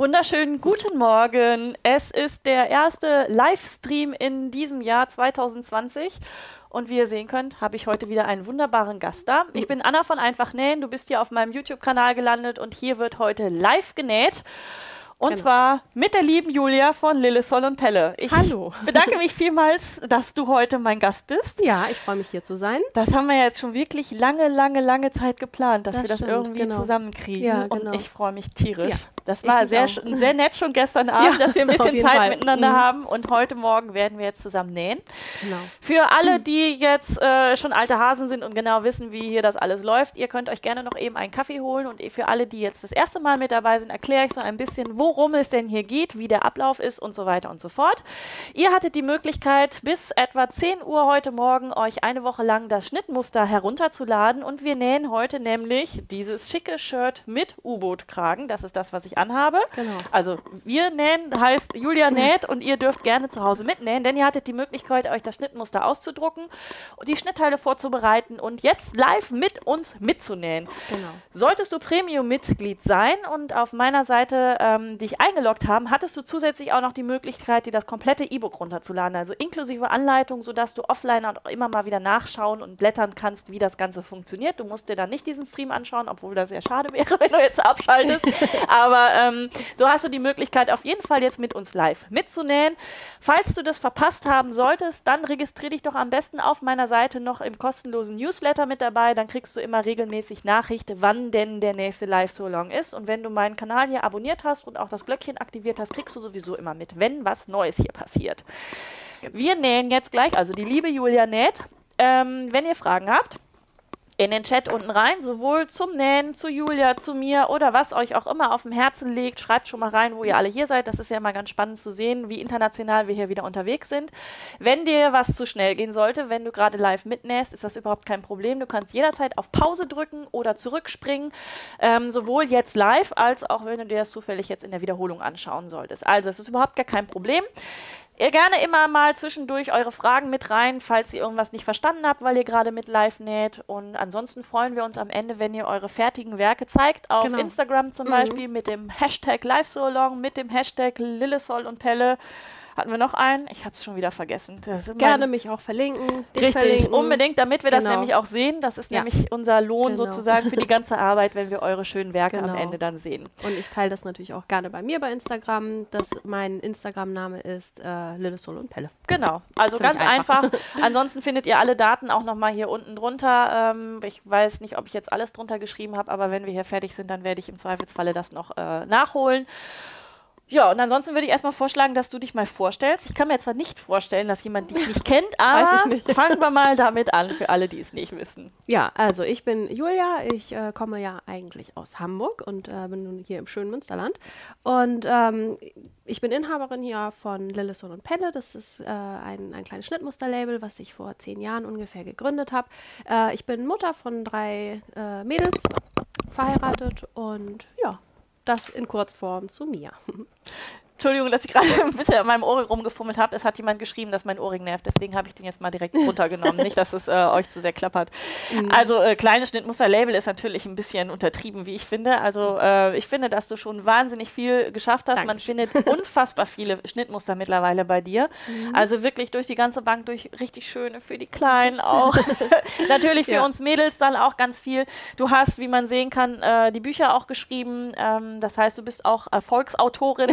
Wunderschönen guten Morgen. Es ist der erste Livestream in diesem Jahr 2020. Und wie ihr sehen könnt, habe ich heute wieder einen wunderbaren Gast da. Ich bin Anna von Einfach Nähen. Du bist hier auf meinem YouTube-Kanal gelandet und hier wird heute live genäht. Und genau. zwar mit der lieben Julia von Lillesol und Pelle. Ich Hallo. bedanke mich vielmals, dass du heute mein Gast bist. Ja, ich freue mich hier zu sein. Das haben wir jetzt schon wirklich lange, lange, lange Zeit geplant, dass das wir das stimmt, irgendwie genau. zusammenkriegen. Ja, genau. Und ich freue mich tierisch. Ja. Das war sehr, sehr nett schon gestern Abend, ja, dass wir ein bisschen Zeit Fall. miteinander mhm. haben. Und heute Morgen werden wir jetzt zusammen nähen. Genau. Für alle, die jetzt äh, schon alte Hasen sind und genau wissen, wie hier das alles läuft, ihr könnt euch gerne noch eben einen Kaffee holen. Und für alle, die jetzt das erste Mal mit dabei sind, erkläre ich so ein bisschen, worum es denn hier geht, wie der Ablauf ist und so weiter und so fort. Ihr hattet die Möglichkeit, bis etwa 10 Uhr heute Morgen euch eine Woche lang das Schnittmuster herunterzuladen. Und wir nähen heute nämlich dieses schicke Shirt mit U-Boot-Kragen. Das ist das, was ich anhabe. Genau. Also wir nähen, heißt Julia näht und ihr dürft gerne zu Hause mitnähen, denn ihr hattet die Möglichkeit, euch das Schnittmuster auszudrucken und die Schnittteile vorzubereiten und jetzt live mit uns mitzunähen. Genau. Solltest du Premium-Mitglied sein und auf meiner Seite ähm, dich eingeloggt haben, hattest du zusätzlich auch noch die Möglichkeit, dir das komplette E-Book runterzuladen, also inklusive Anleitung, sodass du offline auch immer mal wieder nachschauen und blättern kannst, wie das Ganze funktioniert. Du musst dir dann nicht diesen Stream anschauen, obwohl das sehr schade wäre, wenn du jetzt abschaltest. Aber ähm, so hast du die Möglichkeit, auf jeden Fall jetzt mit uns live mitzunähen. Falls du das verpasst haben solltest, dann registriere dich doch am besten auf meiner Seite noch im kostenlosen Newsletter mit dabei. Dann kriegst du immer regelmäßig Nachrichten, wann denn der nächste Live-So-Long ist. Und wenn du meinen Kanal hier abonniert hast und auch das Glöckchen aktiviert hast, kriegst du sowieso immer mit, wenn was Neues hier passiert. Wir nähen jetzt gleich, also die liebe Julia näht. Ähm, wenn ihr Fragen habt, in den Chat unten rein, sowohl zum Nähen, zu Julia, zu mir oder was euch auch immer auf dem Herzen liegt. Schreibt schon mal rein, wo ihr alle hier seid. Das ist ja immer ganz spannend zu sehen, wie international wir hier wieder unterwegs sind. Wenn dir was zu schnell gehen sollte, wenn du gerade live mitnähst, ist das überhaupt kein Problem. Du kannst jederzeit auf Pause drücken oder zurückspringen, ähm, sowohl jetzt live als auch wenn du dir das zufällig jetzt in der Wiederholung anschauen solltest. Also es ist überhaupt gar kein Problem. Ihr gerne immer mal zwischendurch eure Fragen mit rein, falls ihr irgendwas nicht verstanden habt, weil ihr gerade mit live näht. Und ansonsten freuen wir uns am Ende, wenn ihr eure fertigen Werke zeigt. Auf genau. Instagram zum mhm. Beispiel mit dem Hashtag LiveSoLong, mit dem Hashtag Lillesol und Pelle. Hatten wir noch einen? Ich habe es schon wieder vergessen. Gerne mich auch verlinken. Richtig, verlinken. unbedingt, damit wir genau. das nämlich auch sehen. Das ist ja. nämlich unser Lohn genau. sozusagen für die ganze Arbeit, wenn wir eure schönen Werke genau. am Ende dann sehen. Und ich teile das natürlich auch gerne bei mir bei Instagram. Das, mein Instagram-Name ist äh, Lillesol und Pelle. Genau, also ganz einfach. einfach. Ansonsten findet ihr alle Daten auch nochmal hier unten drunter. Ähm, ich weiß nicht, ob ich jetzt alles drunter geschrieben habe, aber wenn wir hier fertig sind, dann werde ich im Zweifelsfalle das noch äh, nachholen. Ja, und ansonsten würde ich erstmal vorschlagen, dass du dich mal vorstellst. Ich kann mir zwar nicht vorstellen, dass jemand dich nicht kennt, aber nicht. fangen wir mal damit an, für alle, die es nicht wissen. Ja, also ich bin Julia, ich äh, komme ja eigentlich aus Hamburg und äh, bin nun hier im schönen Münsterland. Und ähm, ich bin Inhaberin hier von Lillison und Pelle. Das ist äh, ein, ein kleines Schnittmusterlabel, was ich vor zehn Jahren ungefähr gegründet habe. Äh, ich bin Mutter von drei äh, Mädels, verheiratet und ja, das in Kurzform zu mir. Entschuldigung, dass ich gerade ein bisschen an meinem Ohrring rumgefummelt habe. Es hat jemand geschrieben, dass mein Ohrring nervt. Deswegen habe ich den jetzt mal direkt runtergenommen. Nicht, dass es äh, euch zu sehr klappert. Mhm. Also, äh, kleines Schnittmuster-Label ist natürlich ein bisschen untertrieben, wie ich finde. Also, äh, ich finde, dass du schon wahnsinnig viel geschafft hast. Danke. Man findet unfassbar viele Schnittmuster mittlerweile bei dir. Mhm. Also wirklich durch die ganze Bank, durch richtig schöne für die Kleinen auch. natürlich für ja. uns Mädels dann auch ganz viel. Du hast, wie man sehen kann, äh, die Bücher auch geschrieben. Ähm, das heißt, du bist auch Erfolgsautorin.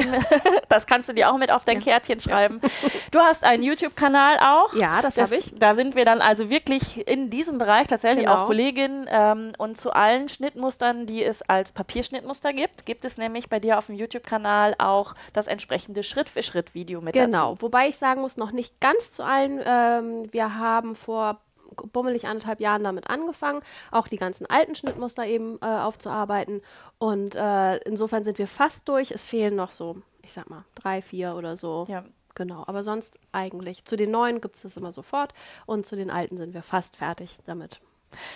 das kannst du dir auch mit auf dein ja. Kärtchen schreiben. Ja. Du hast einen YouTube-Kanal auch. Ja, das, das habe ich. Da sind wir dann also wirklich in diesem Bereich tatsächlich genau. auch Kollegin. Ähm, und zu allen Schnittmustern, die es als Papierschnittmuster gibt, gibt es nämlich bei dir auf dem YouTube-Kanal auch das entsprechende Schritt-für-Schritt-Video mit genau. dazu. Wobei ich sagen muss, noch nicht ganz zu allen. Ähm, wir haben vor bummelig anderthalb Jahren damit angefangen, auch die ganzen alten Schnittmuster eben äh, aufzuarbeiten. Und äh, insofern sind wir fast durch. Es fehlen noch so ich sag mal, drei, vier oder so. Ja. Genau, aber sonst eigentlich. Zu den neuen gibt es das immer sofort und zu den alten sind wir fast fertig damit.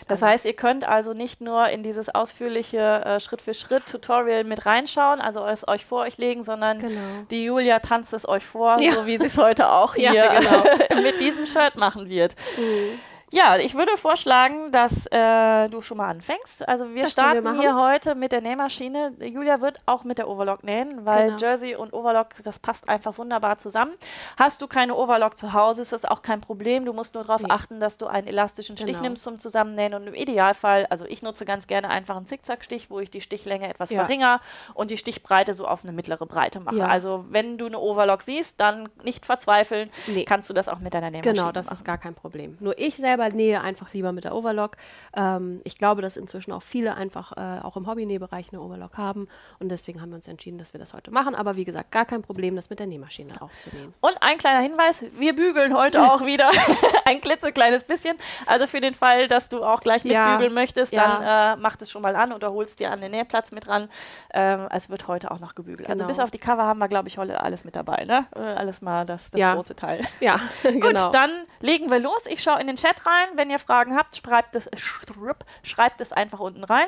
Das also. heißt, ihr könnt also nicht nur in dieses ausführliche äh, Schritt-für-Schritt-Tutorial mit reinschauen, also es euch vor euch legen, sondern genau. die Julia tanzt es euch vor, ja. so wie sie es heute auch hier ja, genau. mit diesem Shirt machen wird. Mhm. Ja, ich würde vorschlagen, dass äh, du schon mal anfängst. Also wir das starten wir hier heute mit der Nähmaschine. Julia wird auch mit der Overlock nähen, weil genau. Jersey und Overlock, das passt einfach wunderbar zusammen. Hast du keine Overlock zu Hause, ist das auch kein Problem. Du musst nur darauf nee. achten, dass du einen elastischen Stich genau. nimmst zum Zusammennähen und im Idealfall, also ich nutze ganz gerne einfach einen Zickzackstich, wo ich die Stichlänge etwas ja. verringere und die Stichbreite so auf eine mittlere Breite mache. Ja. Also wenn du eine Overlock siehst, dann nicht verzweifeln, nee. kannst du das auch mit deiner Nähmaschine Genau, das machen. ist gar kein Problem. Nur ich selber selber nähe einfach lieber mit der Overlock. Ähm, ich glaube, dass inzwischen auch viele einfach äh, auch im Hobby-Nähbereich eine Overlock haben und deswegen haben wir uns entschieden, dass wir das heute machen. Aber wie gesagt, gar kein Problem, das mit der Nähmaschine auch zu nähen. Und ein kleiner Hinweis, wir bügeln heute auch wieder ein klitzekleines bisschen. Also für den Fall, dass du auch gleich mitbügeln ja, möchtest, dann ja. äh, mach das schon mal an oder holst dir an den Nähplatz mit ran. Ähm, es wird heute auch noch gebügelt. Also genau. Also bis auf die Cover haben wir, glaube ich, heute alles mit dabei. Ne? Äh, alles mal das, das ja. große Teil. Ja, Gut, genau. dann legen wir los. Ich schaue in den Chat rein. Wenn ihr Fragen habt, schreibt es, schreibt es einfach unten rein.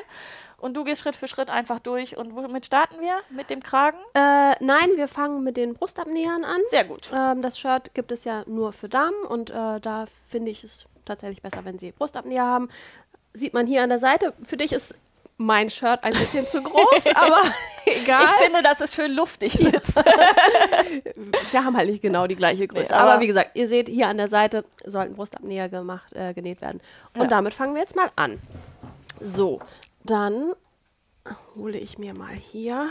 Und du gehst Schritt für Schritt einfach durch. Und womit starten wir? Mit dem Kragen? Äh, nein, wir fangen mit den Brustabnähern an. Sehr gut. Ähm, das Shirt gibt es ja nur für Damen und äh, da finde ich es tatsächlich besser, wenn sie Brustabnäher haben. Sieht man hier an der Seite. Für dich ist mein Shirt ein bisschen zu groß, aber egal. Ich finde, dass es schön luftig sitzt. Wir haben halt nicht genau die gleiche Größe. Nee, aber, aber, wie gesagt, ihr seht, hier an der Seite sollten Brustabnäher gemacht, äh, genäht werden. Und ja. damit fangen wir jetzt mal an. So, dann hole ich mir mal hier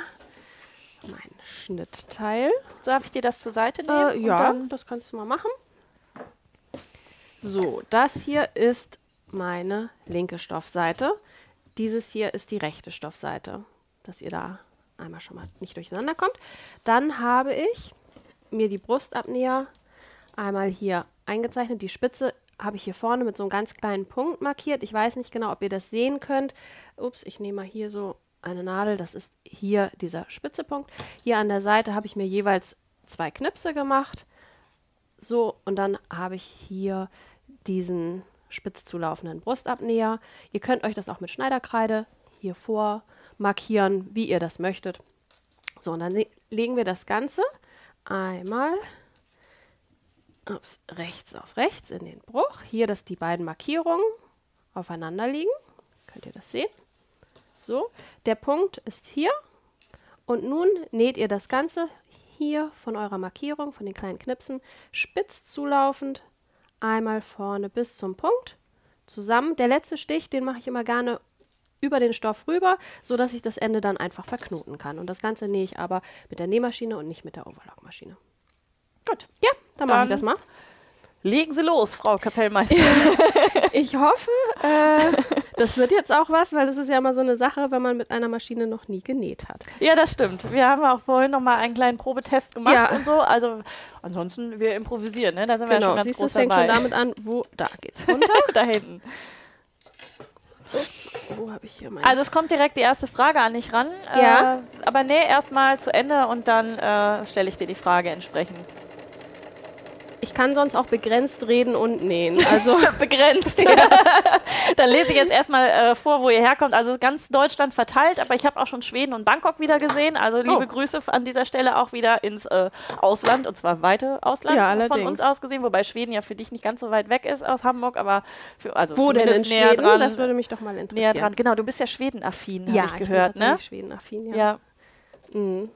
mein Schnittteil. Darf ich dir das zur Seite nehmen? Äh, ja, das kannst du mal machen. So, das hier ist meine linke Stoffseite. Dieses hier ist die rechte Stoffseite, dass ihr da einmal schon mal nicht durcheinander kommt. Dann habe ich mir die Brustabnäher einmal hier eingezeichnet. Die Spitze habe ich hier vorne mit so einem ganz kleinen Punkt markiert. Ich weiß nicht genau, ob ihr das sehen könnt. Ups, ich nehme mal hier so eine Nadel. Das ist hier dieser Spitzepunkt. Hier an der Seite habe ich mir jeweils zwei Knipse gemacht. So, und dann habe ich hier diesen spitz zulaufenden Brustabnäher. Ihr könnt euch das auch mit Schneiderkreide hier vor markieren, wie ihr das möchtet. So, und dann legen wir das Ganze einmal ups, rechts auf rechts in den Bruch. Hier, dass die beiden Markierungen aufeinander liegen. Könnt ihr das sehen? So, der Punkt ist hier. Und nun näht ihr das Ganze hier von eurer Markierung, von den kleinen Knipsen, spitz zulaufend einmal vorne bis zum Punkt zusammen. Der letzte Stich, den mache ich immer gerne über den Stoff rüber, sodass ich das Ende dann einfach verknoten kann. Und das Ganze nähe ich aber mit der Nähmaschine und nicht mit der Overlockmaschine. Gut. Ja, dann, dann mache ich das mal. Legen Sie los, Frau Kapellmeister. ich hoffe, äh, das wird jetzt auch was, weil das ist ja immer so eine Sache, wenn man mit einer Maschine noch nie genäht hat. Ja, das stimmt. Wir haben auch vorhin noch mal einen kleinen Probetest gemacht ja. und so. Also ansonsten, wir improvisieren, ne? Da sind genau. wir ja genau. schon ganz Siehst, groß das fängt schon damit an, wo, da geht's runter. da hinten. Ups, wo habe ich hier meine? Also es kommt direkt die erste Frage an dich ran. Ja. Äh, aber nee, erstmal zu Ende und dann äh, stelle ich dir die Frage entsprechend. Ich kann sonst auch begrenzt reden und nähen. Also begrenzt. Ja. Dann lese ich jetzt erstmal äh, vor, wo ihr herkommt. Also ganz Deutschland verteilt, aber ich habe auch schon Schweden und Bangkok wieder gesehen. Also liebe oh. Grüße an dieser Stelle auch wieder ins äh, Ausland und zwar weite Ausland ja, von uns aus gesehen, wobei Schweden ja für dich nicht ganz so weit weg ist aus Hamburg, aber für also wo denn in näher Schweden? Dran, das würde mich doch mal interessieren. Näher dran. Genau, du bist ja Schwedenaffin, ja, habe ich gehört, ich bin ne? Schwedenaffin, ja. ja. Mhm.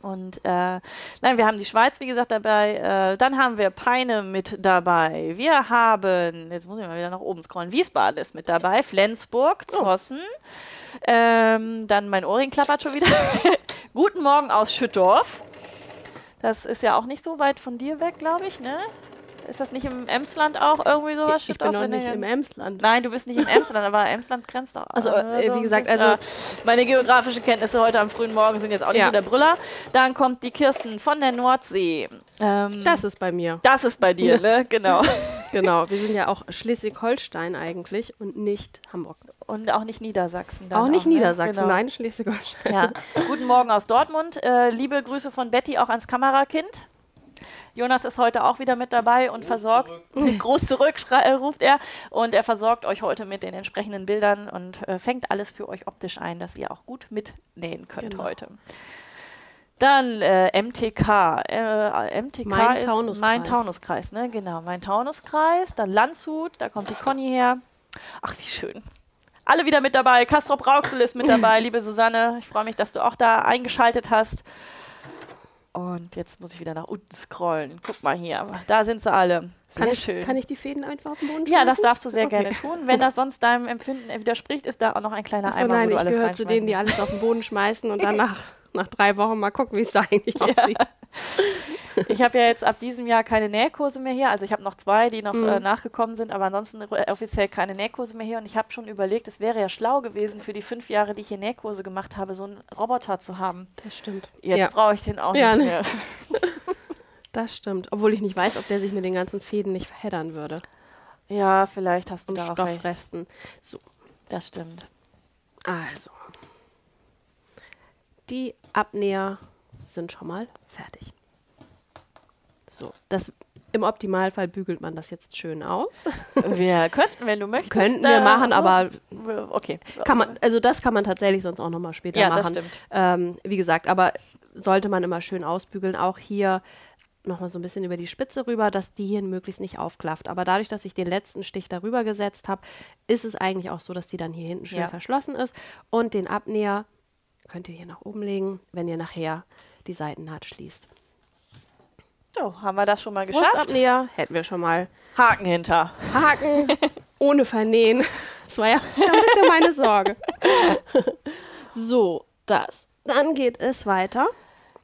Und äh, nein, wir haben die Schweiz, wie gesagt, dabei. Äh, dann haben wir Peine mit dabei. Wir haben, jetzt muss ich mal wieder nach oben scrollen, Wiesbaden ist mit dabei, Flensburg, oh. Zossen. Oh. Ähm, dann mein Ohrring klappert schon wieder. Guten Morgen aus Schüttorf. Das ist ja auch nicht so weit von dir weg, glaube ich, ne? Ist das nicht im Emsland auch irgendwie sowas? Ich, ich bin noch nicht im Emsland. Nein, du bist nicht im Emsland, aber Emsland grenzt doch. Also, äh, wie gesagt, also meine geografischen Kenntnisse heute am frühen Morgen sind jetzt auch nicht ja. so der Brüller. Dann kommt die Kirsten von der Nordsee. Ähm, das ist bei mir. Das ist bei dir, ne? Genau. genau, wir sind ja auch Schleswig-Holstein eigentlich und nicht Hamburg. Und auch nicht Niedersachsen. Auch nicht auch, ne? Niedersachsen, genau. nein, Schleswig-Holstein. Ja. Guten Morgen aus Dortmund. Äh, liebe Grüße von Betty auch ans Kamerakind. Jonas ist heute auch wieder mit dabei und groß versorgt, zurück. groß zurück, äh, ruft er, und er versorgt euch heute mit den entsprechenden Bildern und äh, fängt alles für euch optisch ein, dass ihr auch gut mitnähen könnt genau. heute. Dann äh, MTK. Äh, MTK mein ist Taunuskreis. mein Taunuskreis, ne? Genau, mein Taunuskreis. Dann Landshut, da kommt die Conny her. Ach, wie schön. Alle wieder mit dabei. Castrop Rauxel ist mit dabei, liebe Susanne. Ich freue mich, dass du auch da eingeschaltet hast. Und jetzt muss ich wieder nach unten scrollen. Guck mal hier. Da sind sie alle. Sehr kann schön. Ich, kann ich die Fäden einfach auf den Boden schmeißen? Ja, das darfst du sehr okay. gerne tun. Wenn das sonst deinem Empfinden widerspricht, ist da auch noch ein kleiner Achso, Eimer, nein, wo du ich gehöre zu denen, die alles auf den Boden schmeißen und dann nach, drei Wochen mal gucken, wie es da eigentlich ja. aussieht. Ich habe ja jetzt ab diesem Jahr keine Nähkurse mehr hier. Also ich habe noch zwei, die noch mhm. äh, nachgekommen sind, aber ansonsten offiziell keine Nähkurse mehr hier. Und ich habe schon überlegt, es wäre ja schlau gewesen, für die fünf Jahre, die ich hier Nähkurse gemacht habe, so einen Roboter zu haben. Das stimmt. Jetzt ja. brauche ich den auch ja, nicht ne. mehr. Das stimmt. Obwohl ich nicht weiß, ob der sich mit den ganzen Fäden nicht verheddern würde. Ja, vielleicht hast du Und da Stoffresten. So. Das stimmt. Also. Die Abnäher sind schon mal fertig. So, das im Optimalfall bügelt man das jetzt schön aus. Wir könnten, wenn du möchtest. Könnten wir machen, so. aber okay. Kann man, also das kann man tatsächlich sonst auch nochmal später ja, machen. Das stimmt. Ähm, wie gesagt, aber sollte man immer schön ausbügeln. Auch hier nochmal so ein bisschen über die Spitze rüber, dass die hier möglichst nicht aufklafft. Aber dadurch, dass ich den letzten Stich darüber gesetzt habe, ist es eigentlich auch so, dass die dann hier hinten schön ja. verschlossen ist. Und den Abnäher könnt ihr hier nach oben legen, wenn ihr nachher die Seitennaht schließt. So, haben wir das schon mal geschafft? Brustabnäher hätten wir schon mal. Haken hinter. Haken ohne Vernähen. Das war ja, ein bisschen meine Sorge. so, das. Dann geht es weiter.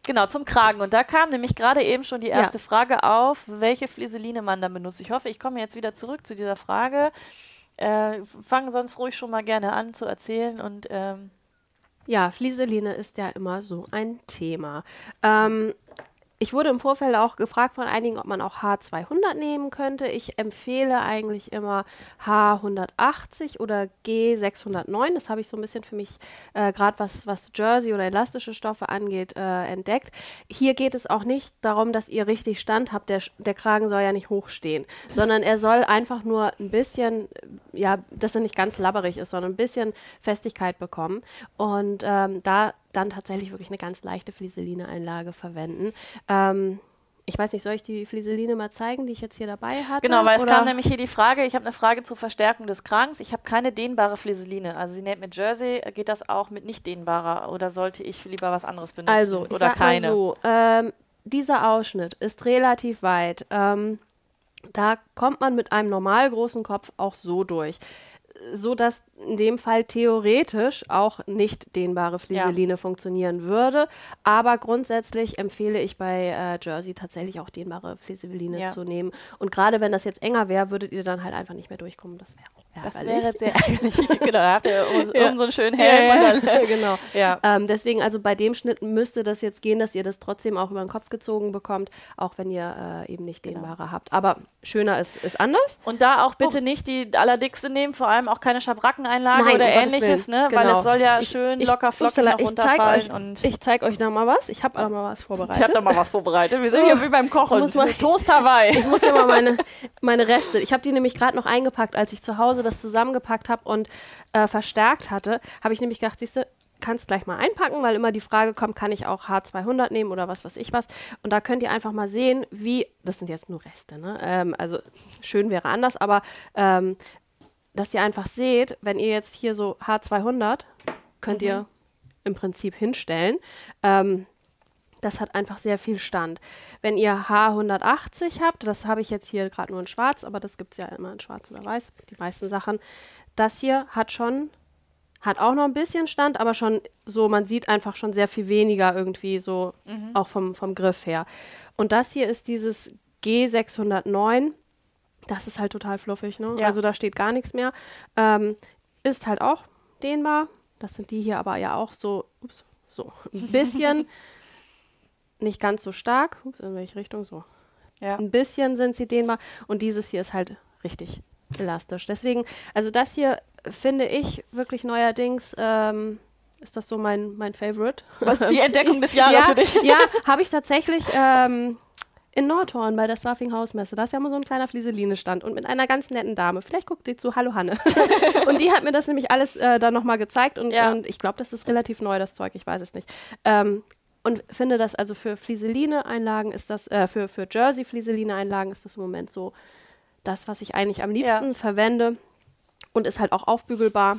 Genau, zum Kragen. Und da kam nämlich gerade eben schon die erste ja. Frage auf, welche Flieseline man da benutzt. Ich hoffe, ich komme jetzt wieder zurück zu dieser Frage. Äh, Fangen sonst ruhig schon mal gerne an zu erzählen und ähm ja, Flieseline ist ja immer so ein Thema. Ähm, ich wurde im Vorfeld auch gefragt von einigen, ob man auch H200 nehmen könnte. Ich empfehle eigentlich immer H180 oder G609. Das habe ich so ein bisschen für mich, äh, gerade was, was Jersey oder elastische Stoffe angeht, äh, entdeckt. Hier geht es auch nicht darum, dass ihr richtig Stand habt. Der, der Kragen soll ja nicht hochstehen, sondern er soll einfach nur ein bisschen, ja, dass er nicht ganz labberig ist, sondern ein bisschen Festigkeit bekommen. Und ähm, da dann tatsächlich wirklich eine ganz leichte Flieseline-Einlage verwenden. Ähm, ich weiß nicht, soll ich die Flieseline mal zeigen, die ich jetzt hier dabei hatte? Genau, weil es kam nämlich hier die Frage, ich habe eine Frage zur Verstärkung des Kranks. Ich habe keine dehnbare Flieseline. Also sie nennt mit Jersey, geht das auch mit nicht dehnbarer oder sollte ich lieber was anderes benutzen? Also, ich oder sag keine? Mal so, ähm, dieser Ausschnitt ist relativ weit. Ähm, da kommt man mit einem normal großen Kopf auch so durch so dass in dem Fall theoretisch auch nicht dehnbare Flieseline ja. funktionieren würde. Aber grundsätzlich empfehle ich bei äh, Jersey tatsächlich auch dehnbare Flieseline ja. zu nehmen. Und gerade wenn das jetzt enger wäre, würdet ihr dann halt einfach nicht mehr durchkommen. Das wäre auch das wäre sehr ärgerlich. genau, da habt ihr um, ja. um, so einen schönen Helm. Ja, ja, genau. Ja. Ähm, deswegen, also bei dem Schnitt müsste das jetzt gehen, dass ihr das trotzdem auch über den Kopf gezogen bekommt, auch wenn ihr äh, eben nicht dehnbare genau. habt. Aber schöner ist, ist anders. Und da auch bitte Ups. nicht die allerdickste nehmen, vor allem auch keine Schabrackeneinlage Nein, oder um ähnliches, ne? Genau. weil es soll ja schön ich, locker flockig noch runterfallen. Ich zeige euch, ich zeig euch da mal was. Ich habe da mal was vorbereitet. Ich habe da mal was vorbereitet. Wir sind hier wie beim Kochen. Muss mal, Toast Hawaii. Ich muss ja mal meine, meine Reste, ich habe die nämlich gerade noch eingepackt, als ich zu Hause das zusammengepackt habe und äh, verstärkt hatte, habe ich nämlich gedacht, siehst du, kannst gleich mal einpacken, weil immer die Frage kommt, kann ich auch H200 nehmen oder was weiß ich was. Und da könnt ihr einfach mal sehen, wie, das sind jetzt nur Reste, ne? Ähm, also schön wäre anders, aber ähm, dass ihr einfach seht, wenn ihr jetzt hier so H200, könnt mhm. ihr im Prinzip hinstellen. Ähm, das hat einfach sehr viel Stand. Wenn ihr H180 habt, das habe ich jetzt hier gerade nur in schwarz, aber das gibt es ja immer in schwarz oder weiß, die meisten Sachen. Das hier hat schon, hat auch noch ein bisschen Stand, aber schon so, man sieht einfach schon sehr viel weniger irgendwie so, mhm. auch vom, vom Griff her. Und das hier ist dieses G609. Das ist halt total fluffig, ne? Ja. Also da steht gar nichts mehr. Ähm, ist halt auch dehnbar. Das sind die hier aber ja auch so, ups, so ein bisschen nicht ganz so stark. Ups, in welche Richtung? So. Ja. Ein bisschen sind sie dehnbar. Und dieses hier ist halt richtig elastisch. Deswegen, also das hier finde ich wirklich neuerdings. Ähm, ist das so mein, mein Favorite? Was die Entdeckung des Jahres ja, für dich? Ja, habe ich tatsächlich ähm, in Nordhorn bei der Swaffing Hausmesse. Da ist ja immer so ein kleiner Flieseline-Stand und mit einer ganz netten Dame. Vielleicht guckt sie zu, hallo Hanne. und die hat mir das nämlich alles äh, dann nochmal gezeigt und, ja. und ich glaube, das ist relativ neu, das Zeug, ich weiß es nicht. Ähm, und finde das also für Flieseline-Einlagen ist das, äh, für, für Jersey-Flieseline-Einlagen ist das im Moment so das, was ich eigentlich am liebsten ja. verwende und ist halt auch aufbügelbar.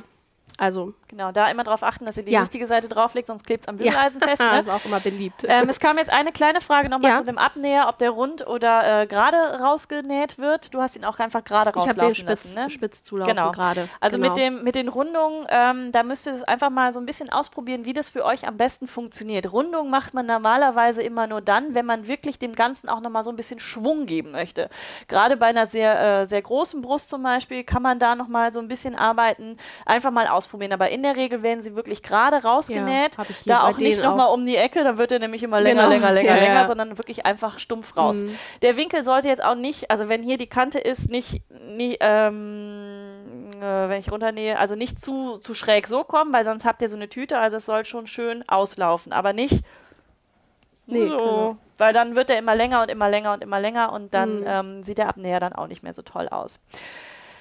Also genau, da immer darauf achten, dass ihr die ja. richtige Seite drauflegt, sonst klebt es am Bügeleisen ja. fest. Ne? das ist auch immer beliebt. Ähm, es kam jetzt eine kleine Frage nochmal ja. zu dem Abnäher, ob der rund oder äh, gerade rausgenäht wird. Du hast ihn auch einfach gerade rauslaufen ich den spitz, lassen. Ne? spitz zulaufen genau. gerade. Also genau. mit, dem, mit den Rundungen, ähm, da müsst ihr es einfach mal so ein bisschen ausprobieren, wie das für euch am besten funktioniert. Rundungen macht man normalerweise immer nur dann, wenn man wirklich dem Ganzen auch nochmal so ein bisschen Schwung geben möchte. Gerade bei einer sehr, äh, sehr großen Brust zum Beispiel kann man da nochmal so ein bisschen arbeiten, einfach mal ausprobieren. Aber in der Regel werden sie wirklich gerade rausgenäht. Ja, da auch nicht nochmal um die Ecke, dann wird er nämlich immer länger, genau. länger, länger, ja, länger, ja. sondern wirklich einfach stumpf raus. Mhm. Der Winkel sollte jetzt auch nicht, also wenn hier die Kante ist, nicht, nicht ähm, äh, wenn ich runternähe, also nicht zu, zu schräg so kommen, weil sonst habt ihr so eine Tüte, also es soll schon schön auslaufen, aber nicht nee, so. Genau. Weil dann wird er immer länger und immer länger und immer länger und dann mhm. ähm, sieht der Abnäher dann auch nicht mehr so toll aus.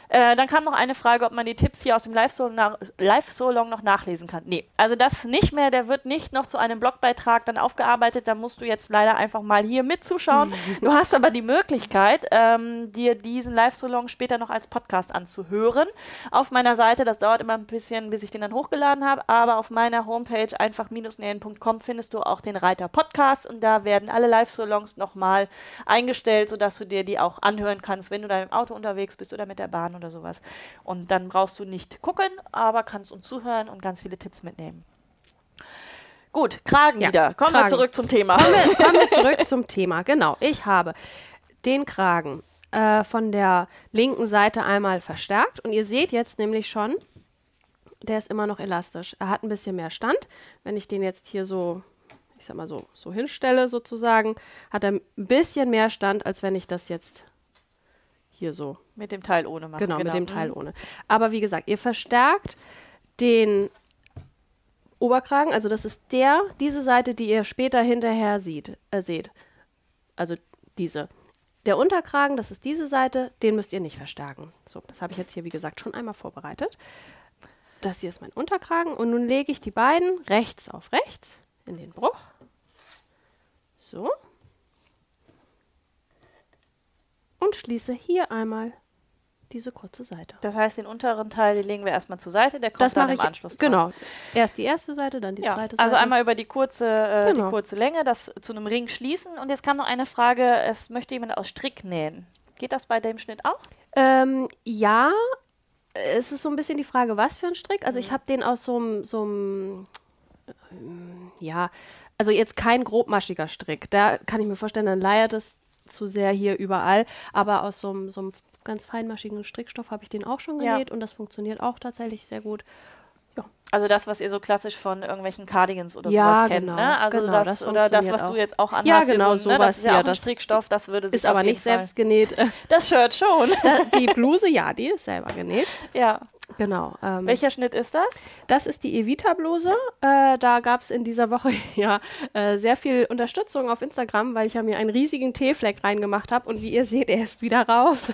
Äh, dann kam noch eine Frage, ob man die Tipps hier aus dem Live-Solong Live noch nachlesen kann. Nee, also das nicht mehr. Der wird nicht noch zu einem Blogbeitrag dann aufgearbeitet. Da musst du jetzt leider einfach mal hier mitzuschauen. du hast aber die Möglichkeit, ähm, dir diesen Live-Solong später noch als Podcast anzuhören. Auf meiner Seite, das dauert immer ein bisschen, bis ich den dann hochgeladen habe, aber auf meiner Homepage einfach-nähen.com findest du auch den Reiter Podcast und da werden alle Live-Solongs nochmal eingestellt, sodass du dir die auch anhören kannst, wenn du da im Auto unterwegs bist oder mit der Bahn oder sowas. Und dann brauchst du nicht gucken, aber kannst uns zuhören und ganz viele Tipps mitnehmen. Gut, Kragen ja, wieder. Kommen Kragen. wir zurück zum Thema. Kommen wir, kommen wir zurück zum Thema. Genau. Ich habe den Kragen äh, von der linken Seite einmal verstärkt und ihr seht jetzt nämlich schon, der ist immer noch elastisch. Er hat ein bisschen mehr Stand. Wenn ich den jetzt hier so, ich sag mal so, so hinstelle sozusagen, hat er ein bisschen mehr Stand, als wenn ich das jetzt hier so. Mit dem Teil ohne machen. Genau, genau. mit dem Teil mhm. ohne. Aber wie gesagt, ihr verstärkt den Oberkragen, also das ist der, diese Seite, die ihr später hinterher sieht, äh, seht. Also diese. Der Unterkragen, das ist diese Seite, den müsst ihr nicht verstärken. So, das habe ich jetzt hier, wie gesagt, schon einmal vorbereitet. Das hier ist mein Unterkragen und nun lege ich die beiden rechts auf rechts in den Bruch. So. Und schließe hier einmal diese kurze Seite. Das heißt, den unteren Teil, den legen wir erstmal zur Seite, der kommt das dann im Anschluss dran. Genau. Erst die erste Seite, dann die ja. zweite also Seite. Also einmal über die kurze, äh, genau. die kurze Länge, das zu einem Ring schließen. Und jetzt kam noch eine Frage, es möchte jemand aus Strick nähen. Geht das bei dem Schnitt auch? Ähm, ja, es ist so ein bisschen die Frage, was für ein Strick. Also mhm. ich habe den aus so einem, äh, ja, also jetzt kein grobmaschiger Strick. Da kann ich mir vorstellen, dann leiert es zu sehr hier überall. Aber aus so einem ganz feinmaschigen Strickstoff habe ich den auch schon genäht ja. und das funktioniert auch tatsächlich sehr gut. Ja. Also das, was ihr so klassisch von irgendwelchen Cardigans oder ja, sowas kennt, genau, ne? Also genau, das, das oder das, was auch. du jetzt auch anhast. Ja, genau, so, ne? Das ist ja auch ein Strickstoff, das würde sich Ist aber nicht Fall selbst genäht. Das Shirt schon. die Bluse, ja, die ist selber genäht. Ja. Genau. Ähm, Welcher Schnitt ist das? Das ist die Evita-Bluse. Äh, da gab es in dieser Woche ja äh, sehr viel Unterstützung auf Instagram, weil ich ja mir einen riesigen T-Fleck reingemacht habe und wie ihr seht, er ist wieder raus.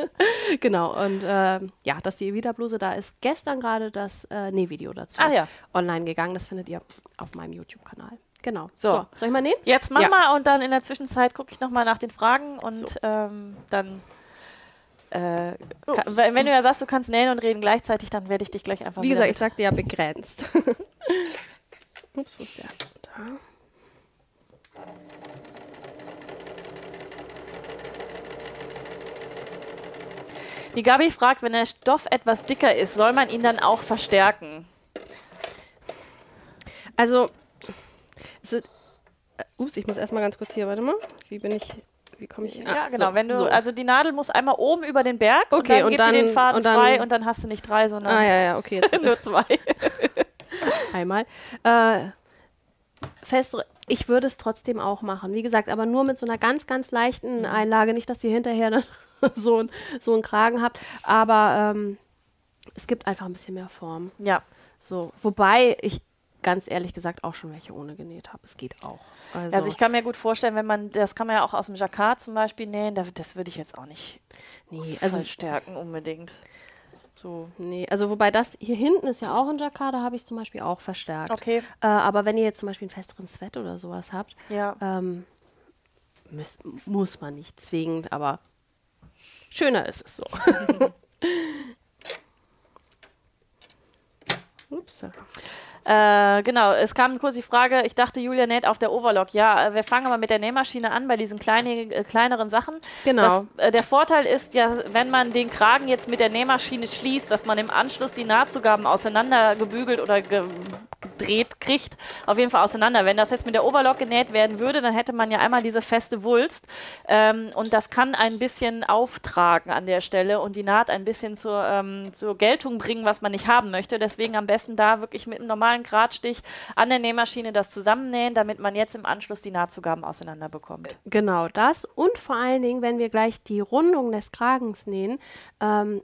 genau. Und äh, ja, das ist die Evita-Bluse. Da ist gestern gerade das äh, Nähvideo dazu ah, ja. online gegangen. Das findet ihr auf meinem YouTube-Kanal. Genau. So. so. soll ich mal nähen? Jetzt mach ja. mal und dann in der Zwischenzeit gucke ich nochmal nach den Fragen und so. ähm, dann äh, kann, wenn du ja sagst, du kannst nähen und reden gleichzeitig, dann werde ich dich gleich einfach. Wie gesagt, ich sagte ja begrenzt. Ups, wo ist der? Da. Die Gabi fragt, wenn der Stoff etwas dicker ist, soll man ihn dann auch verstärken? Also, ist, äh, ups, ich muss erstmal ganz kurz hier, warte mal. Wie bin ich wie komme ich? Ja, ah, genau. So, wenn du, so. also die Nadel muss einmal oben über den Berg okay, und dann und gibt dann, dir den Faden und dann, frei und dann hast du nicht drei, sondern ah, ja, ja, okay, jetzt nur zwei. Einmal. Äh, festere, ich würde es trotzdem auch machen. Wie gesagt, aber nur mit so einer ganz, ganz leichten mhm. Einlage. Nicht, dass ihr hinterher so, ein, so einen Kragen habt. Aber ähm, es gibt einfach ein bisschen mehr Form. Ja. So, wobei ich ganz ehrlich gesagt auch schon welche ohne genäht habe. Es geht auch. Also, also, ich kann mir gut vorstellen, wenn man, das kann man ja auch aus dem Jacquard zum Beispiel nähen, das, das würde ich jetzt auch nicht nee, also stärken unbedingt. So. Nee, also wobei das hier hinten ist ja auch ein Jacquard, da habe ich es zum Beispiel auch verstärkt. Okay. Äh, aber wenn ihr jetzt zum Beispiel einen festeren Sweat oder sowas habt, ja. ähm, müsst, muss man nicht zwingend, aber schöner ist es so. Ups. Äh, genau, es kam kurz die Frage, ich dachte, Julia näht auf der Overlock. Ja, äh, wir fangen aber mit der Nähmaschine an bei diesen kleine, äh, kleineren Sachen. Genau. Das, äh, der Vorteil ist ja, wenn man den Kragen jetzt mit der Nähmaschine schließt, dass man im Anschluss die Nahtzugaben auseinandergebügelt oder gedreht kriegt, auf jeden Fall auseinander. Wenn das jetzt mit der Overlock genäht werden würde, dann hätte man ja einmal diese feste Wulst ähm, und das kann ein bisschen auftragen an der Stelle und die Naht ein bisschen zur, ähm, zur Geltung bringen, was man nicht haben möchte. Deswegen am besten da wirklich mit einem normalen normalen Gradstich an der Nähmaschine das zusammennähen, damit man jetzt im Anschluss die Nahtzugaben auseinander bekommt. Genau das und vor allen Dingen, wenn wir gleich die Rundung des Kragens nähen, ähm,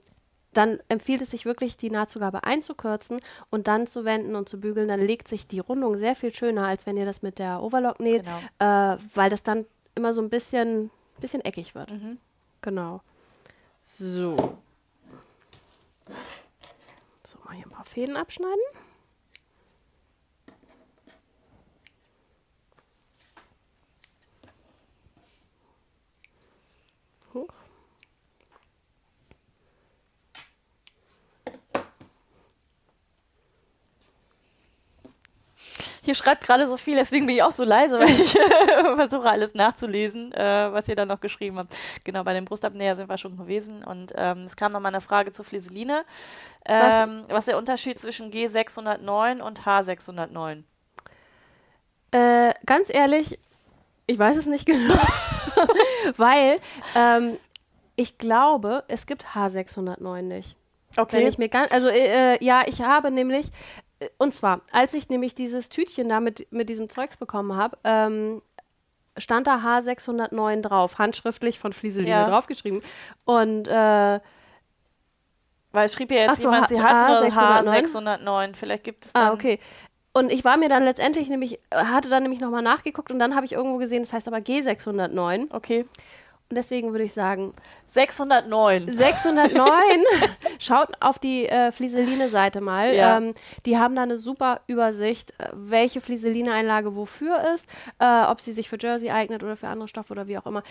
dann empfiehlt es sich wirklich, die Nahtzugabe einzukürzen und dann zu wenden und zu bügeln. Dann legt sich die Rundung sehr viel schöner, als wenn ihr das mit der Overlock näht, genau. äh, weil das dann immer so ein bisschen, bisschen eckig wird. Mhm. Genau. So. So, mal hier ein paar Fäden abschneiden. Hoch. Hier schreibt gerade so viel, deswegen bin ich auch so leise, weil ich versuche alles nachzulesen, äh, was ihr da noch geschrieben habt. Genau, bei dem Brustabnäher sind wir schon gewesen und ähm, es kam noch mal eine Frage zur Flieseline. Ähm, was? was ist der Unterschied zwischen G609 und H609? Äh, ganz ehrlich, ich weiß es nicht genau. Weil ähm, ich glaube, es gibt H609 nicht. Okay. Wenn ich mir ganz, also äh, ja, ich habe nämlich, äh, und zwar, als ich nämlich dieses Tütchen da mit, mit diesem Zeugs bekommen habe, ähm, stand da H609 drauf, handschriftlich von Flieseline ja. draufgeschrieben. Und äh, weil es schrieb ja jetzt so, jemand, sie hat nur H609, vielleicht gibt es dann... Ah, okay. Und ich war mir dann letztendlich nämlich, hatte dann nämlich nochmal nachgeguckt und dann habe ich irgendwo gesehen, das heißt aber G609. Okay. Und deswegen würde ich sagen 609. 609. Schaut auf die äh, Flieseline-Seite mal. Ja. Ähm, die haben da eine super Übersicht, äh, welche Flieseline-Einlage wofür ist, äh, ob sie sich für Jersey eignet oder für andere Stoffe oder wie auch immer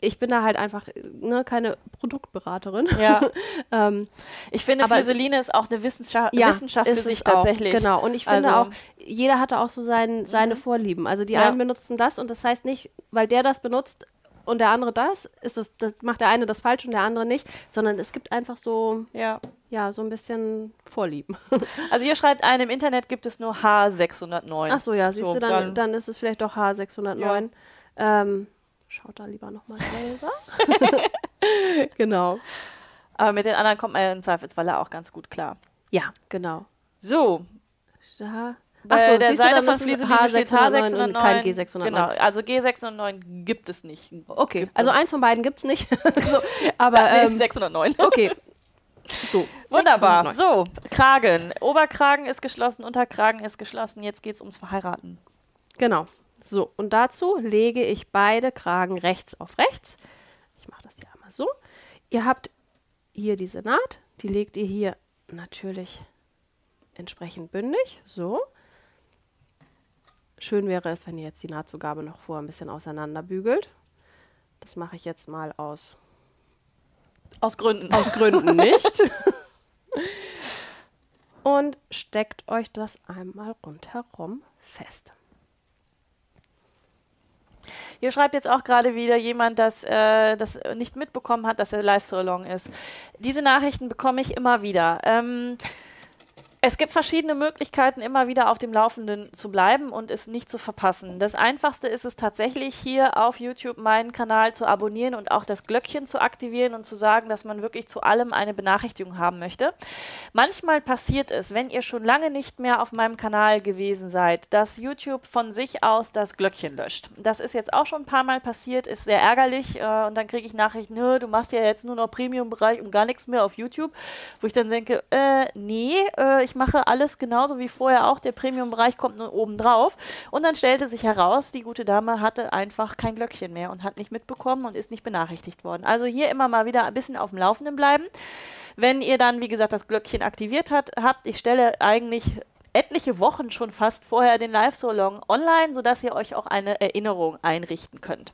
ich bin da halt einfach ne, keine Produktberaterin. Ja. ähm, ich finde, aber Flieseline ist auch eine Wissenschaft, ja, Wissenschaft für sich tatsächlich. Genau. Und ich finde also, auch, jeder hatte auch so sein, seine mhm. Vorlieben. Also die ja. einen benutzen das und das heißt nicht, weil der das benutzt und der andere das, ist das, das macht der eine das falsch und der andere nicht, sondern es gibt einfach so, ja, ja so ein bisschen Vorlieben. Also ihr schreibt ein, im Internet gibt es nur H609. Ach so, ja, siehst so, du, dann, dann, dann, ist es vielleicht doch H609. Ja. Ähm, Schaut da lieber nochmal selber. genau. Aber mit den anderen kommt man im Zweifelsfall auch ganz gut klar. Ja, genau. So. Da. Achso, der Seite von Flieseline steht H609 und kein G609. Genau, also G609 gibt es nicht. Okay, gibt also eins von beiden gibt es nicht. so, aber ja, nee, ähm, 609. Okay. So, Wunderbar. 609. So, Kragen. Oberkragen ist geschlossen, Unterkragen ist geschlossen. Jetzt geht es ums Verheiraten. Genau. So, und dazu lege ich beide Kragen rechts auf rechts. Ich mache das hier einmal so. Ihr habt hier diese Naht, die legt ihr hier natürlich entsprechend bündig, so. Schön wäre es, wenn ihr jetzt die Nahtzugabe noch vor ein bisschen auseinander bügelt. Das mache ich jetzt mal aus aus Gründen. Aus Gründen nicht. Und steckt euch das einmal rundherum fest. Hier schreibt jetzt auch gerade wieder jemand, dass äh, das nicht mitbekommen hat, dass er live so long ist. Diese Nachrichten bekomme ich immer wieder. Ähm, es gibt verschiedene Möglichkeiten, immer wieder auf dem Laufenden zu bleiben und es nicht zu verpassen. Das Einfachste ist es tatsächlich, hier auf YouTube meinen Kanal zu abonnieren und auch das Glöckchen zu aktivieren und zu sagen, dass man wirklich zu allem eine Benachrichtigung haben möchte. Manchmal passiert es, wenn ihr schon lange nicht mehr auf meinem Kanal gewesen seid, dass YouTube von sich aus das Glöckchen löscht. Das ist jetzt auch schon ein paar Mal passiert, ist sehr ärgerlich äh, und dann kriege ich Nachrichten, du machst ja jetzt nur noch Premium-Bereich und gar nichts mehr auf YouTube, wo ich dann denke, äh, nee, äh, ich mache alles genauso wie vorher auch. Der Premium-Bereich kommt nur oben drauf. Und dann stellte sich heraus, die gute Dame hatte einfach kein Glöckchen mehr und hat nicht mitbekommen und ist nicht benachrichtigt worden. Also hier immer mal wieder ein bisschen auf dem Laufenden bleiben. Wenn ihr dann, wie gesagt, das Glöckchen aktiviert hat, habt, ich stelle eigentlich etliche Wochen schon fast vorher den Live-So-Long online, sodass ihr euch auch eine Erinnerung einrichten könnt.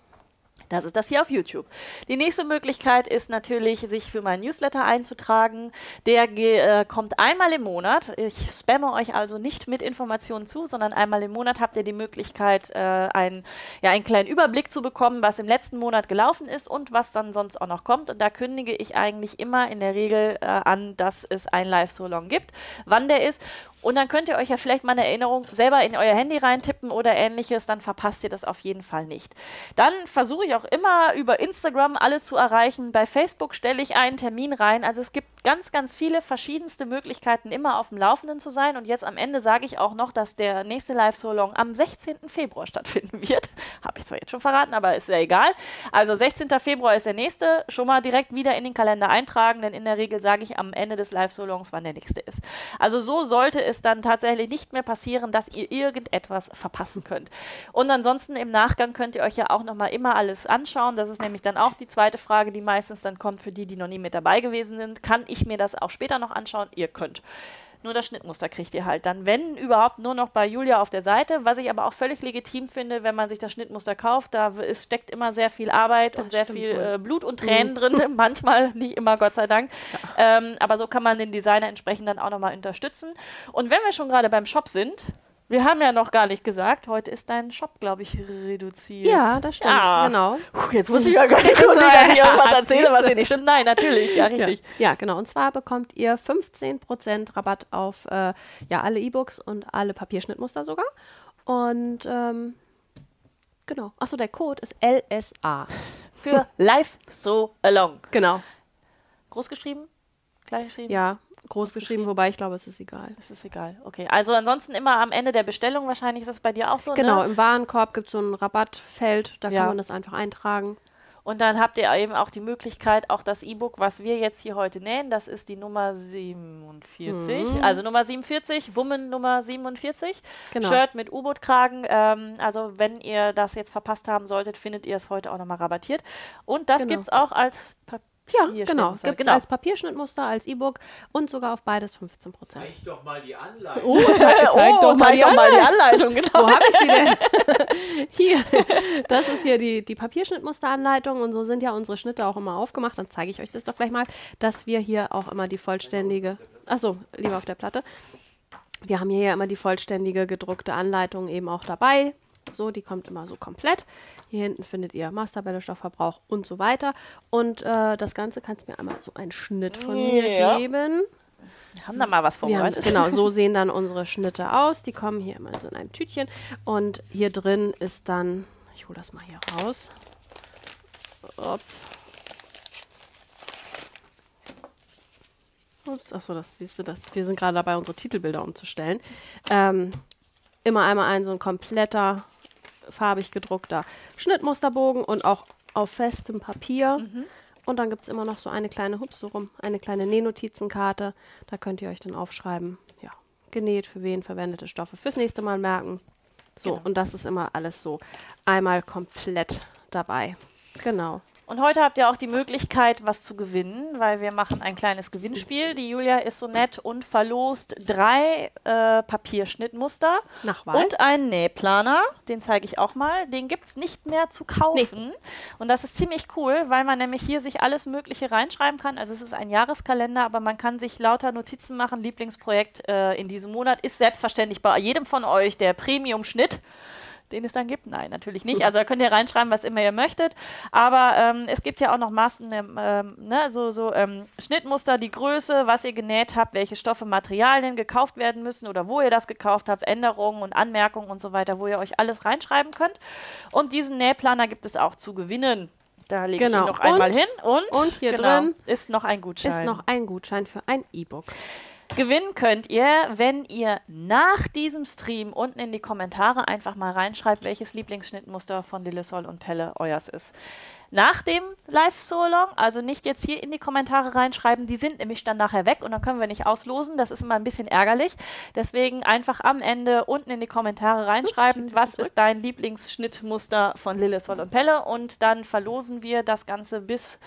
Das ist das hier auf YouTube. Die nächste Möglichkeit ist natürlich, sich für meinen Newsletter einzutragen. Der äh, kommt einmal im Monat. Ich spamme euch also nicht mit Informationen zu, sondern einmal im Monat habt ihr die Möglichkeit, äh, ein, ja, einen kleinen Überblick zu bekommen, was im letzten Monat gelaufen ist und was dann sonst auch noch kommt. Und da kündige ich eigentlich immer in der Regel äh, an, dass es ein Live-So-Long gibt, wann der ist und dann könnt ihr euch ja vielleicht mal eine Erinnerung selber in euer Handy reintippen oder ähnliches, dann verpasst ihr das auf jeden Fall nicht. Dann versuche ich auch immer über Instagram alle zu erreichen. Bei Facebook stelle ich einen Termin rein. Also es gibt ganz, ganz viele verschiedenste Möglichkeiten, immer auf dem Laufenden zu sein. Und jetzt am Ende sage ich auch noch, dass der nächste Live-So-Long am 16. Februar stattfinden wird. Habe ich zwar jetzt schon verraten, aber ist ja egal. Also 16. Februar ist der nächste. Schon mal direkt wieder in den Kalender eintragen, denn in der Regel sage ich am Ende des Live-So-Longs, wann der nächste ist. Also so sollte es dann tatsächlich nicht mehr passieren, dass ihr irgendetwas verpassen könnt. Und ansonsten im Nachgang könnt ihr euch ja auch nochmal immer alles anschauen. Das ist nämlich dann auch die zweite Frage, die meistens dann kommt für die, die noch nie mit dabei gewesen sind. Kann ich mir das auch später noch anschauen? Ihr könnt. Nur das Schnittmuster kriegt ihr halt dann, wenn überhaupt, nur noch bei Julia auf der Seite. Was ich aber auch völlig legitim finde, wenn man sich das Schnittmuster kauft. Da ist, steckt immer sehr viel Arbeit das und sehr viel äh, Blut und Tränen mhm. drin. Manchmal, nicht immer, Gott sei Dank. Ja. Ähm, aber so kann man den Designer entsprechend dann auch nochmal unterstützen. Und wenn wir schon gerade beim Shop sind, wir haben ja noch gar nicht gesagt, heute ist dein Shop, glaube ich, reduziert. Ja, das stimmt, ah. genau. Puh, jetzt muss ich ja gar nicht gucken, dass ich irgendwas erzähle, was hier nicht stimmt. Nein, natürlich, ja, richtig. Ja, ja genau. Und zwar bekommt ihr 15% Rabatt auf äh, ja, alle E-Books und alle Papierschnittmuster sogar. Und ähm, genau. Achso, der Code ist LSA. Für Live So Along. Genau. Groß geschrieben? Klein geschrieben? Ja, groß geschrieben, wobei ich glaube, es ist egal. Es ist egal, okay. Also ansonsten immer am Ende der Bestellung, wahrscheinlich ist das bei dir auch so, Genau, ne? im Warenkorb gibt es so ein Rabattfeld, da ja. kann man das einfach eintragen. Und dann habt ihr eben auch die Möglichkeit, auch das E-Book, was wir jetzt hier heute nähen, das ist die Nummer 47, mhm. also Nummer 47, Woman Nummer 47, genau. Shirt mit U-Boot-Kragen. Ähm, also wenn ihr das jetzt verpasst haben solltet, findet ihr es heute auch nochmal rabattiert. Und das genau. gibt es auch als Papier. Ja, genau. Gibt es genau. als Papierschnittmuster, als E-Book und sogar auf beides 15 Prozent. Zeig doch mal die Anleitung. Oh, zeig, zeig oh, doch, mal, zeig die doch mal die Anleitung. Genau. Wo habe ich sie denn? hier. Das ist hier die, die Papierschnittmusteranleitung und so sind ja unsere Schnitte auch immer aufgemacht. Dann zeige ich euch das doch gleich mal, dass wir hier auch immer die vollständige, achso, lieber auf der Platte. Wir haben hier ja immer die vollständige gedruckte Anleitung eben auch dabei. So, die kommt immer so komplett. Hier hinten findet ihr Masterbälle, Stoffverbrauch und so weiter. Und äh, das Ganze kannst du mir einmal so einen Schnitt von mir ja. geben. Wir haben da mal was vorbereitet. Haben, genau, so sehen dann unsere Schnitte aus. Die kommen hier immer so in einem Tütchen. Und hier drin ist dann, ich hole das mal hier raus. Ups. Ups, achso, das siehst du, das. wir sind gerade dabei, unsere Titelbilder umzustellen. Ähm, immer einmal ein so ein kompletter farbig gedruckter Schnittmusterbogen und auch auf festem Papier. Mhm. Und dann gibt es immer noch so eine kleine, hups, so rum, eine kleine Nähnotizenkarte. Da könnt ihr euch dann aufschreiben, ja, genäht, für wen verwendete Stoffe fürs nächste Mal merken. So, genau. und das ist immer alles so einmal komplett dabei. Genau. Und heute habt ihr auch die Möglichkeit, was zu gewinnen, weil wir machen ein kleines Gewinnspiel. Die Julia ist so nett und verlost drei äh, Papierschnittmuster und einen Nähplaner. Den zeige ich auch mal. Den gibt es nicht mehr zu kaufen. Nee. Und das ist ziemlich cool, weil man nämlich hier sich alles Mögliche reinschreiben kann. Also es ist ein Jahreskalender, aber man kann sich lauter Notizen machen. Lieblingsprojekt äh, in diesem Monat ist selbstverständlich bei jedem von euch der Premium-Schnitt den es dann gibt? Nein, natürlich nicht. Also da könnt ihr reinschreiben, was immer ihr möchtet. Aber ähm, es gibt ja auch noch Maßen, ähm, ähm, ne, so, so ähm, Schnittmuster, die Größe, was ihr genäht habt, welche Stoffe, Materialien gekauft werden müssen oder wo ihr das gekauft habt, Änderungen und Anmerkungen und so weiter, wo ihr euch alles reinschreiben könnt. Und diesen Nähplaner gibt es auch zu gewinnen. Da lege genau. ich ihn noch einmal hin. Und, und hier genau, drin ist noch ein Gutschein. Ist noch ein Gutschein für ein E-Book. Gewinnen könnt ihr, wenn ihr nach diesem Stream unten in die Kommentare einfach mal reinschreibt, welches Lieblingsschnittmuster von Lillesol und Pelle euers ist nach dem Live-Solong, also nicht jetzt hier in die Kommentare reinschreiben, die sind nämlich dann nachher weg und dann können wir nicht auslosen. Das ist immer ein bisschen ärgerlich. Deswegen einfach am Ende unten in die Kommentare reinschreiben, was ist dein Lieblingsschnittmuster von Lille, Sol und Pelle und dann verlosen wir das Ganze bis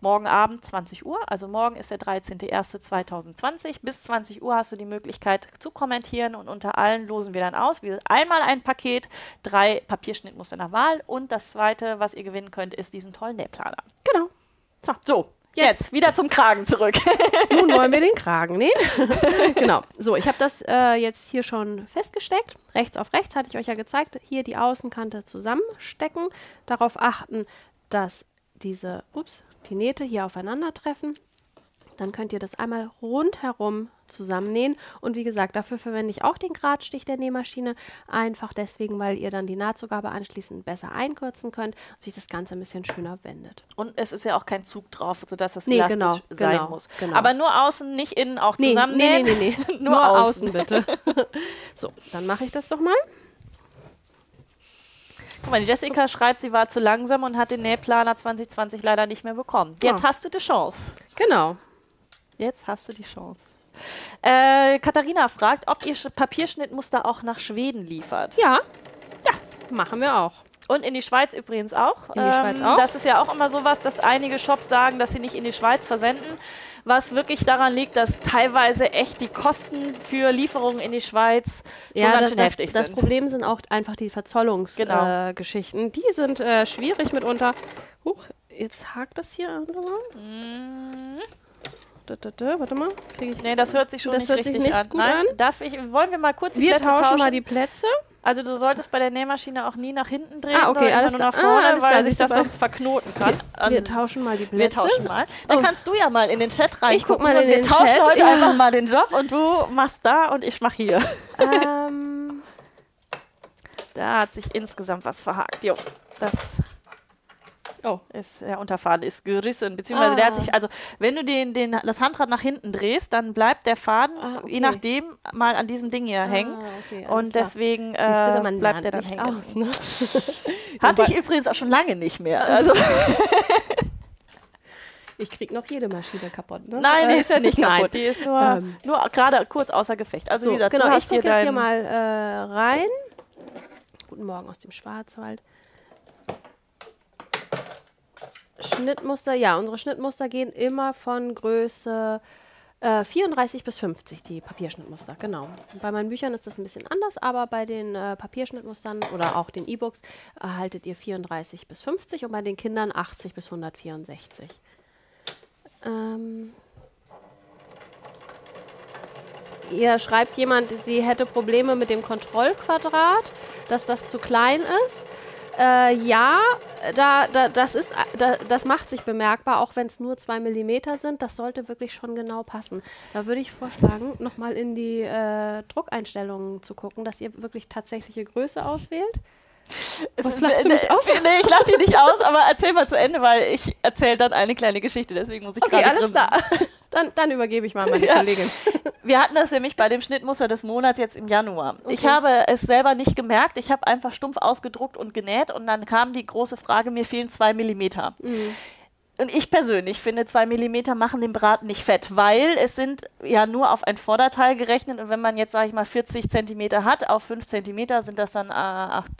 morgen Abend 20 Uhr. Also morgen ist der 13.01.2020. Bis 20 Uhr hast du die Möglichkeit zu kommentieren und unter allen losen wir dann aus. Wir einmal ein Paket, drei Papierschnittmuster nach Wahl und das zweite, was ihr gewinnen könnt, ist diesen tollen Nähplaner. Genau. So, so Jetzt. Jetzt. wieder zum Kragen zurück. Nun wollen wir den Kragen nähen. genau. So, ich habe das äh, jetzt hier schon festgesteckt. Rechts auf rechts hatte ich euch ja gezeigt. Hier die Außenkante zusammenstecken. Darauf achten, dass diese, ups, die Nähte hier aufeinandertreffen. Dann könnt ihr das einmal rundherum zusammennähen. Und wie gesagt, dafür verwende ich auch den Gradstich der Nähmaschine. Einfach deswegen, weil ihr dann die Nahtzugabe anschließend besser einkürzen könnt und sich das Ganze ein bisschen schöner wendet. Und es ist ja auch kein Zug drauf, sodass das nee, elastisch genau, sein genau, muss. Genau. Aber nur außen, nicht innen auch zusammennähen. Nee, nee, nee, nee. nur, nur außen. außen bitte. so, dann mache ich das doch mal. Guck mal, die Jessica schreibt, sie war zu langsam und hat den Nähplaner 2020 leider nicht mehr bekommen. Jetzt oh. hast du die Chance. Genau. Jetzt hast du die Chance. Äh, Katharina fragt, ob ihr Papierschnittmuster auch nach Schweden liefert. Ja. Ja, machen wir auch. Und in die Schweiz übrigens auch. In die ähm, Schweiz auch. Das ist ja auch immer sowas, dass einige Shops sagen, dass sie nicht in die Schweiz versenden was wirklich daran liegt, dass teilweise echt die Kosten für Lieferungen in die Schweiz ja, schon ganz schön das, heftig das sind. Das Problem sind auch einfach die Verzollungsgeschichten. Genau. Äh, die sind äh, schwierig mitunter. Huch, jetzt hakt das hier. Mm. Da, da, da, warte mal. ich nee, das hört sich schon das nicht hört sich nicht an. gut Nein, an. Darf ich, wollen wir mal kurz die wir Plätze tauschen? Wir tauschen mal die Plätze. Also du solltest bei der Nähmaschine auch nie nach hinten drehen, ah, okay, alles nur nach vorne, ah, weil sich das sonst verknoten kann. Wir, wir, tauschen mal die Plätze. Wir tauschen mal. Dann oh. kannst du ja mal in den Chat rein. Ich guck mal in den Chat. Wir tauschen heute ja. einfach mal den Job und du machst da und ich mach hier. Ähm. da hat sich insgesamt was verhakt. Jo, das Oh. Ist der Unterfaden ist gerissen, beziehungsweise ah. der hat sich, also wenn du den, den, das Handrad nach hinten drehst, dann bleibt der Faden, ah, okay. je nachdem, mal an diesem Ding hier ah, hängen. Okay, und deswegen äh, du, bleibt der dann hängen. Aus, ne? Hatte ich übrigens auch schon lange nicht mehr. Also Ich krieg noch jede Maschine kaputt, ne? Nein, die ist ja nicht kaputt. Die ist nur, ähm. nur gerade kurz außer Gefecht. Also so, wie gesagt, genau, ich gucke jetzt hier mal äh, rein. Guten Morgen aus dem Schwarzwald. Schnittmuster, ja, unsere Schnittmuster gehen immer von Größe äh, 34 bis 50, die Papierschnittmuster, genau. Bei meinen Büchern ist das ein bisschen anders, aber bei den äh, Papierschnittmustern oder auch den E-Books erhaltet ihr 34 bis 50 und bei den Kindern 80 bis 164. Ähm Hier schreibt jemand, sie hätte Probleme mit dem Kontrollquadrat, dass das zu klein ist. Äh, ja, da, da, das, ist, da, das macht sich bemerkbar, auch wenn es nur zwei Millimeter sind. Das sollte wirklich schon genau passen. Da würde ich vorschlagen, nochmal in die äh, Druckeinstellungen zu gucken, dass ihr wirklich tatsächliche Größe auswählt. Was lachst du mich aus? Nee, ich lach dich nicht aus, aber erzähl mal zu Ende, weil ich erzähle dann eine kleine Geschichte, deswegen muss ich okay, gerade alles da. Dann, dann, übergebe ich mal meine ja. Kollegin. Wir hatten das nämlich bei dem Schnittmuster des Monats jetzt im Januar. Okay. Ich habe es selber nicht gemerkt. Ich habe einfach stumpf ausgedruckt und genäht und dann kam die große Frage, mir fehlen zwei Millimeter. Mhm. Und ich persönlich finde, zwei Millimeter machen den Braten nicht fett, weil es sind ja nur auf ein Vorderteil gerechnet und wenn man jetzt, sage ich mal, 40 Zentimeter hat, auf 5 Zentimeter sind das dann äh, 8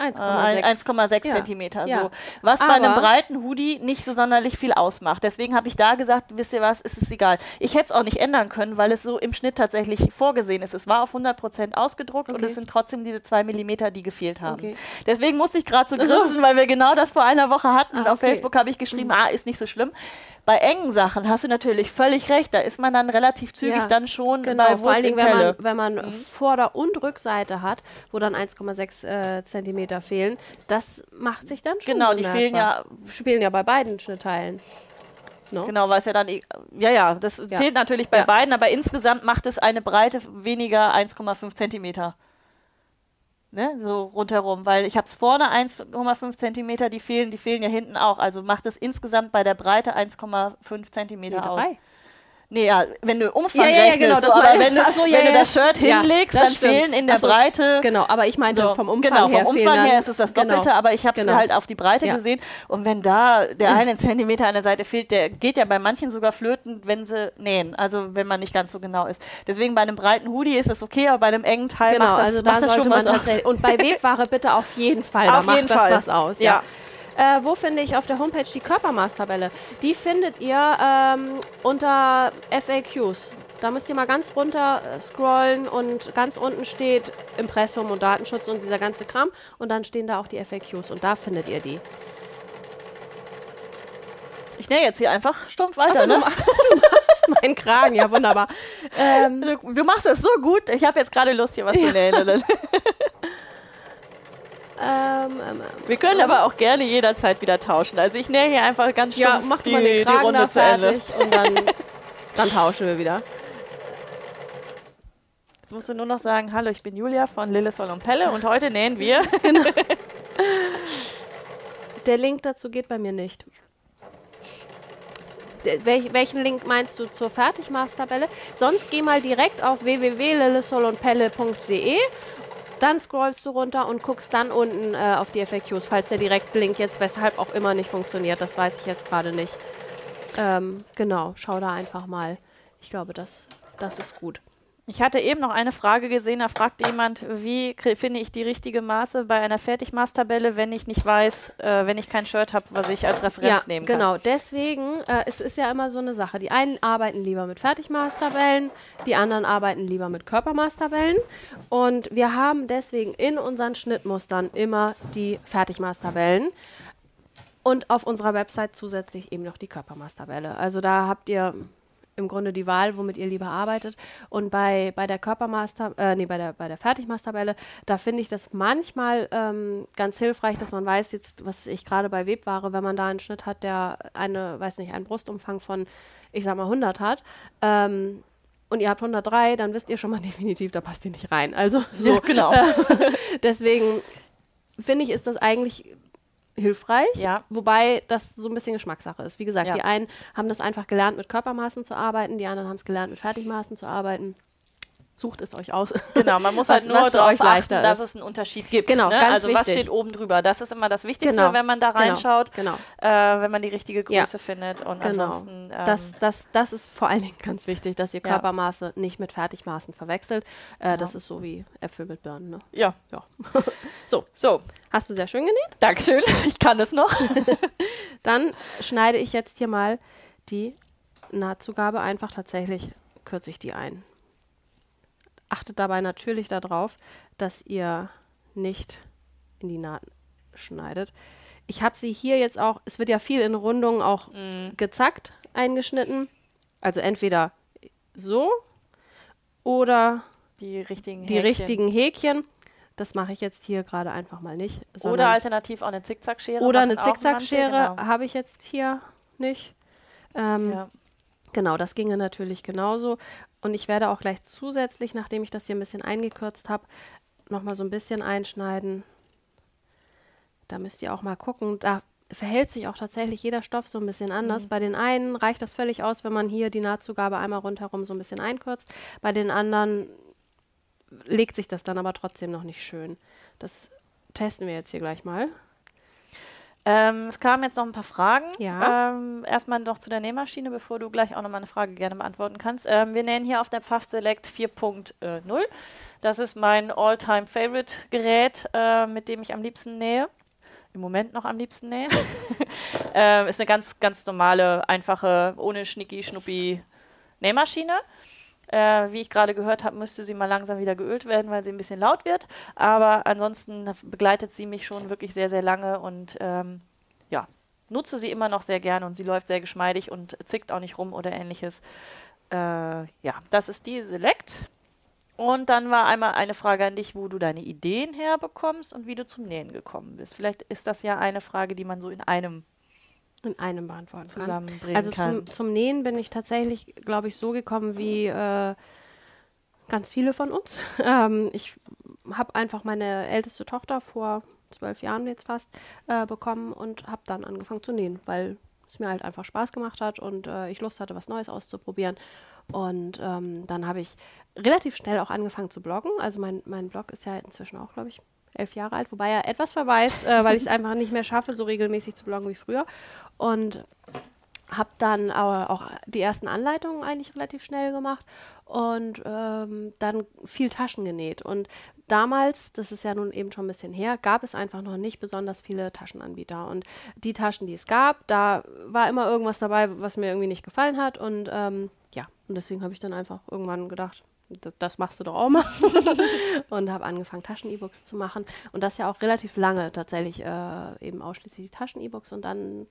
1,6 äh, ja. Zentimeter. Ja. So. Was Aber bei einem breiten Hoodie nicht so sonderlich viel ausmacht. Deswegen habe ich da gesagt, wisst ihr was, ist es egal. Ich hätte es auch nicht ändern können, weil es so im Schnitt tatsächlich vorgesehen ist. Es war auf 100% ausgedruckt okay. und es sind trotzdem diese zwei Millimeter, die gefehlt haben. Okay. Deswegen musste ich gerade so grinsen, weil wir genau das vor einer Woche hatten. Ah, okay. Auf Facebook habe ich geschrieben, mhm. ah, ist nicht so schlimm. Bei engen Sachen hast du natürlich völlig recht. Da ist man dann relativ zügig ja, dann schon genau, bei vor allen Dingen, wenn man, wenn man mhm. Vorder- und Rückseite hat, wo dann 1,6 äh, Zentimeter fehlen. Das macht sich dann schon Genau, die fehlen ja, spielen ja bei beiden Schnittteilen. No? Genau, weil es ja dann, ja, ja, das ja. fehlt natürlich bei ja. beiden, aber insgesamt macht es eine Breite weniger 1,5 Zentimeter. Ne, so rundherum, weil ich habe es vorne 1,5 Zentimeter, die fehlen, die fehlen ja hinten auch. Also macht es insgesamt bei der Breite 1,5 Zentimeter nee, aus. Nee, ja, wenn du Umfang ja, ja, ja, genau, so, aber wenn, du, so, wenn du das Shirt hinlegst, das dann stimmt. fehlen in der so, Breite. Genau, aber ich meinte so, vom Umfang genau, her. Genau, vom Umfang her ist es das Doppelte, genau. aber ich habe es genau. halt auf die Breite gesehen. Und wenn da der eine Zentimeter an der Seite fehlt, der geht ja bei manchen sogar flöten, wenn sie nähen. Also wenn man nicht ganz so genau ist. Deswegen bei einem breiten Hoodie ist es okay, aber bei einem engen Teil genau, macht das, also da sollte man tatsächlich. Und bei Webware bitte auf jeden Fall. Auf da jeden macht Fall. das was aus. ja. Äh, wo finde ich auf der Homepage die Körpermaßtabelle? Die findet ihr ähm, unter FAQs. Da müsst ihr mal ganz runter äh, scrollen und ganz unten steht Impressum und Datenschutz und dieser ganze Kram. Und dann stehen da auch die FAQs und da findet ihr die. Ich nähe jetzt hier einfach stumpf weiter. Achso, ne? du, machst meinen Kragen, ja wunderbar. Ähm, du machst es so gut. Ich habe jetzt gerade Lust, hier was zu nähen. Ähm, ähm, Wir können ähm, aber auch gerne jederzeit wieder tauschen. Also ich nähe hier einfach ganz stumpf Ja, mach die, mal den Kragen da fertig und dann, dann tauschen wir wieder. Jetzt musst du nur noch sagen, hallo, ich bin Julia von Lillesol und Pelle und heute nähen wir. Genau. Der Link dazu geht bei mir nicht. Welch, welchen Link meinst du zur Fertigmaßtabelle? Sonst geh mal direkt auf www.lillesolundpelle.de dann scrollst du runter und guckst dann unten äh, auf die FAQs, falls der Direktlink jetzt weshalb auch immer nicht funktioniert. Das weiß ich jetzt gerade nicht. Ähm, genau, schau da einfach mal. Ich glaube, das, das ist gut. Ich hatte eben noch eine Frage gesehen, da fragt jemand, wie finde ich die richtige Maße bei einer Fertigmaßtabelle, wenn ich nicht weiß, äh, wenn ich kein Shirt habe, was ich als Referenz ja, nehmen kann. Genau, deswegen, äh, es ist ja immer so eine Sache. Die einen arbeiten lieber mit Fertigmaßtabellen, die anderen arbeiten lieber mit Körpermaßtabellen. Und wir haben deswegen in unseren Schnittmustern immer die Fertigmaßtabellen. Und auf unserer Website zusätzlich eben noch die Körpermaßtabelle. Also da habt ihr im Grunde die Wahl, womit ihr lieber arbeitet. Und bei, bei der Körpermaster, äh, nee, bei der, bei der Fertigmaßtabelle, da finde ich das manchmal ähm, ganz hilfreich, dass man weiß jetzt, was ich gerade bei Webware, wenn man da einen Schnitt hat, der eine, weiß nicht, einen Brustumfang von, ich sag mal, 100 hat, ähm, und ihr habt 103, dann wisst ihr schon mal definitiv, da passt ihr nicht rein. Also so, ja, genau. deswegen finde ich, ist das eigentlich hilfreich, ja. wobei das so ein bisschen Geschmackssache ist. Wie gesagt, ja. die einen haben das einfach gelernt, mit Körpermaßen zu arbeiten, die anderen haben es gelernt, mit Fertigmaßen zu arbeiten. Sucht es euch aus. Genau, man muss was, halt nur darauf achten, dass es einen Unterschied gibt. Genau, ne? Also wichtig. was steht oben drüber? Das ist immer das Wichtigste, genau. wenn man da genau. reinschaut, genau. Äh, wenn man die richtige Größe ja. findet. Und genau. ansonsten. Ähm, das, das, das ist vor allen Dingen ganz wichtig, dass ihr Körpermaße nicht mit Fertigmaßen verwechselt. Äh, das ist so wie Äpfel mit Birnen. Ne? Ja. ja. so. so. Hast du sehr schön genäht? Dankeschön. Ich kann es noch. Dann schneide ich jetzt hier mal die Nahtzugabe einfach tatsächlich, kürze ich die ein. Achtet dabei natürlich darauf, dass ihr nicht in die Naht schneidet. Ich habe sie hier jetzt auch, es wird ja viel in Rundungen auch mm. gezackt eingeschnitten. Also entweder so oder die richtigen die Häkchen. richtigen Häkchen. Das mache ich jetzt hier gerade einfach mal nicht. Oder alternativ auch eine Zickzackschere. Oder eine Zickzackschere genau. habe ich jetzt hier nicht. Ähm, ja. Genau, das ginge natürlich genauso. Und ich werde auch gleich zusätzlich, nachdem ich das hier ein bisschen eingekürzt habe, nochmal so ein bisschen einschneiden. Da müsst ihr auch mal gucken. Da verhält sich auch tatsächlich jeder Stoff so ein bisschen anders. Mhm. Bei den einen reicht das völlig aus, wenn man hier die Nahtzugabe einmal rundherum so ein bisschen einkürzt. Bei den anderen legt sich das dann aber trotzdem noch nicht schön. Das testen wir jetzt hier gleich mal. Ähm, es kamen jetzt noch ein paar Fragen. Ja. Ähm, erstmal noch zu der Nähmaschine, bevor du gleich auch noch mal eine Frage gerne beantworten kannst. Ähm, wir nähen hier auf der Pfaff Select 4.0. Das ist mein All-Time-Favorite-Gerät, äh, mit dem ich am liebsten nähe. Im Moment noch am liebsten nähe. ähm, ist eine ganz, ganz normale, einfache, ohne Schnicki-Schnuppi Nähmaschine. Äh, wie ich gerade gehört habe, müsste sie mal langsam wieder geölt werden, weil sie ein bisschen laut wird. Aber ansonsten begleitet sie mich schon wirklich sehr, sehr lange und ähm, ja, nutze sie immer noch sehr gerne und sie läuft sehr geschmeidig und zickt auch nicht rum oder ähnliches. Äh, ja, das ist die Select. Und dann war einmal eine Frage an dich, wo du deine Ideen herbekommst und wie du zum Nähen gekommen bist. Vielleicht ist das ja eine Frage, die man so in einem in einem beantworten zusammenbringen kann. Also kann. Zum, zum Nähen bin ich tatsächlich, glaube ich, so gekommen wie äh, ganz viele von uns. ähm, ich habe einfach meine älteste Tochter vor zwölf Jahren jetzt fast äh, bekommen und habe dann angefangen zu nähen, weil es mir halt einfach Spaß gemacht hat und äh, ich Lust hatte, was Neues auszuprobieren. Und ähm, dann habe ich relativ schnell auch angefangen zu bloggen. Also mein, mein Blog ist ja inzwischen auch, glaube ich, elf Jahre alt, wobei er etwas verweist, äh, weil ich es einfach nicht mehr schaffe, so regelmäßig zu bloggen wie früher. Und habe dann auch die ersten Anleitungen eigentlich relativ schnell gemacht und ähm, dann viel Taschen genäht. Und damals, das ist ja nun eben schon ein bisschen her, gab es einfach noch nicht besonders viele Taschenanbieter. Und die Taschen, die es gab, da war immer irgendwas dabei, was mir irgendwie nicht gefallen hat. Und ähm, ja, und deswegen habe ich dann einfach irgendwann gedacht, das, machst du doch auch mal. und habe angefangen, Taschen-E-Books zu machen. Und das ja auch relativ lange tatsächlich äh, eben ausschließlich Taschen-E-Books. Und dann,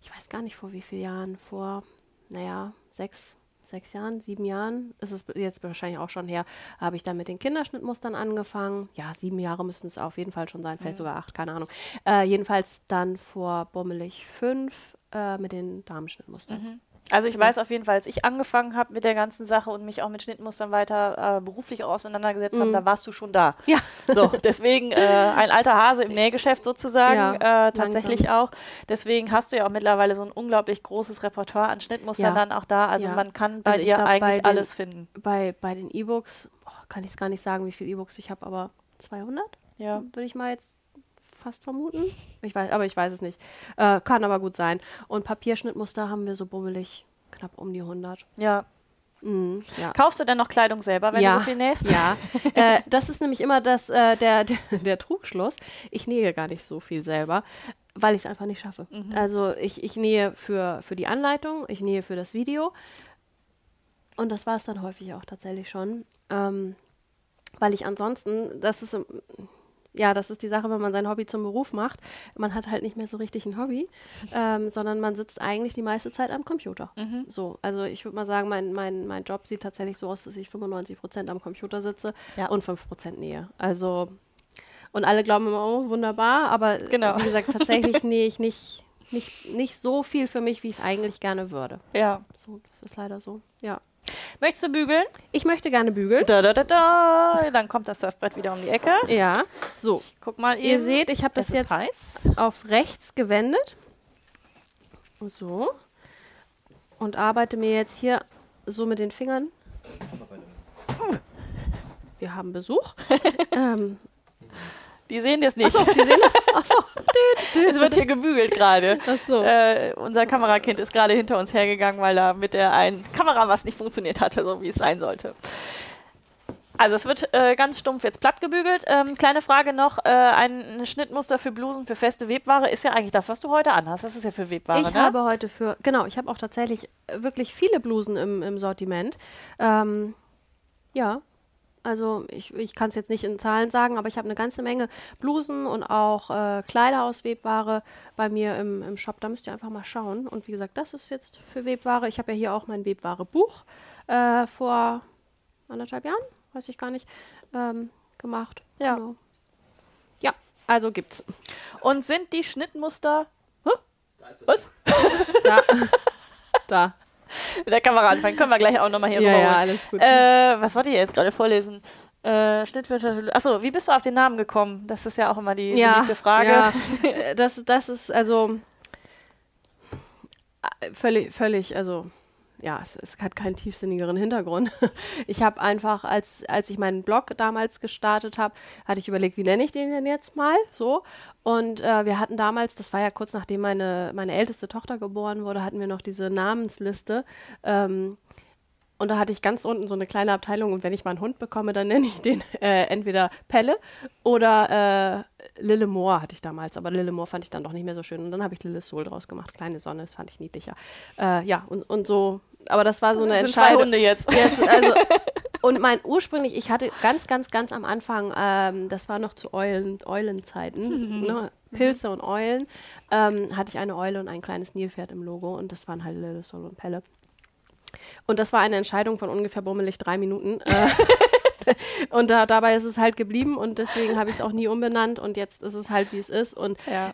ich weiß gar nicht vor wie vielen Jahren, vor, naja, sechs, sechs Jahren, sieben Jahren, ist es jetzt wahrscheinlich auch schon her, habe ich dann mit den Kinderschnittmustern angefangen. Ja, sieben Jahre müssten es auf jeden Fall schon sein, vielleicht mhm. sogar acht, keine Ahnung. Äh, jedenfalls dann vor bummelig fünf äh, mit den Damenschnittmustern. Mhm. Also ich weiß auf jeden Fall, als ich angefangen habe mit der ganzen Sache und mich auch mit Schnittmustern weiter äh, beruflich auch auseinandergesetzt mhm. habe, da warst du schon da. Ja. So, deswegen äh, ein alter Hase im Nähgeschäft sozusagen, ja, äh, tatsächlich langsam. auch. Deswegen hast du ja auch mittlerweile so ein unglaublich großes Repertoire an Schnittmustern ja. dann auch da. Also ja. man kann bei also dir glaub, eigentlich bei den, alles finden. Bei, bei den E-Books, oh, kann ich es gar nicht sagen, wie viele E-Books ich habe, aber 200? Ja. Würde ich mal jetzt fast vermuten. Ich weiß, aber ich weiß es nicht. Äh, kann aber gut sein. Und Papierschnittmuster haben wir so bummelig knapp um die 100. Ja. Mhm, ja. Kaufst du denn noch Kleidung selber, wenn ja, du so viel nähst? Ja, äh, das ist nämlich immer das, äh, der, der, der, Trugschluss. Ich nähe gar nicht so viel selber, weil ich es einfach nicht schaffe. Mhm. Also ich, ich nähe für, für die Anleitung, ich nähe für das Video. Und das war es dann häufig auch tatsächlich schon. Ähm, weil ich ansonsten, das ist ja, das ist die Sache, wenn man sein Hobby zum Beruf macht. Man hat halt nicht mehr so richtig ein Hobby, ähm, sondern man sitzt eigentlich die meiste Zeit am Computer. Mhm. So, also ich würde mal sagen, mein, mein, mein Job sieht tatsächlich so aus, dass ich 95 Prozent am Computer sitze ja. und 5 Prozent nähe. Also, und alle glauben immer, oh, wunderbar, aber genau. wie gesagt, tatsächlich nähe ich nicht, nicht, nicht so viel für mich, wie ich es eigentlich gerne würde. Ja. So, das ist leider so, ja. Möchtest du bügeln? Ich möchte gerne bügeln. Da, da, da, da. Dann kommt das Surfbrett wieder um die Ecke. Ja. So. Guck mal eben. Ihr seht, ich habe das, das jetzt heiß. auf rechts gewendet. So. Und arbeite mir jetzt hier so mit den Fingern. Wir haben Besuch. ähm, die sehen das nicht. Achso, die sehen Achso. Es wird hier gebügelt gerade. Achso. Äh, unser Kamerakind ist gerade hinter uns hergegangen, weil da mit der einen Kamera was nicht funktioniert hatte, so wie es sein sollte. Also es wird äh, ganz stumpf jetzt platt gebügelt. Ähm, kleine Frage noch, äh, ein Schnittmuster für Blusen für feste Webware ist ja eigentlich das, was du heute anhast. Das ist ja für Webware, Ich ne? habe heute für, genau, ich habe auch tatsächlich wirklich viele Blusen im, im Sortiment. Ähm, ja, also ich, ich kann es jetzt nicht in Zahlen sagen, aber ich habe eine ganze Menge Blusen und auch äh, Kleider aus Webware bei mir im, im Shop. Da müsst ihr einfach mal schauen. Und wie gesagt, das ist jetzt für Webware. Ich habe ja hier auch mein Webware-Buch äh, vor anderthalb Jahren, weiß ich gar nicht, ähm, gemacht. Ja. Genau. Ja, also gibt's. Und sind die Schnittmuster. Huh? Was? Da. da. mit der Kamera anfangen. Können wir gleich auch nochmal hier ja, Ja, alles gut. Äh, was wollte ich jetzt gerade vorlesen? Äh, Schnittwörter. Achso, wie bist du auf den Namen gekommen? Das ist ja auch immer die ja, beliebte Frage. Ja. das, das ist also äh, völlig, völlig, also ja, es, es, hat keinen tiefsinnigeren Hintergrund. Ich habe einfach, als, als ich meinen Blog damals gestartet habe, hatte ich überlegt, wie nenne ich den denn jetzt mal so. Und äh, wir hatten damals, das war ja kurz nachdem meine, meine älteste Tochter geboren wurde, hatten wir noch diese Namensliste. Ähm, und da hatte ich ganz unten so eine kleine Abteilung und wenn ich mal einen Hund bekomme, dann nenne ich den äh, entweder Pelle oder äh, Lille Moor hatte ich damals. Aber Lille Moor fand ich dann doch nicht mehr so schön. Und dann habe ich Lille Sol draus gemacht. Kleine Sonne, das fand ich niedlicher. Äh, ja, und, und so aber das war so eine das Entscheidung. Zwei Hunde jetzt. Yes, also, und mein ursprünglich, ich hatte ganz, ganz, ganz am Anfang, ähm, das war noch zu Eulen, Eulenzeiten, mhm. ne? Pilze und Eulen, ähm, hatte ich eine Eule und ein kleines Nilpferd im Logo und das waren halt Lille, Sol und Pelle. Und das war eine Entscheidung von ungefähr bummelig drei Minuten. Äh, und da, dabei ist es halt geblieben und deswegen habe ich es auch nie umbenannt und jetzt ist es halt, wie es ist. Und ja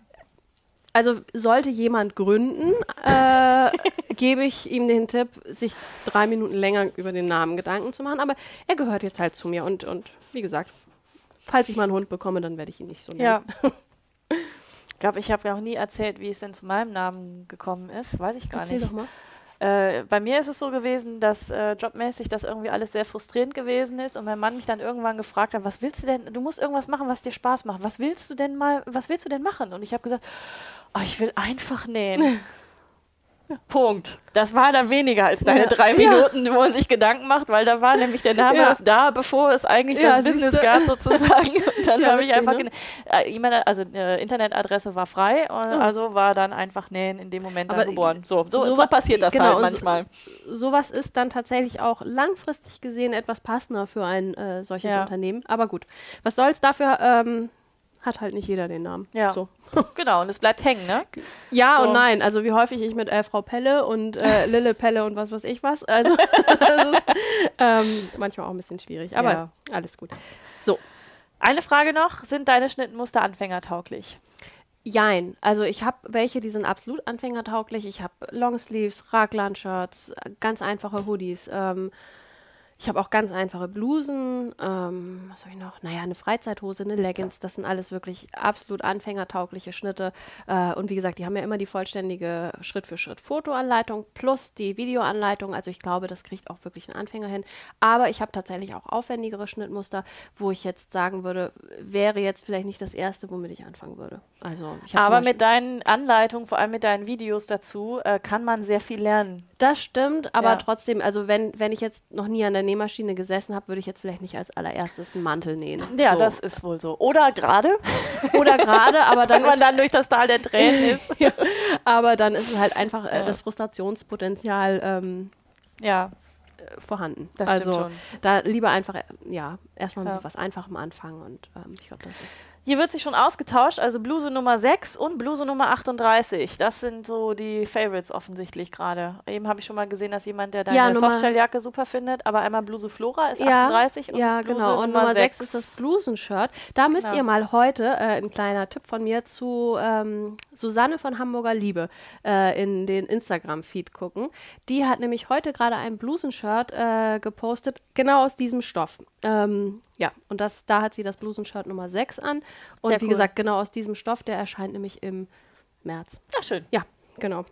also sollte jemand gründen, äh, gebe ich ihm den Tipp, sich drei Minuten länger über den Namen Gedanken zu machen. Aber er gehört jetzt halt zu mir und, und wie gesagt, falls ich mal einen Hund bekomme, dann werde ich ihn nicht so nennen. Ja. glaube, ich habe noch nie erzählt, wie es denn zu meinem Namen gekommen ist. Weiß ich gar Erzähl nicht. Erzähl doch mal. Äh, bei mir ist es so gewesen, dass äh, jobmäßig das irgendwie alles sehr frustrierend gewesen ist und mein Mann mich dann irgendwann gefragt hat, was willst du denn, du musst irgendwas machen, was dir Spaß macht. Was willst du denn mal, was willst du denn machen? Und ich habe gesagt, oh, ich will einfach nähen. Punkt. Das war dann weniger als deine ja. drei Minuten, ja. wo man sich Gedanken macht, weil da war nämlich der Name ja. da, bevor es eigentlich das Business gab sozusagen. Und dann habe ich einfach ne? E-Mail, also äh, Internetadresse war frei, oh. also war dann einfach Nähen in dem Moment dann geboren. So, so, so, so passiert das genau, halt manchmal. So, sowas ist dann tatsächlich auch langfristig gesehen etwas passender für ein äh, solches Unternehmen. Aber gut, was soll es dafür? Ähm, hat halt nicht jeder den Namen. Ja. So. Genau, und es bleibt hängen, ne? Ja so. und nein. Also wie häufig ich mit äh, Frau Pelle und äh, Lille Pelle und was weiß ich was. Also ist, ähm, manchmal auch ein bisschen schwierig, aber ja. alles gut. So. Eine Frage noch: Sind deine Schnittmuster anfängertauglich? Jein. Also ich habe welche, die sind absolut anfängertauglich. Ich habe Longsleeves, Raglan-Shirts, ganz einfache Hoodies. Ähm, ich habe auch ganz einfache Blusen. Ähm, was habe ich noch? Naja, eine Freizeithose, eine Leggings. Das sind alles wirklich absolut anfängertaugliche Schnitte. Äh, und wie gesagt, die haben ja immer die vollständige Schritt-für-Schritt-Fotoanleitung plus die Videoanleitung. Also ich glaube, das kriegt auch wirklich ein Anfänger hin. Aber ich habe tatsächlich auch aufwendigere Schnittmuster, wo ich jetzt sagen würde, wäre jetzt vielleicht nicht das erste, womit ich anfangen würde. Also Aber mit deinen Anleitungen, vor allem mit deinen Videos dazu, äh, kann man sehr viel lernen. Das stimmt, aber ja. trotzdem, also wenn, wenn ich jetzt noch nie an der Nähmaschine gesessen habe, würde ich jetzt vielleicht nicht als allererstes einen Mantel nähen. Ja, so. das ist wohl so. Oder gerade. Oder gerade, aber dann. wenn man dann durch das Tal der Tränen ist. ja, aber dann ist es halt einfach äh, das Frustrationspotenzial. Ähm, ja äh, vorhanden. Das also da lieber einfach ja erstmal ja. mit was Einfachem anfangen und ähm, ich glaube, das ist hier wird sich schon ausgetauscht, also Bluse Nummer 6 und Bluse Nummer 38. Das sind so die Favorites offensichtlich gerade. Eben habe ich schon mal gesehen, dass jemand, der deine ja, Softshelljacke super findet, aber einmal Bluse Flora ist ja, 38 und ja, Bluse genau. Und Nummer, 6 ist das Blusenshirt. Da müsst genau. ihr mal heute, äh, ein kleiner Tipp von mir, zu ähm, Susanne von Hamburger Liebe äh, in den Instagram-Feed gucken. Die hat nämlich heute gerade ein Blusenshirt äh, gepostet, genau aus diesem Stoff. Ähm, ja, und das, da hat sie das Blusenshirt Nummer 6 an. Und Sehr wie cool. gesagt, genau aus diesem Stoff, der erscheint nämlich im März. Ach, schön. Ja, genau.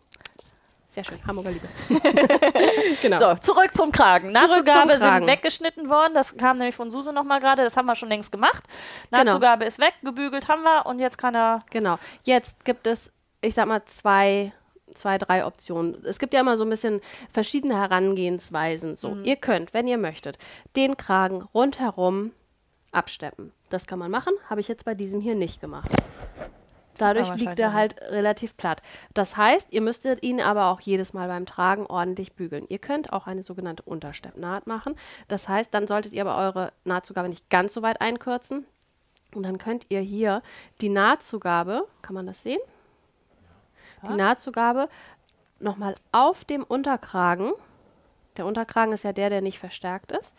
Sehr schön, Hamburger Liebe. genau. So, zurück zum Kragen. Nahtzugabe sind weggeschnitten worden. Das kam nämlich von Suse nochmal gerade. Das haben wir schon längst gemacht. Nahtzugabe genau. ist weg, gebügelt haben wir und jetzt kann er. Genau. Jetzt gibt es, ich sag mal, zwei zwei, drei Optionen. Es gibt ja immer so ein bisschen verschiedene Herangehensweisen. So, mhm. ihr könnt, wenn ihr möchtet, den Kragen rundherum absteppen. Das kann man machen, habe ich jetzt bei diesem hier nicht gemacht. Dadurch liegt er halt relativ platt. Das heißt, ihr müsstet ihn aber auch jedes Mal beim Tragen ordentlich bügeln. Ihr könnt auch eine sogenannte Untersteppnaht machen. Das heißt, dann solltet ihr aber eure Nahtzugabe nicht ganz so weit einkürzen. Und dann könnt ihr hier die Nahtzugabe, kann man das sehen? die Nahtzugabe nochmal auf dem Unterkragen, der Unterkragen ist ja der, der nicht verstärkt ist,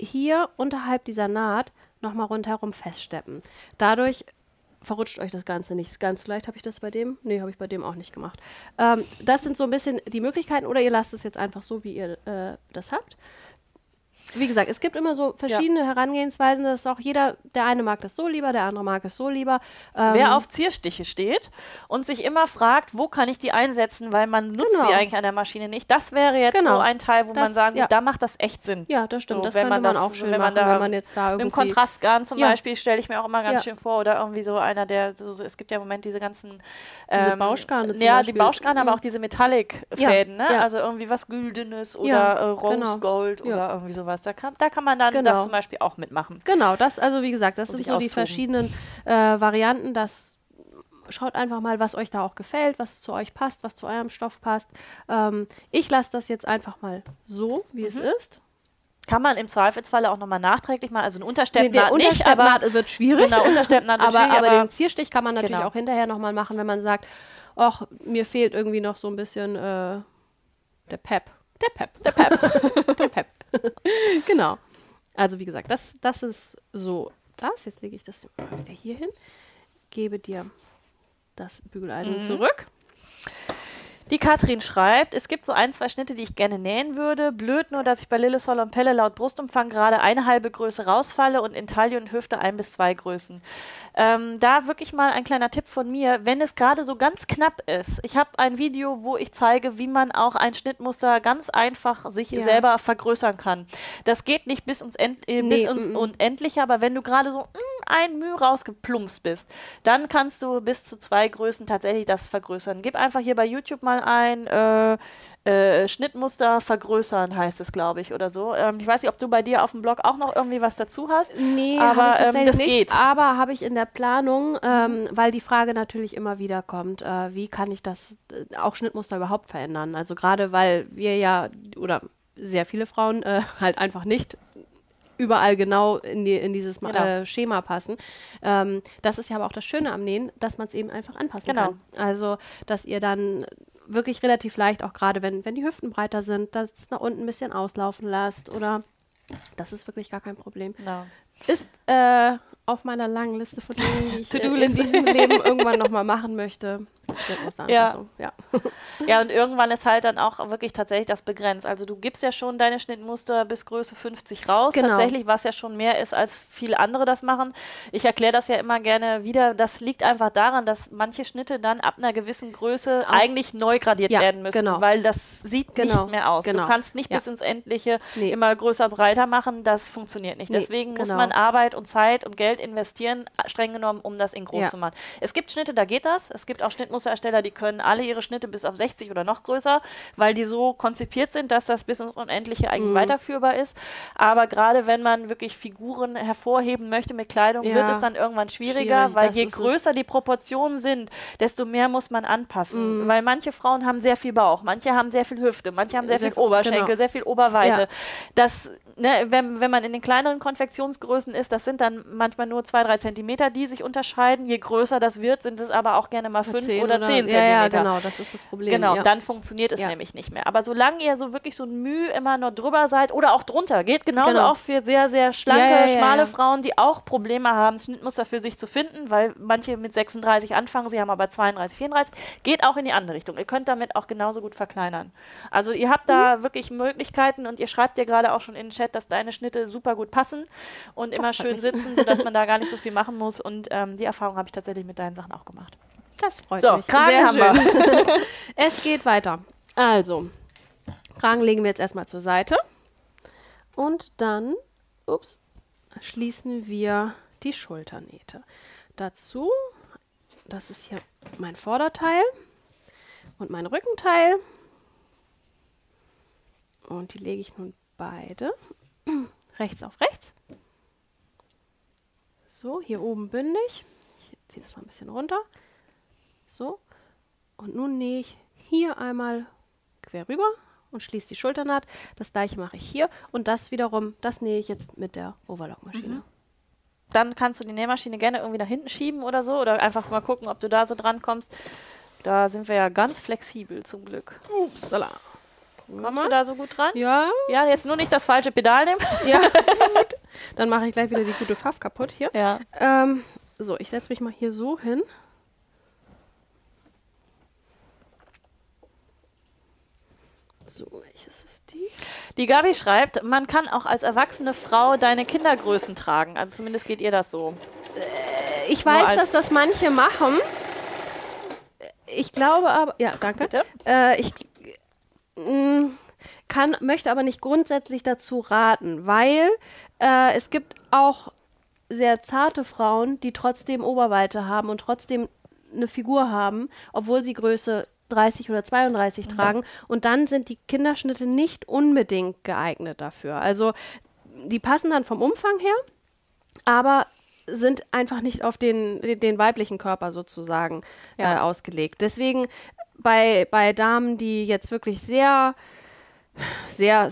hier unterhalb dieser Naht nochmal rundherum feststeppen. Dadurch verrutscht euch das Ganze nicht ganz. Vielleicht habe ich das bei dem, nee, habe ich bei dem auch nicht gemacht. Ähm, das sind so ein bisschen die Möglichkeiten oder ihr lasst es jetzt einfach so, wie ihr äh, das habt wie gesagt, es gibt immer so verschiedene ja. Herangehensweisen. Das ist auch jeder, der eine mag das so lieber, der andere mag es so lieber. Ähm Wer auf Zierstiche steht und sich immer fragt, wo kann ich die einsetzen, weil man nutzt genau. sie eigentlich an der Maschine nicht, das wäre jetzt genau. so ein Teil, wo das, man sagen, ja. da macht das echt Sinn. Ja, das stimmt. So, das wenn man, das, auch schön wenn man machen, da, wenn man jetzt da irgendwie... Im Kontrastgarn zum ja. Beispiel stelle ich mir auch immer ganz schön vor oder irgendwie so einer, der, so, es gibt ja im Moment diese ganzen... Diese ähm, Bauschgarne Ja, Beispiel. die Bauschgarne, mhm. aber auch diese Metallic-Fäden, ne? Also irgendwie was Güldenes oder äh, Rose genau. Gold oder irgendwie sowas. Da kann, da kann man dann genau. das zum Beispiel auch mitmachen. Genau, das, also wie gesagt, das sind so austoben. die verschiedenen äh, Varianten. Das schaut einfach mal, was euch da auch gefällt, was zu euch passt, was zu eurem Stoff passt. Ähm, ich lasse das jetzt einfach mal so, wie mhm. es ist. Kann man im Zweifelsfalle auch nochmal nachträglich mal, also eine Untersteppnaht nee, nicht, aber wird schwierig. Genau, Untersteppnaht wird aber, schwierig, aber, aber den Zierstich kann man natürlich genau. auch hinterher nochmal machen, wenn man sagt, ach, mir fehlt irgendwie noch so ein bisschen äh, der Pep. Der Pep. Der Pep. der Pep. genau. Also wie gesagt, das, das ist so das. Jetzt lege ich das wieder hier hin, gebe dir das Bügeleisen mhm. zurück. Die Katrin schreibt, es gibt so ein, zwei Schnitte, die ich gerne nähen würde. Blöd nur, dass ich bei Lillesol und Pelle laut Brustumfang gerade eine halbe Größe rausfalle und in Taille und Hüfte ein bis zwei Größen. Ähm, da wirklich mal ein kleiner Tipp von mir, wenn es gerade so ganz knapp ist. Ich habe ein Video, wo ich zeige, wie man auch ein Schnittmuster ganz einfach sich ja. selber vergrößern kann. Das geht nicht bis ins, End, äh, nee, bis ins. Unendliche, aber wenn du gerade so mm, ein Mühe rausgeplumpst bist, dann kannst du bis zu zwei Größen tatsächlich das vergrößern. Gib einfach hier bei YouTube mal ein, äh, äh, Schnittmuster vergrößern, heißt es, glaube ich, oder so. Ähm, ich weiß nicht, ob du bei dir auf dem Blog auch noch irgendwie was dazu hast. Nee, aber ähm, das nicht, geht. Aber habe ich in der Planung, ähm, mhm. weil die Frage natürlich immer wieder kommt, äh, wie kann ich das äh, auch Schnittmuster überhaupt verändern? Also gerade weil wir ja oder sehr viele Frauen äh, halt einfach nicht überall genau in, die, in dieses genau. äh, Schema passen. Ähm, das ist ja aber auch das Schöne am Nähen, dass man es eben einfach anpassen genau. kann. Also, dass ihr dann wirklich relativ leicht, auch gerade wenn, wenn die Hüften breiter sind, dass es nach unten ein bisschen auslaufen lässt oder das ist wirklich gar kein Problem. No. Ist äh, auf meiner langen Liste von Dingen, die ich in, in diesem Leben irgendwann nochmal machen möchte. Ja. ja. ja, und irgendwann ist halt dann auch wirklich tatsächlich das begrenzt. Also du gibst ja schon deine Schnittmuster bis Größe 50 raus, genau. tatsächlich, was ja schon mehr ist, als viele andere das machen. Ich erkläre das ja immer gerne wieder. Das liegt einfach daran, dass manche Schnitte dann ab einer gewissen Größe auch. eigentlich neu gradiert ja, werden müssen, genau. weil das sieht genau. nicht mehr aus. Du genau. kannst nicht ja. bis ins Endliche nee. immer größer, breiter machen. Das funktioniert nicht. Nee, Deswegen muss genau. man Arbeit und Zeit und Geld investieren, streng genommen, um das in groß zu machen. Es gibt Schnitte, da geht das. Es gibt auch Schnittmuster, Musterersteller, die können alle ihre Schnitte bis auf 60 oder noch größer, weil die so konzipiert sind, dass das bis ins Unendliche eigentlich mhm. weiterführbar ist. Aber gerade wenn man wirklich Figuren hervorheben möchte mit Kleidung, ja. wird es dann irgendwann schwieriger, Schwierig, weil je größer die Proportionen sind, desto mehr muss man anpassen. Mhm. Weil manche Frauen haben sehr viel Bauch, manche haben sehr viel Hüfte, manche haben sehr, sehr viel Oberschenkel, genau. sehr viel Oberweite. Ja. Das, ne, wenn, wenn man in den kleineren Konfektionsgrößen ist, das sind dann manchmal nur zwei, drei Zentimeter, die sich unterscheiden. Je größer das wird, sind es aber auch gerne mal fünf oder, oder 10 Zentimeter. Ja, genau, das ist das Problem. Genau, ja. dann funktioniert es ja. nämlich nicht mehr. Aber solange ihr so wirklich so ein Mühe immer nur drüber seid oder auch drunter, geht genauso genau. auch für sehr, sehr schlanke, schmale Frauen, die auch Probleme haben, Schnittmuster für sich zu finden, weil manche mit 36 anfangen, sie haben aber 32, 34, geht auch in die andere Richtung. Ihr könnt damit auch genauso gut verkleinern. Also ihr habt da mhm. wirklich Möglichkeiten und ihr schreibt ja gerade auch schon in den Chat, dass deine Schnitte super gut passen und das immer schön sitzen, sodass man da gar nicht so viel machen muss. Und ähm, die Erfahrung habe ich tatsächlich mit deinen Sachen auch gemacht. Das freut so, mich. Kragen Sehr haben wir. es geht weiter. Also, Kragen legen wir jetzt erstmal zur Seite. Und dann, ups, schließen wir die Schulternähte. Dazu, das ist hier mein Vorderteil und mein Rückenteil. Und die lege ich nun beide rechts auf rechts. So, hier oben bündig. Ich ziehe das mal ein bisschen runter. So. Und nun nähe ich hier einmal quer rüber und schließe die Schulternaht. Das gleiche mache ich hier. Und das wiederum, das nähe ich jetzt mit der Overlock-Maschine. Mhm. Dann kannst du die Nähmaschine gerne irgendwie nach hinten schieben oder so. Oder einfach mal gucken, ob du da so dran kommst. Da sind wir ja ganz flexibel zum Glück. Upsala. Kommst du da so gut dran? Ja. Ja, jetzt nur nicht das falsche Pedal nehmen. Ja, gut. Dann mache ich gleich wieder die gute Pfaff kaputt hier. Ja. Ähm, so, ich setze mich mal hier so hin. So, welches ist die? Die Gabi schreibt, man kann auch als erwachsene Frau deine Kindergrößen tragen. Also zumindest geht ihr das so. Äh, ich weiß, dass das manche machen. Ich glaube aber, ja, danke. Äh, ich mm, kann, möchte aber nicht grundsätzlich dazu raten, weil äh, es gibt auch sehr zarte Frauen, die trotzdem Oberweite haben und trotzdem eine Figur haben, obwohl sie Größe 30 oder 32 mhm. tragen. Und dann sind die Kinderschnitte nicht unbedingt geeignet dafür. Also die passen dann vom Umfang her, aber sind einfach nicht auf den, den, den weiblichen Körper sozusagen ja. äh, ausgelegt. Deswegen bei, bei Damen, die jetzt wirklich sehr, sehr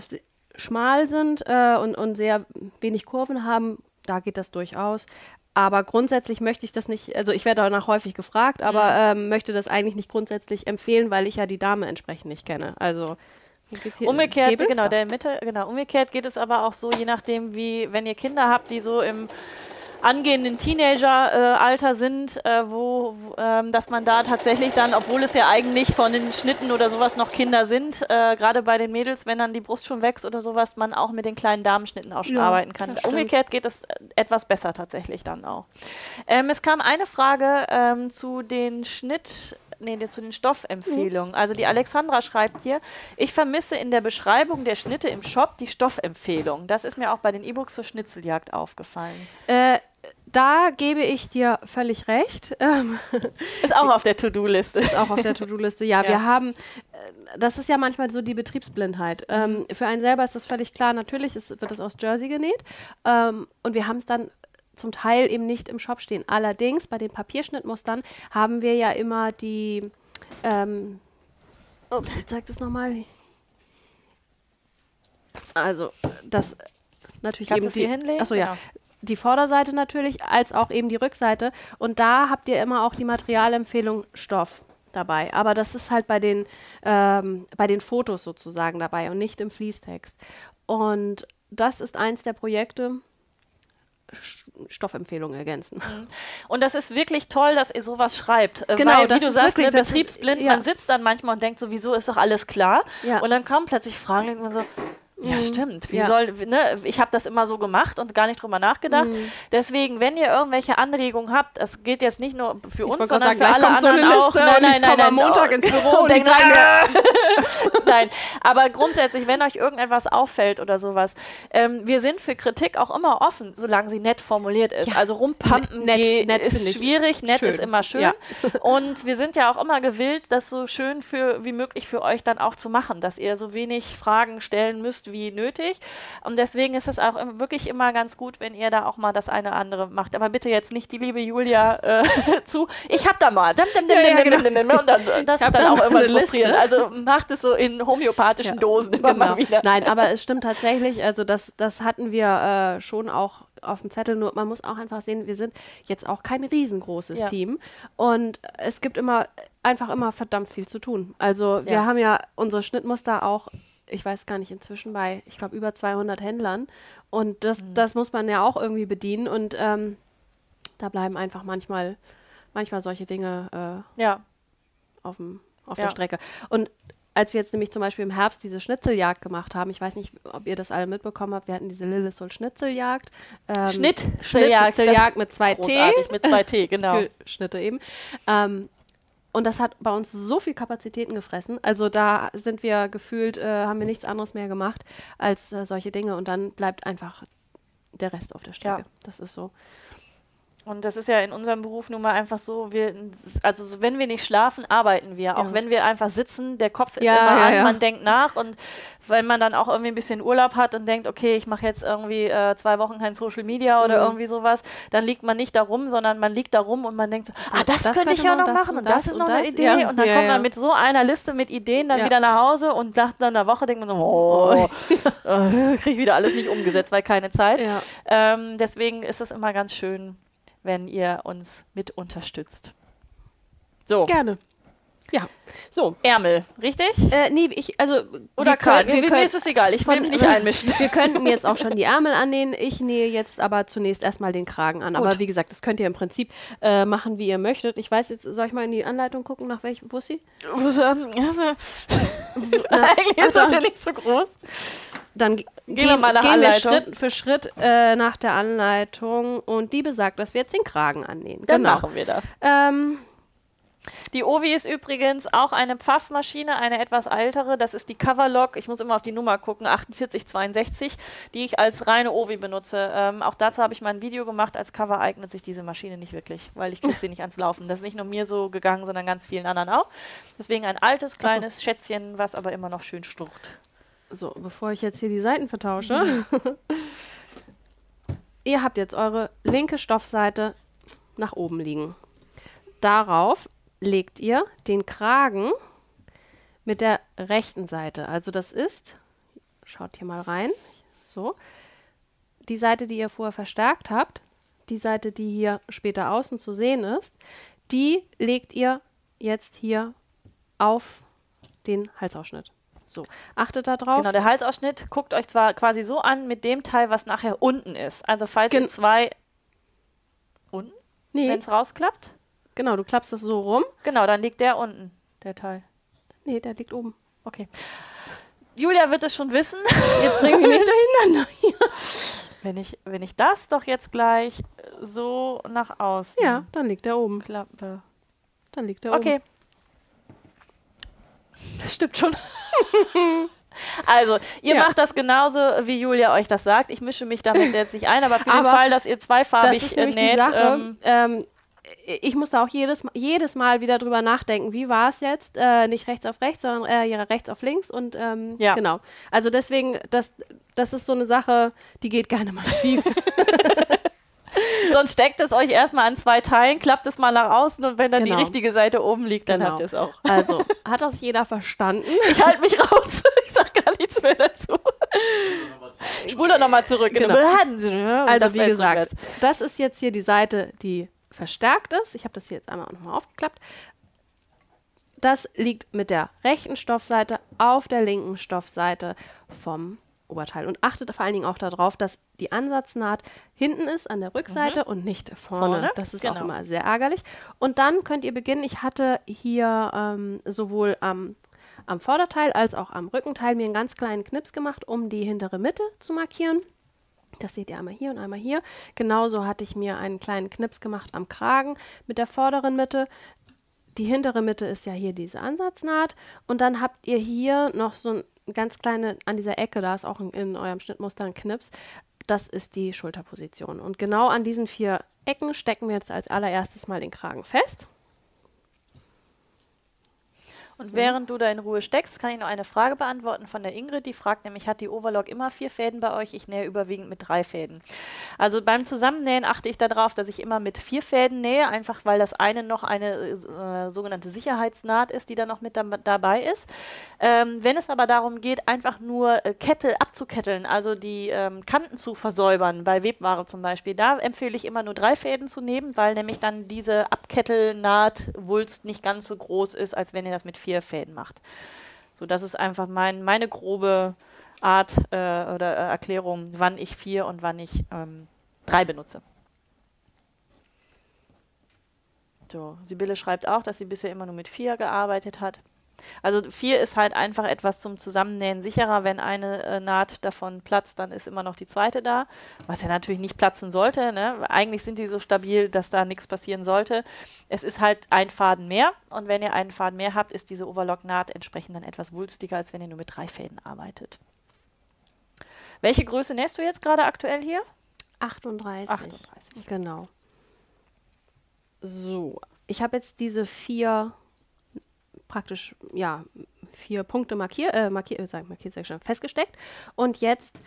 schmal sind äh, und, und sehr wenig Kurven haben, da geht das durchaus. Aber grundsätzlich möchte ich das nicht, also ich werde danach häufig gefragt, aber mhm. ähm, möchte das eigentlich nicht grundsätzlich empfehlen, weil ich ja die Dame entsprechend nicht kenne. Also umgekehrt, genau, der Mitte, genau, umgekehrt geht es aber auch so, je nachdem, wie, wenn ihr Kinder habt, die so im angehenden Teenager-Alter äh, sind, äh, wo, ähm, dass man da tatsächlich dann, obwohl es ja eigentlich von den Schnitten oder sowas noch Kinder sind, äh, gerade bei den Mädels, wenn dann die Brust schon wächst oder sowas, man auch mit den kleinen Damenschnitten auch schon ja, arbeiten kann. Umgekehrt geht es etwas besser tatsächlich dann auch. Ähm, es kam eine Frage ähm, zu den Schnitt nee, zu den Stoffempfehlungen. Also die Alexandra schreibt hier, ich vermisse in der Beschreibung der Schnitte im Shop die Stoffempfehlung. Das ist mir auch bei den E-Books zur Schnitzeljagd aufgefallen. Äh, da gebe ich dir völlig recht. ist auch auf der To-Do-Liste. Ist auch auf der To-Do-Liste, ja, ja, Wir haben, äh, das ist ja manchmal so die Betriebsblindheit. Ähm, für einen selber ist das völlig klar, natürlich ist, wird das aus Jersey genäht. Ähm, und wir haben es dann zum Teil eben nicht im Shop stehen. Allerdings bei den Papierschnittmustern haben wir ja immer die, ähm, ups, ich zeige das nochmal. Also, das natürlich Kannst eben die, hinlegen? Achso, ja. ja. Die Vorderseite natürlich, als auch eben die Rückseite. Und da habt ihr immer auch die Materialempfehlung Stoff dabei. Aber das ist halt bei den, ähm, bei den Fotos sozusagen dabei und nicht im Fließtext. Und das ist eins der Projekte, Stoffempfehlungen ergänzen. Mhm. Und das ist wirklich toll, dass ihr sowas schreibt. Äh, genau, Weil, wie du sagst, ne, betriebsblind, ja. man sitzt dann manchmal und denkt, sowieso ist doch alles klar. Ja. Und dann kommen plötzlich Fragen und man so, ja, mhm. stimmt. Wie ja. soll, ne? Ich habe das immer so gemacht und gar nicht drüber nachgedacht. Mhm. Deswegen, wenn ihr irgendwelche Anregungen habt, das geht jetzt nicht nur für uns, sondern sagen, für alle anderen so auch. Nein, nein, nein, nein, am Montag ins Büro und, und sage, nein, aber grundsätzlich, wenn euch irgendetwas auffällt oder sowas, ähm, wir sind für Kritik auch immer offen, solange sie nett formuliert ist. Ja. Also rumpampen nett, nett ist schwierig, nett schön. ist immer schön. Ja. und wir sind ja auch immer gewillt, das so schön für, wie möglich für euch dann auch zu machen, dass ihr so wenig Fragen stellen müsst, wie nötig. Und deswegen ist es auch wirklich immer ganz gut, wenn ihr da auch mal das eine oder andere macht. Aber bitte jetzt nicht die liebe Julia äh, zu. Ich hab da mal. Und dann, das ist dann auch immer frustrierend. Also macht es so in homöopathischen ja, Dosen immer genau. mal wieder. Nein, aber es stimmt tatsächlich. Also das, das hatten wir äh, schon auch auf dem Zettel, nur man muss auch einfach sehen, wir sind jetzt auch kein riesengroßes ja. Team und es gibt immer einfach immer verdammt viel zu tun. Also wir ja. haben ja unsere Schnittmuster auch ich weiß gar nicht, inzwischen bei, ich glaube, über 200 Händlern. Und das, mhm. das muss man ja auch irgendwie bedienen. Und ähm, da bleiben einfach manchmal, manchmal solche Dinge äh, ja. auf, dem, auf ja. der Strecke. Und als wir jetzt nämlich zum Beispiel im Herbst diese Schnitzeljagd gemacht haben, ich weiß nicht, ob ihr das alle mitbekommen habt, wir hatten diese Lillesol Schnitzeljagd. Ähm, Schnitzeljagd. Schnitzeljagd mit zwei T. Mit zwei T, genau. Für Schnitte eben. Ähm, und das hat bei uns so viel Kapazitäten gefressen. Also da sind wir gefühlt, äh, haben wir nichts anderes mehr gemacht als äh, solche Dinge. Und dann bleibt einfach der Rest auf der Strecke. Ja. Das ist so. Und das ist ja in unserem Beruf nun mal einfach so, wir, also wenn wir nicht schlafen, arbeiten wir. Ja. Auch wenn wir einfach sitzen, der Kopf ist ja, immer ja, an, man denkt nach und wenn man dann auch irgendwie ein bisschen Urlaub hat und denkt, okay, ich mache jetzt irgendwie äh, zwei Wochen kein Social Media oder mhm. irgendwie sowas, dann liegt man nicht da rum, sondern man liegt da rum und man denkt, ah, das, das könnte ich ja noch machen und das, das ist noch eine Idee. Und dann kommt man mit so einer Liste mit Ideen dann wieder nach Hause und nach einer Woche denkt man so, oh, oh. äh, kriege ich wieder alles nicht umgesetzt, weil keine Zeit. Ähm, deswegen ist es immer ganz schön, wenn ihr uns mit unterstützt. So. Gerne. Ja, so. Ärmel, richtig? Äh, nee, ich, also. Oder Karl, mir, mir ist es egal, ich will mich nicht einmischen. Wir könnten jetzt auch schon die Ärmel annähen. Ich nähe jetzt aber zunächst erstmal den Kragen an. Gut. Aber wie gesagt, das könnt ihr im Prinzip äh, machen, wie ihr möchtet. Ich weiß jetzt, soll ich mal in die Anleitung gucken, nach welchem, wo ist sie? Eigentlich ist das ja nicht so groß. Dann gehen, gehen, wir, mal nach gehen wir Schritt für Schritt äh, nach der Anleitung und die besagt, dass wir jetzt den Kragen annähen. Dann genau. machen wir das. Ähm, die Ovi ist übrigens auch eine Pfaffmaschine, eine etwas ältere. Das ist die Coverlock. Ich muss immer auf die Nummer gucken, 4862, die ich als reine Ovi benutze. Ähm, auch dazu habe ich mal ein Video gemacht. Als Cover eignet sich diese Maschine nicht wirklich, weil ich kriege sie nicht ans Laufen. Das ist nicht nur mir so gegangen, sondern ganz vielen anderen auch. Deswegen ein altes, kleines so. Schätzchen, was aber immer noch schön strucht. So, bevor ich jetzt hier die Seiten vertausche. Mhm. Ihr habt jetzt eure linke Stoffseite nach oben liegen. Darauf legt ihr den Kragen mit der rechten Seite. Also das ist, schaut hier mal rein, so, die Seite, die ihr vorher verstärkt habt, die Seite, die hier später außen zu sehen ist, die legt ihr jetzt hier auf den Halsausschnitt. So, achtet da drauf. Genau, der Halsausschnitt guckt euch zwar quasi so an mit dem Teil, was nachher unten ist. Also falls Gen ihr zwei Unten? Nee. Wenn es rausklappt? Genau, du klappst das so rum. Genau, dann liegt der unten, der Teil. Nee, der liegt oben. Okay. Julia wird es schon wissen. Jetzt bringen wir nicht durcheinander. wenn, ich, wenn ich das doch jetzt gleich so nach außen. Ja, dann liegt der oben. Klappe. Dann liegt der okay. oben. Okay. Das stimmt schon. Also, ihr ja. macht das genauso, wie Julia euch das sagt. Ich mische mich damit jetzt nicht ein, aber für aber den Fall, dass ihr zweifarbig das ist näht. Die Sache, ähm, ähm, ich musste auch jedes, jedes Mal wieder drüber nachdenken, wie war es jetzt? Äh, nicht rechts auf rechts, sondern äh, rechts auf links. Und ähm, ja. genau. Also deswegen, das, das ist so eine Sache, die geht gerne mal schief. Sonst steckt es euch erstmal an zwei Teilen, klappt es mal nach außen und wenn dann genau. die richtige Seite oben liegt, dann genau. habt ihr es auch. Also, hat das jeder verstanden? Ich halte mich raus. Ich sag gar nichts mehr dazu. Spule nochmal zurück. Genau. Also, wie gesagt, das ist jetzt hier die Seite, die verstärkt ist. Ich habe das hier jetzt einmal nochmal aufgeklappt. Das liegt mit der rechten Stoffseite auf der linken Stoffseite vom Oberteil. Und achtet vor allen Dingen auch darauf, dass die Ansatznaht hinten ist an der Rückseite mhm. und nicht vorne. vorne. Das ist genau. auch immer sehr ärgerlich. Und dann könnt ihr beginnen. Ich hatte hier ähm, sowohl am, am Vorderteil als auch am Rückenteil mir einen ganz kleinen Knips gemacht, um die hintere Mitte zu markieren. Das seht ihr einmal hier und einmal hier. Genauso hatte ich mir einen kleinen Knips gemacht am Kragen mit der vorderen Mitte. Die hintere Mitte ist ja hier diese Ansatznaht. Und dann habt ihr hier noch so ein ganz kleine, an dieser Ecke, da ist auch in, in eurem Schnittmuster ein Knips. Das ist die Schulterposition. Und genau an diesen vier Ecken stecken wir jetzt als allererstes mal den Kragen fest. Und so. während du da in Ruhe steckst, kann ich noch eine Frage beantworten von der Ingrid. Die fragt nämlich, hat die Overlock immer vier Fäden bei euch? Ich nähe überwiegend mit drei Fäden. Also beim Zusammennähen achte ich darauf, dass ich immer mit vier Fäden nähe, einfach weil das eine noch eine äh, sogenannte Sicherheitsnaht ist, die da noch mit da dabei ist. Ähm, wenn es aber darum geht, einfach nur äh, Kette abzuketteln, also die ähm, Kanten zu versäubern, bei Webware zum Beispiel, da empfehle ich immer nur drei Fäden zu nehmen, weil nämlich dann diese Abkettelnaht-Wulst nicht ganz so groß ist, als wenn ihr das mit vier vier Fäden macht. So, das ist einfach mein, meine grobe Art äh, oder äh, Erklärung, wann ich vier und wann ich ähm, drei benutze. So, Sibylle schreibt auch, dass sie bisher immer nur mit vier gearbeitet hat. Also vier ist halt einfach etwas zum Zusammennähen sicherer. Wenn eine äh, Naht davon platzt, dann ist immer noch die zweite da, was ja natürlich nicht platzen sollte. Ne? Eigentlich sind die so stabil, dass da nichts passieren sollte. Es ist halt ein Faden mehr und wenn ihr einen Faden mehr habt, ist diese Overlock-Naht entsprechend dann etwas wulstiger, als wenn ihr nur mit drei Fäden arbeitet. Welche Größe nähst du jetzt gerade aktuell hier? 38. 38. Genau. So, ich habe jetzt diese vier praktisch ja vier Punkte markiert, äh, markiert, äh, markiert sag ich schon, festgesteckt. Und jetzt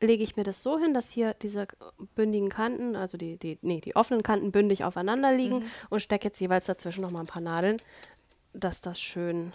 lege ich mir das so hin, dass hier diese bündigen Kanten, also die, die, nee, die offenen Kanten bündig aufeinander liegen mhm. und stecke jetzt jeweils dazwischen nochmal ein paar Nadeln, dass das schön,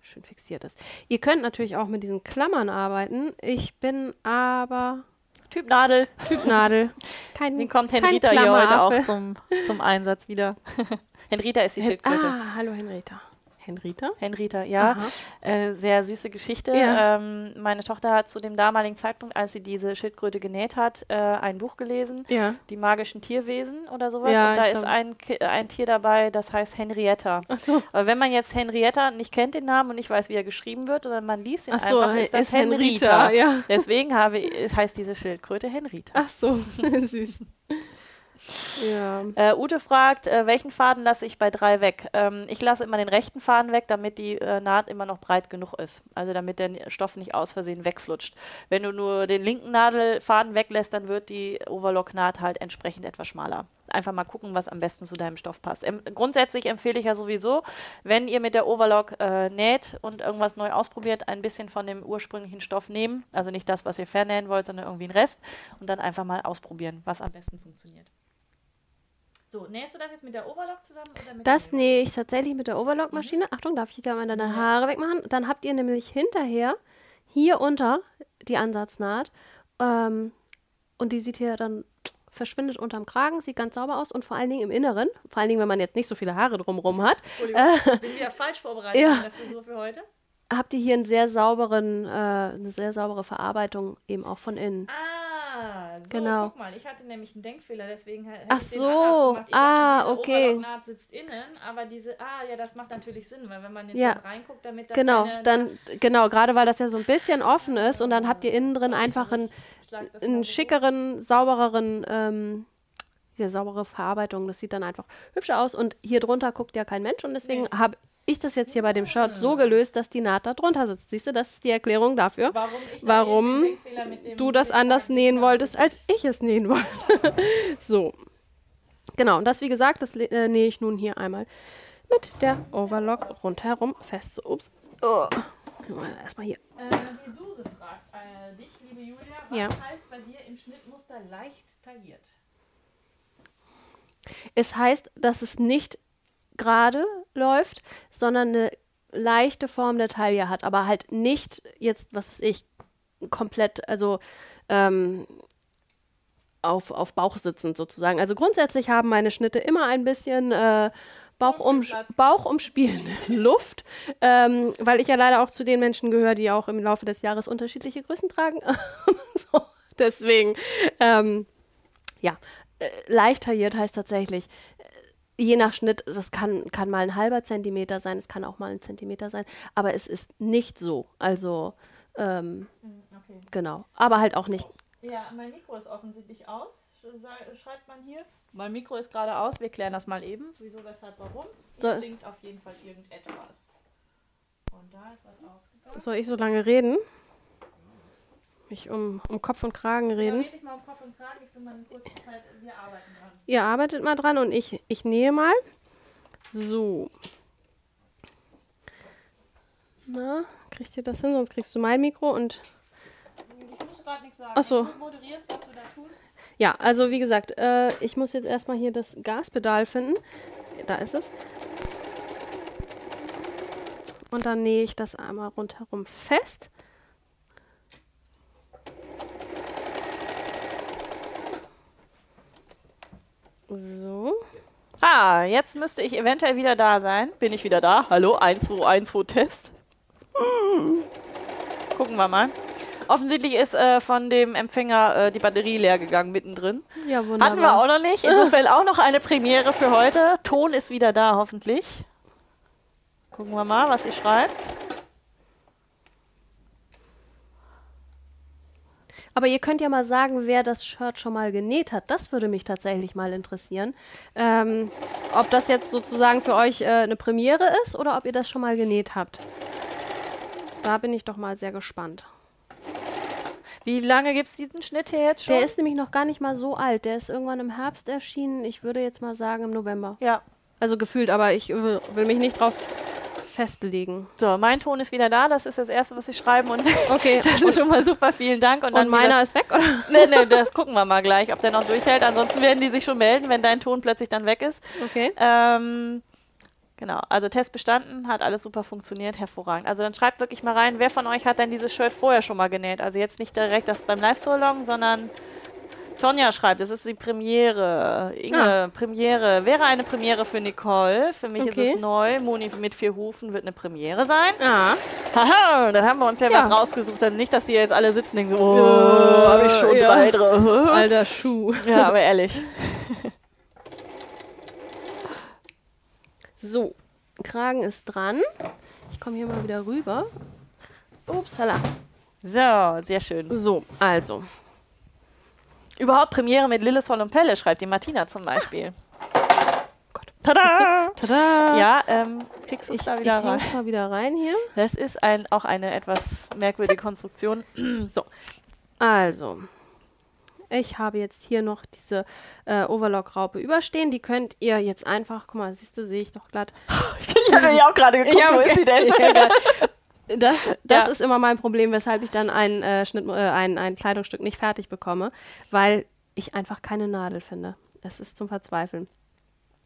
schön fixiert ist. Ihr könnt natürlich auch mit diesen Klammern arbeiten. Ich bin aber Typ Nadel. Typ Nadel. Kein, Den kommt Henrita hier heute auch zum, zum Einsatz wieder. Henrita ist die Schildkröte. Ah, hallo Henrita. Henrita? Henrita, ja. Äh, sehr süße Geschichte. Ja. Ähm, meine Tochter hat zu dem damaligen Zeitpunkt, als sie diese Schildkröte genäht hat, äh, ein Buch gelesen, ja. Die magischen Tierwesen oder sowas. Ja, Und da ist ein, ein Tier dabei, das heißt Henrietta. Ach so. Aber wenn man jetzt Henrietta nicht kennt den Namen und nicht weiß, wie er geschrieben wird, oder man liest ihn Ach so, einfach, ist das ist Henrita. Henrita ja. Deswegen habe, heißt diese Schildkröte Henrita. Ach so, süß. Ja. Äh, Ute fragt, äh, welchen Faden lasse ich bei drei weg? Ähm, ich lasse immer den rechten Faden weg, damit die äh, Naht immer noch breit genug ist. Also damit der Stoff nicht aus Versehen wegflutscht. Wenn du nur den linken Nadelfaden weglässt, dann wird die Overlock-Naht halt entsprechend etwas schmaler. Einfach mal gucken, was am besten zu deinem Stoff passt. Ähm, grundsätzlich empfehle ich ja sowieso, wenn ihr mit der Overlock äh, näht und irgendwas neu ausprobiert, ein bisschen von dem ursprünglichen Stoff nehmen. Also nicht das, was ihr vernähen wollt, sondern irgendwie einen Rest. Und dann einfach mal ausprobieren, was am besten funktioniert. So, nähst du das jetzt mit der Overlock zusammen? Oder mit das nähe ich tatsächlich mit der Overlock-Maschine. Mhm. Achtung, darf ich da mal deine. Haare wegmachen? Dann habt ihr nämlich hinterher hier unter die Ansatznaht. Ähm, und die sieht hier dann, verschwindet unterm Kragen, sieht ganz sauber aus und vor allen Dingen im Inneren, vor allen Dingen, wenn man jetzt nicht so viele Haare drumherum hat. Äh, bin wieder falsch vorbereitet ja, der Frisur für heute. Habt ihr hier einen sehr sauberen, äh, eine sehr saubere Verarbeitung eben auch von innen. Ah, genau. guck mal, ich hatte nämlich einen Denkfehler, deswegen hätte Ach so, ah, dachte, okay. Overlock sitzt innen, aber diese, ah, ja, das macht natürlich Sinn, weil wenn man jetzt ja. reinguckt, damit da Genau, dann, genau, gerade weil das ja so ein bisschen offen ist und dann habt ihr innen drin einfach einen, einen schickeren, saubereren, ähm, hier saubere Verarbeitung, das sieht dann einfach hübscher aus und hier drunter guckt ja kein Mensch und deswegen nee. habe ich das jetzt hier bei dem Shirt so gelöst, dass die Naht da drunter sitzt. Siehst du, das ist die Erklärung dafür, warum, warum du das anders nähen wolltest, als ich es nähen wollte. so. Genau, und das, wie gesagt, das äh, nähe ich nun hier einmal mit der Overlock rundherum fest. So, ups. Oh. Erstmal hier. Äh, die Suse fragt äh, dich, liebe Julia, was ja. heißt bei dir im Schnittmuster leicht tailliert? Es heißt, dass es nicht gerade läuft, sondern eine leichte Form der Taille hat, aber halt nicht jetzt, was weiß ich, komplett, also ähm, auf, auf Bauch sitzend sozusagen. Also grundsätzlich haben meine Schnitte immer ein bisschen äh, Bauchum, Bauchumspielende Luft, ähm, weil ich ja leider auch zu den Menschen gehöre, die auch im Laufe des Jahres unterschiedliche Größen tragen. so, deswegen, ähm, ja, leicht tailliert heißt tatsächlich, je nach Schnitt, das kann, kann mal ein halber Zentimeter sein, es kann auch mal ein Zentimeter sein, aber es ist nicht so. Also, ähm, hm, okay. genau. Aber halt auch nicht. Ja, mein Mikro ist offensichtlich aus, schreibt man hier. Mein Mikro ist gerade aus, wir klären das mal eben. Wieso, weshalb, warum? Hier so. klingt auf jeden Fall irgendetwas. Und da ist was ausgegangen. Soll ich so lange reden? Mich um, um Kopf und Kragen reden. Ja, red ich mal um Kopf und Kragen. Ich bin mal eine kurze Zeit, wir arbeiten dran. Ihr arbeitet mal dran und ich, ich nähe mal. So. Na, kriegt ihr das hin? Sonst kriegst du mein Mikro und. Ich muss gerade nichts sagen. Achso. Du moderierst, was du da tust. Ja, also wie gesagt, äh, ich muss jetzt erstmal hier das Gaspedal finden. Da ist es. Und dann nähe ich das einmal rundherum fest. So. Ah, jetzt müsste ich eventuell wieder da sein. Bin ich wieder da? Hallo, 1, 2, 1, 2, Test. Gucken wir mal. Offensichtlich ist äh, von dem Empfänger äh, die Batterie leer gegangen mittendrin. Ja, wunderbar. Hatten wir auch noch nicht. Insofern auch noch eine Premiere für heute. Ton ist wieder da, hoffentlich. Gucken wir mal, was sie schreibt. Aber ihr könnt ja mal sagen, wer das Shirt schon mal genäht hat. Das würde mich tatsächlich mal interessieren. Ähm, ob das jetzt sozusagen für euch äh, eine Premiere ist oder ob ihr das schon mal genäht habt. Da bin ich doch mal sehr gespannt. Wie lange gibt es diesen Schnitt hier jetzt schon? Der ist nämlich noch gar nicht mal so alt. Der ist irgendwann im Herbst erschienen. Ich würde jetzt mal sagen im November. Ja. Also gefühlt, aber ich will mich nicht drauf festlegen. So, mein Ton ist wieder da. Das ist das Erste, was Sie schreiben. Und okay. das ist schon mal super. Vielen Dank. Und, und meiner wieder, ist weg, oder? Nee, nee, das gucken wir mal gleich, ob der noch durchhält. Ansonsten werden die sich schon melden, wenn dein Ton plötzlich dann weg ist. Okay. Ähm, genau. Also Test bestanden, hat alles super funktioniert. Hervorragend. Also dann schreibt wirklich mal rein, wer von euch hat denn dieses Shirt vorher schon mal genäht? Also jetzt nicht direkt das beim Live-Solong, sondern Tonja schreibt, es ist die Premiere. Inge, ah. Premiere. Wäre eine Premiere für Nicole. Für mich okay. ist es neu. Moni mit vier Hufen wird eine Premiere sein. Ja. Haha, dann haben wir uns ja, ja. was rausgesucht. Also nicht, dass die jetzt alle sitzen und denken, oh, ja, habe ich schon ja. drei drin. Alter Schuh. Ja, aber ehrlich. so, Kragen ist dran. Ich komme hier mal wieder rüber. Upsala. So, sehr schön. So, also. Überhaupt Premiere mit Lilleshall und Pelle, schreibt die Martina zum Beispiel. Gott. Tada! Tada! Ja, ähm, kriegst du es da wieder ich rein? mal wieder rein hier. Das ist ein, auch eine etwas merkwürdige Zack. Konstruktion. so, also. Ich habe jetzt hier noch diese äh, Overlock-Raupe überstehen. Die könnt ihr jetzt einfach, guck mal, siehst du, sehe ich doch glatt. ich habe ja auch gerade geguckt, ja, okay. wo ist sie denn? Das, das ja. ist immer mein Problem, weshalb ich dann ein, äh, Schnitt, äh, ein, ein Kleidungsstück nicht fertig bekomme, weil ich einfach keine Nadel finde. Es ist zum Verzweifeln.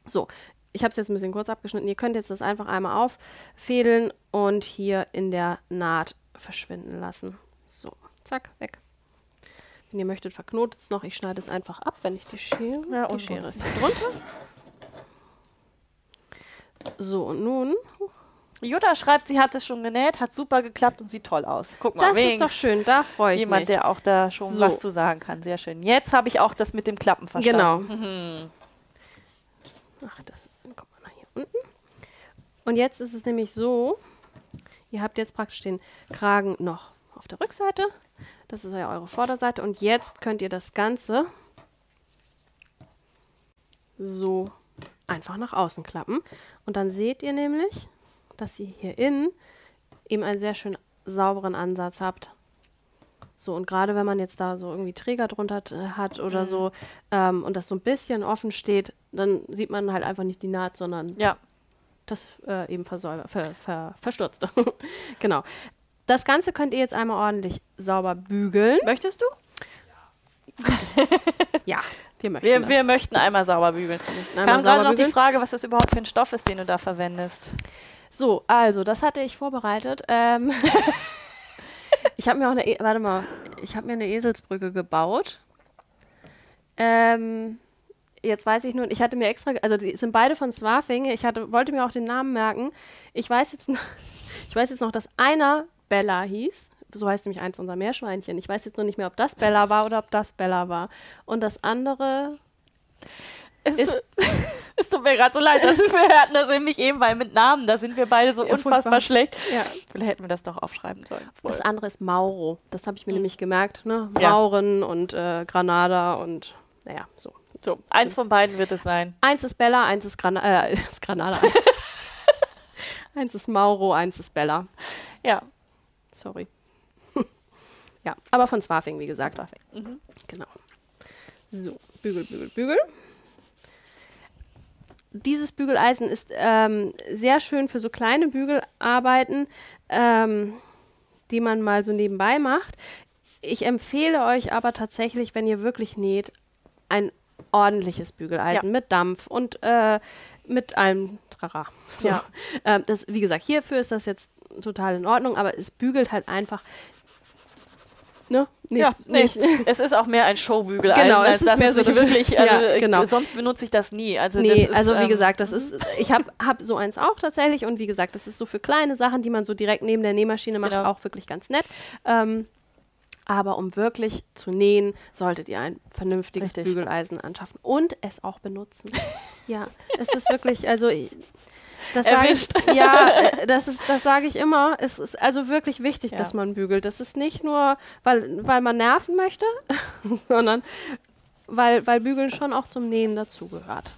So, ich habe es jetzt ein bisschen kurz abgeschnitten. Ihr könnt jetzt das einfach einmal auffädeln und hier in der Naht verschwinden lassen. So, zack, weg. Wenn ihr möchtet, verknotet es noch. Ich schneide es einfach ab, wenn ich die Schere. Ja, die Schere ist hier drunter. So, und nun Jutta schreibt, sie hat es schon genäht, hat super geklappt und sieht toll aus. Guck mal, das ist doch schön, da freue ich jemand, mich. Jemand, der auch da schon so. was zu sagen kann. Sehr schön. Jetzt habe ich auch das mit dem Klappen verstanden. Genau. Mhm. Ach, das kommt mal hier unten. Und jetzt ist es nämlich so, ihr habt jetzt praktisch den Kragen noch auf der Rückseite. Das ist ja eure Vorderseite. Und jetzt könnt ihr das Ganze so einfach nach außen klappen. Und dann seht ihr nämlich, dass ihr hier innen eben einen sehr schön sauberen Ansatz habt. So, und gerade wenn man jetzt da so irgendwie Träger drunter hat oder mhm. so ähm, und das so ein bisschen offen steht, dann sieht man halt einfach nicht die Naht, sondern ja. das äh, eben ver, ver, verstürzt. genau. Das Ganze könnt ihr jetzt einmal ordentlich sauber bügeln. Möchtest du? ja, wir möchten. Wir, wir möchten einmal sauber bügeln. Einmal Kam gerade noch bügeln. die Frage, was das überhaupt für ein Stoff ist, den du da verwendest. So, also, das hatte ich vorbereitet. Ähm ich habe mir auch eine, e warte mal, ich habe mir eine Eselsbrücke gebaut. Ähm, jetzt weiß ich nur, ich hatte mir extra, also die sind beide von Swarfing. Ich hatte, wollte mir auch den Namen merken. Ich weiß jetzt noch, ich weiß jetzt noch, dass einer Bella hieß. So heißt nämlich eins unserer Meerschweinchen. Ich weiß jetzt nur nicht mehr, ob das Bella war oder ob das Bella war. Und das andere es, ist, es tut mir gerade so leid, dass wir hatten das nämlich eben, weil mit Namen, da sind wir beide so ja, unfassbar furchtbar. schlecht. Ja. Vielleicht hätten wir das doch aufschreiben sollen. Wohl. Das andere ist Mauro. Das habe ich mir mhm. nämlich gemerkt. Ne? Mauren ja. und äh, Granada und naja, so. So, eins von beiden wird es sein. Eins ist Bella, eins ist, Gran äh, ist Granada. eins ist Mauro, eins ist Bella. Ja. Sorry. ja, aber von Swafing, wie gesagt. Swafing. Mhm. Genau. So, Bügel, Bügel, Bügel dieses Bügeleisen ist ähm, sehr schön für so kleine Bügelarbeiten, ähm, die man mal so nebenbei macht. Ich empfehle euch aber tatsächlich, wenn ihr wirklich näht, ein ordentliches Bügeleisen ja. mit Dampf und äh, mit allem Trara. So. Ja. Ähm, das, wie gesagt, hierfür ist das jetzt total in Ordnung, aber es bügelt halt einfach Ne? Nicht, ja, nicht. es ist auch mehr ein Showbügel. Genau, als, es ist mehr so wirklich. Also, ja, genau. Sonst benutze ich das nie. Also, nee, ist, also wie ähm, gesagt, das ist. Ich habe hab so eins auch tatsächlich und wie gesagt, das ist so für kleine Sachen, die man so direkt neben der Nähmaschine macht, genau. auch wirklich ganz nett. Ähm, aber um wirklich zu nähen, solltet ihr ein vernünftiges Richtig. Bügeleisen anschaffen und es auch benutzen. ja, es ist wirklich, also das erwischt. Ich, ja, äh, das ist, das sage ich immer. Es ist also wirklich wichtig, ja. dass man bügelt. Das ist nicht nur, weil, weil man nerven möchte, sondern weil, weil Bügeln schon auch zum Nähen dazugehört.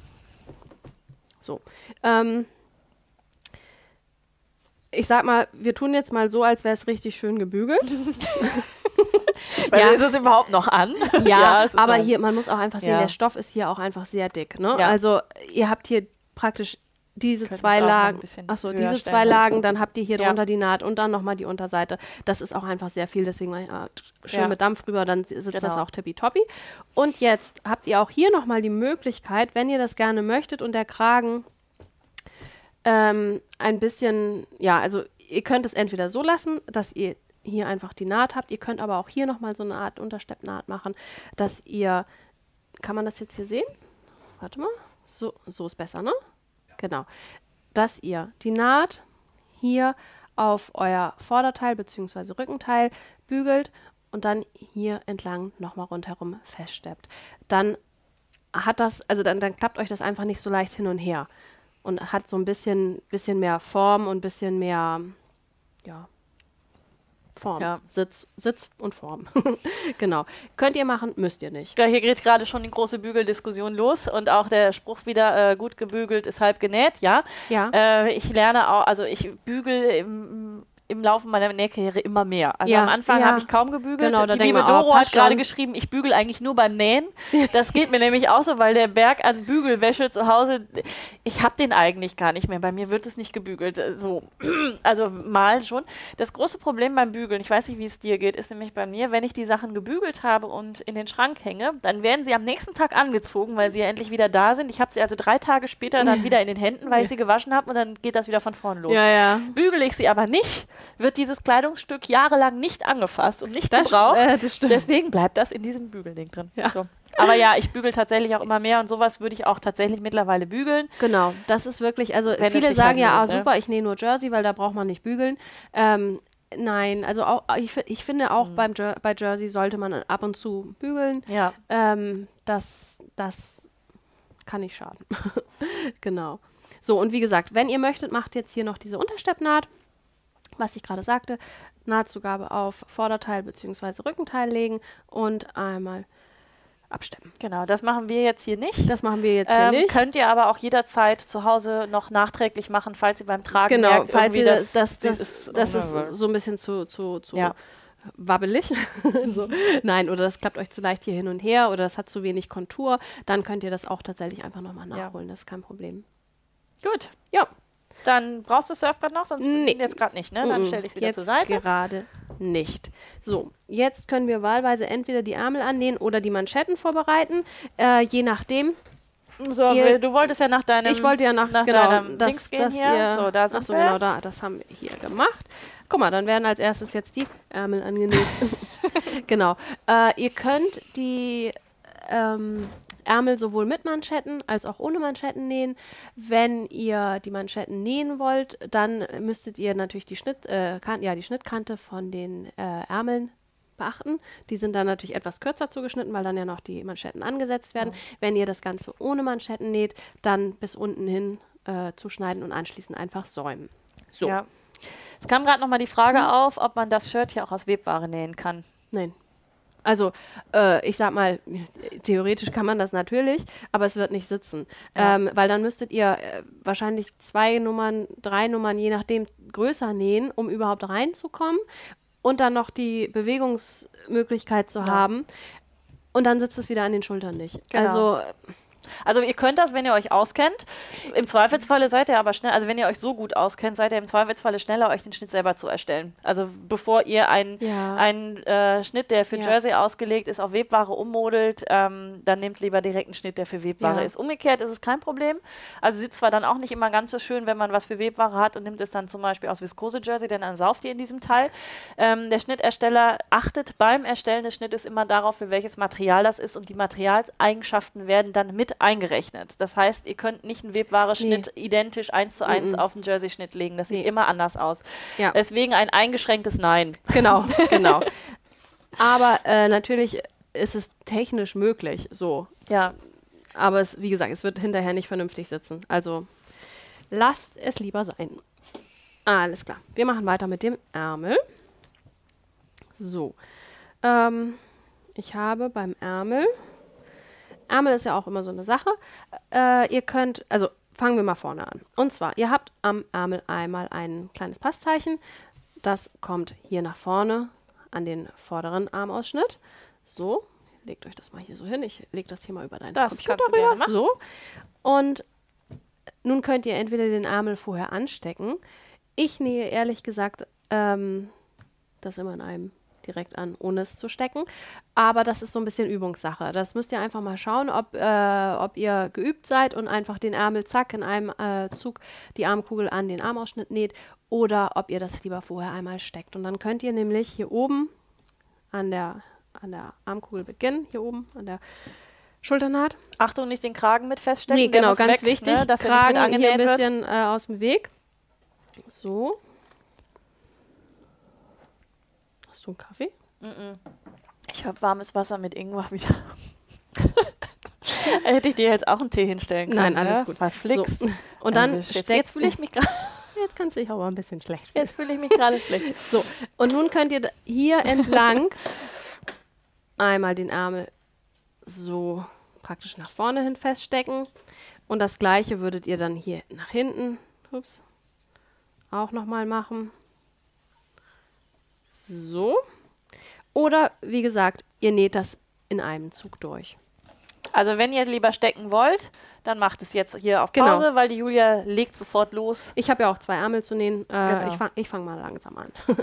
So. Ähm, ich sag mal, wir tun jetzt mal so, als wäre es richtig schön gebügelt. Weil ja. ist es überhaupt noch an? Ja, ja aber hier, man muss auch einfach sehen, ja. der Stoff ist hier auch einfach sehr dick. Ne? Also ihr habt hier praktisch diese zwei Lagen, achso, diese zwei Lagen, dann habt ihr hier ja. drunter die Naht und dann nochmal die Unterseite. Das ist auch einfach sehr viel, deswegen ja, schön ja. mit Dampf rüber, dann sitzt genau. das auch tippitoppi. Und jetzt habt ihr auch hier nochmal die Möglichkeit, wenn ihr das gerne möchtet und der Kragen ähm, ein bisschen, ja, also ihr könnt es entweder so lassen, dass ihr hier einfach die Naht habt, ihr könnt aber auch hier nochmal so eine Art Untersteppnaht machen, dass ihr, kann man das jetzt hier sehen? Warte mal, so, so ist besser, ne? Genau. Dass ihr die Naht hier auf euer Vorderteil bzw. Rückenteil bügelt und dann hier entlang nochmal rundherum feststeppt. Dann hat das, also dann, dann klappt euch das einfach nicht so leicht hin und her und hat so ein bisschen, bisschen mehr Form und ein bisschen mehr, ja, Form. Ja. Sitz, Sitz und Form. genau. Könnt ihr machen, müsst ihr nicht. Ja, hier geht gerade schon die große Bügeldiskussion los und auch der Spruch wieder, äh, gut gebügelt ist halb genäht, ja. Ja. Äh, ich lerne auch, also ich bügel im im Laufe meiner Nähkarriere immer mehr. Also ja, am Anfang ja. habe ich kaum gebügelt. Genau, die liebe Doro hat gerade geschrieben, ich bügel eigentlich nur beim Nähen. Das geht mir nämlich auch so, weil der Berg an Bügelwäsche zu Hause, ich habe den eigentlich gar nicht mehr. Bei mir wird es nicht gebügelt. So, also mal schon. Das große Problem beim Bügeln, ich weiß nicht, wie es dir geht, ist nämlich bei mir, wenn ich die Sachen gebügelt habe und in den Schrank hänge, dann werden sie am nächsten Tag angezogen, weil sie ja endlich wieder da sind. Ich habe sie also drei Tage später dann wieder in den Händen, weil ich sie gewaschen habe und dann geht das wieder von vorn los. Ja, ja. Bügele ich sie aber nicht, wird dieses Kleidungsstück jahrelang nicht angefasst und nicht das gebraucht. Äh, Deswegen bleibt das in diesem Bügelding drin. Ja. So. Aber ja, ich bügel tatsächlich auch immer mehr und sowas würde ich auch tatsächlich mittlerweile bügeln. Genau, das ist wirklich, also Wenn viele sagen ja, ah, super, ne? ich nähe nur Jersey, weil da braucht man nicht bügeln. Ähm, Nein, also auch, ich, ich finde auch mhm. beim Jer bei Jersey sollte man ab und zu bügeln. Ja. Ähm, das, das kann nicht schaden. genau. So, und wie gesagt, wenn ihr möchtet, macht jetzt hier noch diese Untersteppnaht, was ich gerade sagte. Nahtzugabe auf Vorderteil bzw. Rückenteil legen und einmal abstemmen. Genau, das machen wir jetzt hier nicht. Das machen wir jetzt hier ähm, nicht. Könnt ihr aber auch jederzeit zu Hause noch nachträglich machen, falls ihr beim Tragen genau, merkt, falls ihr das, das, das, das, das ist so ein bisschen zu, zu, zu ja. wabbelig. so. Nein, oder das klappt euch zu leicht hier hin und her oder das hat zu wenig Kontur, dann könnt ihr das auch tatsächlich einfach nochmal nachholen. Ja. Das ist kein Problem. Gut. Ja. Dann brauchst du Surfbrett noch, sonst nee. jetzt gerade nicht, ne? Dann stelle ich es wieder jetzt zur Seite. gerade nicht. So, jetzt können wir wahlweise entweder die Ärmel annähen oder die Manschetten vorbereiten, äh, je nachdem. So, ihr, du wolltest ja nach deinem Ich wollte ja nach, nach genau, deinem das, Dings gehen das hier. Ihr, so, da sind achso, wir. genau, da, das haben wir hier gemacht. Guck mal, dann werden als erstes jetzt die Ärmel angenäht. genau. Äh, ihr könnt die ähm, Ärmel sowohl mit Manschetten als auch ohne Manschetten nähen. Wenn ihr die Manschetten nähen wollt, dann müsstet ihr natürlich die, Schnitt, äh, kan ja, die Schnittkante von den äh, Ärmeln beachten. Die sind dann natürlich etwas kürzer zugeschnitten, weil dann ja noch die Manschetten angesetzt werden. Ja. Wenn ihr das Ganze ohne Manschetten näht, dann bis unten hin äh, zuschneiden und anschließend einfach säumen. So. Ja. Es kam gerade nochmal die Frage hm. auf, ob man das Shirt hier auch aus Webware nähen kann. Nein. Also äh, ich sag mal, theoretisch kann man das natürlich, aber es wird nicht sitzen. Ja. Ähm, weil dann müsstet ihr äh, wahrscheinlich zwei Nummern, drei Nummern, je nachdem, größer nähen, um überhaupt reinzukommen und dann noch die Bewegungsmöglichkeit zu ja. haben. Und dann sitzt es wieder an den Schultern nicht. Genau. Also also ihr könnt das, wenn ihr euch auskennt. Im Zweifelsfalle seid ihr aber schnell, also wenn ihr euch so gut auskennt, seid ihr im Zweifelsfalle schneller, euch den Schnitt selber zu erstellen. Also bevor ihr einen, ja. einen äh, Schnitt, der für ja. Jersey ausgelegt ist, auf Webware ummodelt, ähm, dann nehmt lieber direkt einen Schnitt, der für Webware ja. ist. Umgekehrt ist es kein Problem. Also sieht zwar dann auch nicht immer ganz so schön, wenn man was für Webware hat und nimmt es dann zum Beispiel aus Viskose-Jersey, denn dann sauft ihr in diesem Teil. Ähm, der Schnittersteller achtet beim Erstellen des Schnittes immer darauf, für welches Material das ist und die Materialseigenschaften werden dann mit eingerechnet. Das heißt, ihr könnt nicht einen Webware-Schnitt nee. identisch eins zu eins mm -mm. auf einen Jersey-Schnitt legen. Das nee. sieht immer anders aus. Ja. Deswegen ein eingeschränktes Nein. Genau, genau. Aber äh, natürlich ist es technisch möglich, so. Ja. Aber es, wie gesagt, es wird hinterher nicht vernünftig sitzen. Also lasst es lieber sein. Alles klar. Wir machen weiter mit dem Ärmel. So. Ähm, ich habe beim Ärmel Ärmel ist ja auch immer so eine Sache. Äh, ihr könnt, also fangen wir mal vorne an. Und zwar, ihr habt am Ärmel einmal ein kleines Passzeichen. Das kommt hier nach vorne an den vorderen Armausschnitt. So, legt euch das mal hier so hin. Ich lege das hier mal über deinen das Computer rüber. So. Und nun könnt ihr entweder den Ärmel vorher anstecken. Ich nähe ehrlich gesagt ähm, das immer in einem direkt an, ohne es zu stecken. Aber das ist so ein bisschen Übungssache. Das müsst ihr einfach mal schauen, ob, äh, ob ihr geübt seid und einfach den Ärmel zack in einem äh, Zug die Armkugel an den Armausschnitt näht oder ob ihr das lieber vorher einmal steckt. Und dann könnt ihr nämlich hier oben an der, an der Armkugel beginnen, hier oben an der Schulternaht. Achtung, nicht den Kragen mit feststecken. Nee, genau, ganz weg, wichtig. Ne, dass Kragen hier ein bisschen äh, aus dem Weg. So. Hast du einen Kaffee? Mm -mm. Ich habe warmes Wasser mit Ingwer wieder. Hätte ich dir jetzt auch einen Tee hinstellen können. Nein, alles ne? gut. Verflixt. So. Und dann also, jetzt, jetzt fühle ich mich gerade. Jetzt kannst du dich aber ein bisschen schlecht fühlen. Jetzt fühle ich mich gerade schlecht. So, und nun könnt ihr hier entlang einmal den Ärmel so praktisch nach vorne hin feststecken. Und das gleiche würdet ihr dann hier nach hinten ups, auch nochmal machen. So. Oder wie gesagt, ihr näht das in einem Zug durch. Also wenn ihr lieber stecken wollt, dann macht es jetzt hier auf genau. Pause, genau. weil die Julia legt sofort los. Ich habe ja auch zwei Ärmel zu nähen. Äh, genau. Ich fange fang mal langsam an.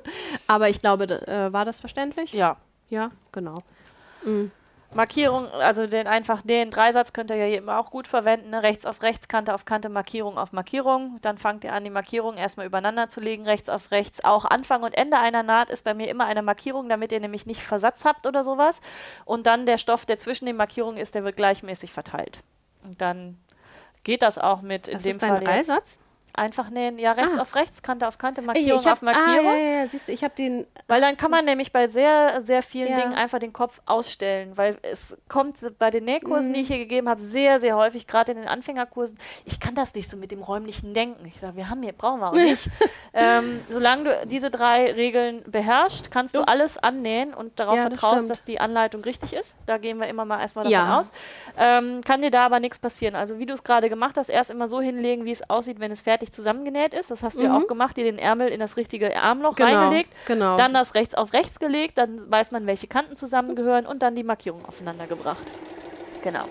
Aber ich glaube, äh, war das verständlich? Ja. Ja, genau. Mhm. Markierung, also den einfach den Dreisatz könnt ihr ja immer auch gut verwenden. Ne? Rechts auf rechts, Kante auf Kante, Markierung auf Markierung. Dann fangt ihr an, die Markierung erstmal übereinander zu legen, rechts auf rechts. Auch Anfang und Ende einer Naht ist bei mir immer eine Markierung, damit ihr nämlich nicht Versatz habt oder sowas. Und dann der Stoff, der zwischen den Markierungen ist, der wird gleichmäßig verteilt. Und dann geht das auch mit das in dem ist Fall. Dreisatz? Einfach nähen, ja, rechts ah. auf rechts, Kante auf Kante, Markierung ich, ich hab, auf Markierung. Ah, ja, ja, siehst du, ich habe den. Weil dann kann man nämlich bei sehr, sehr vielen ja. Dingen einfach den Kopf ausstellen, weil es kommt bei den Nähkursen, mhm. die ich hier gegeben habe, sehr, sehr häufig, gerade in den Anfängerkursen, ich kann das nicht so mit dem räumlichen Denken. Ich sage, wir haben hier, brauchen wir auch nicht. ähm, solange du diese drei Regeln beherrschst, kannst Ups. du alles annähen und darauf ja, vertraust, das dass die Anleitung richtig ist. Da gehen wir immer mal erstmal davon aus. Ähm, kann dir da aber nichts passieren. Also wie du es gerade gemacht hast, erst immer so hinlegen, wie es aussieht, wenn es fertig fertig zusammengenäht ist. Das hast du mhm. ja auch gemacht, dir den Ärmel in das richtige Armloch genau, reingelegt, genau. dann das rechts auf rechts gelegt, dann weiß man, welche Kanten zusammengehören und dann die Markierung aufeinander gebracht. Genau.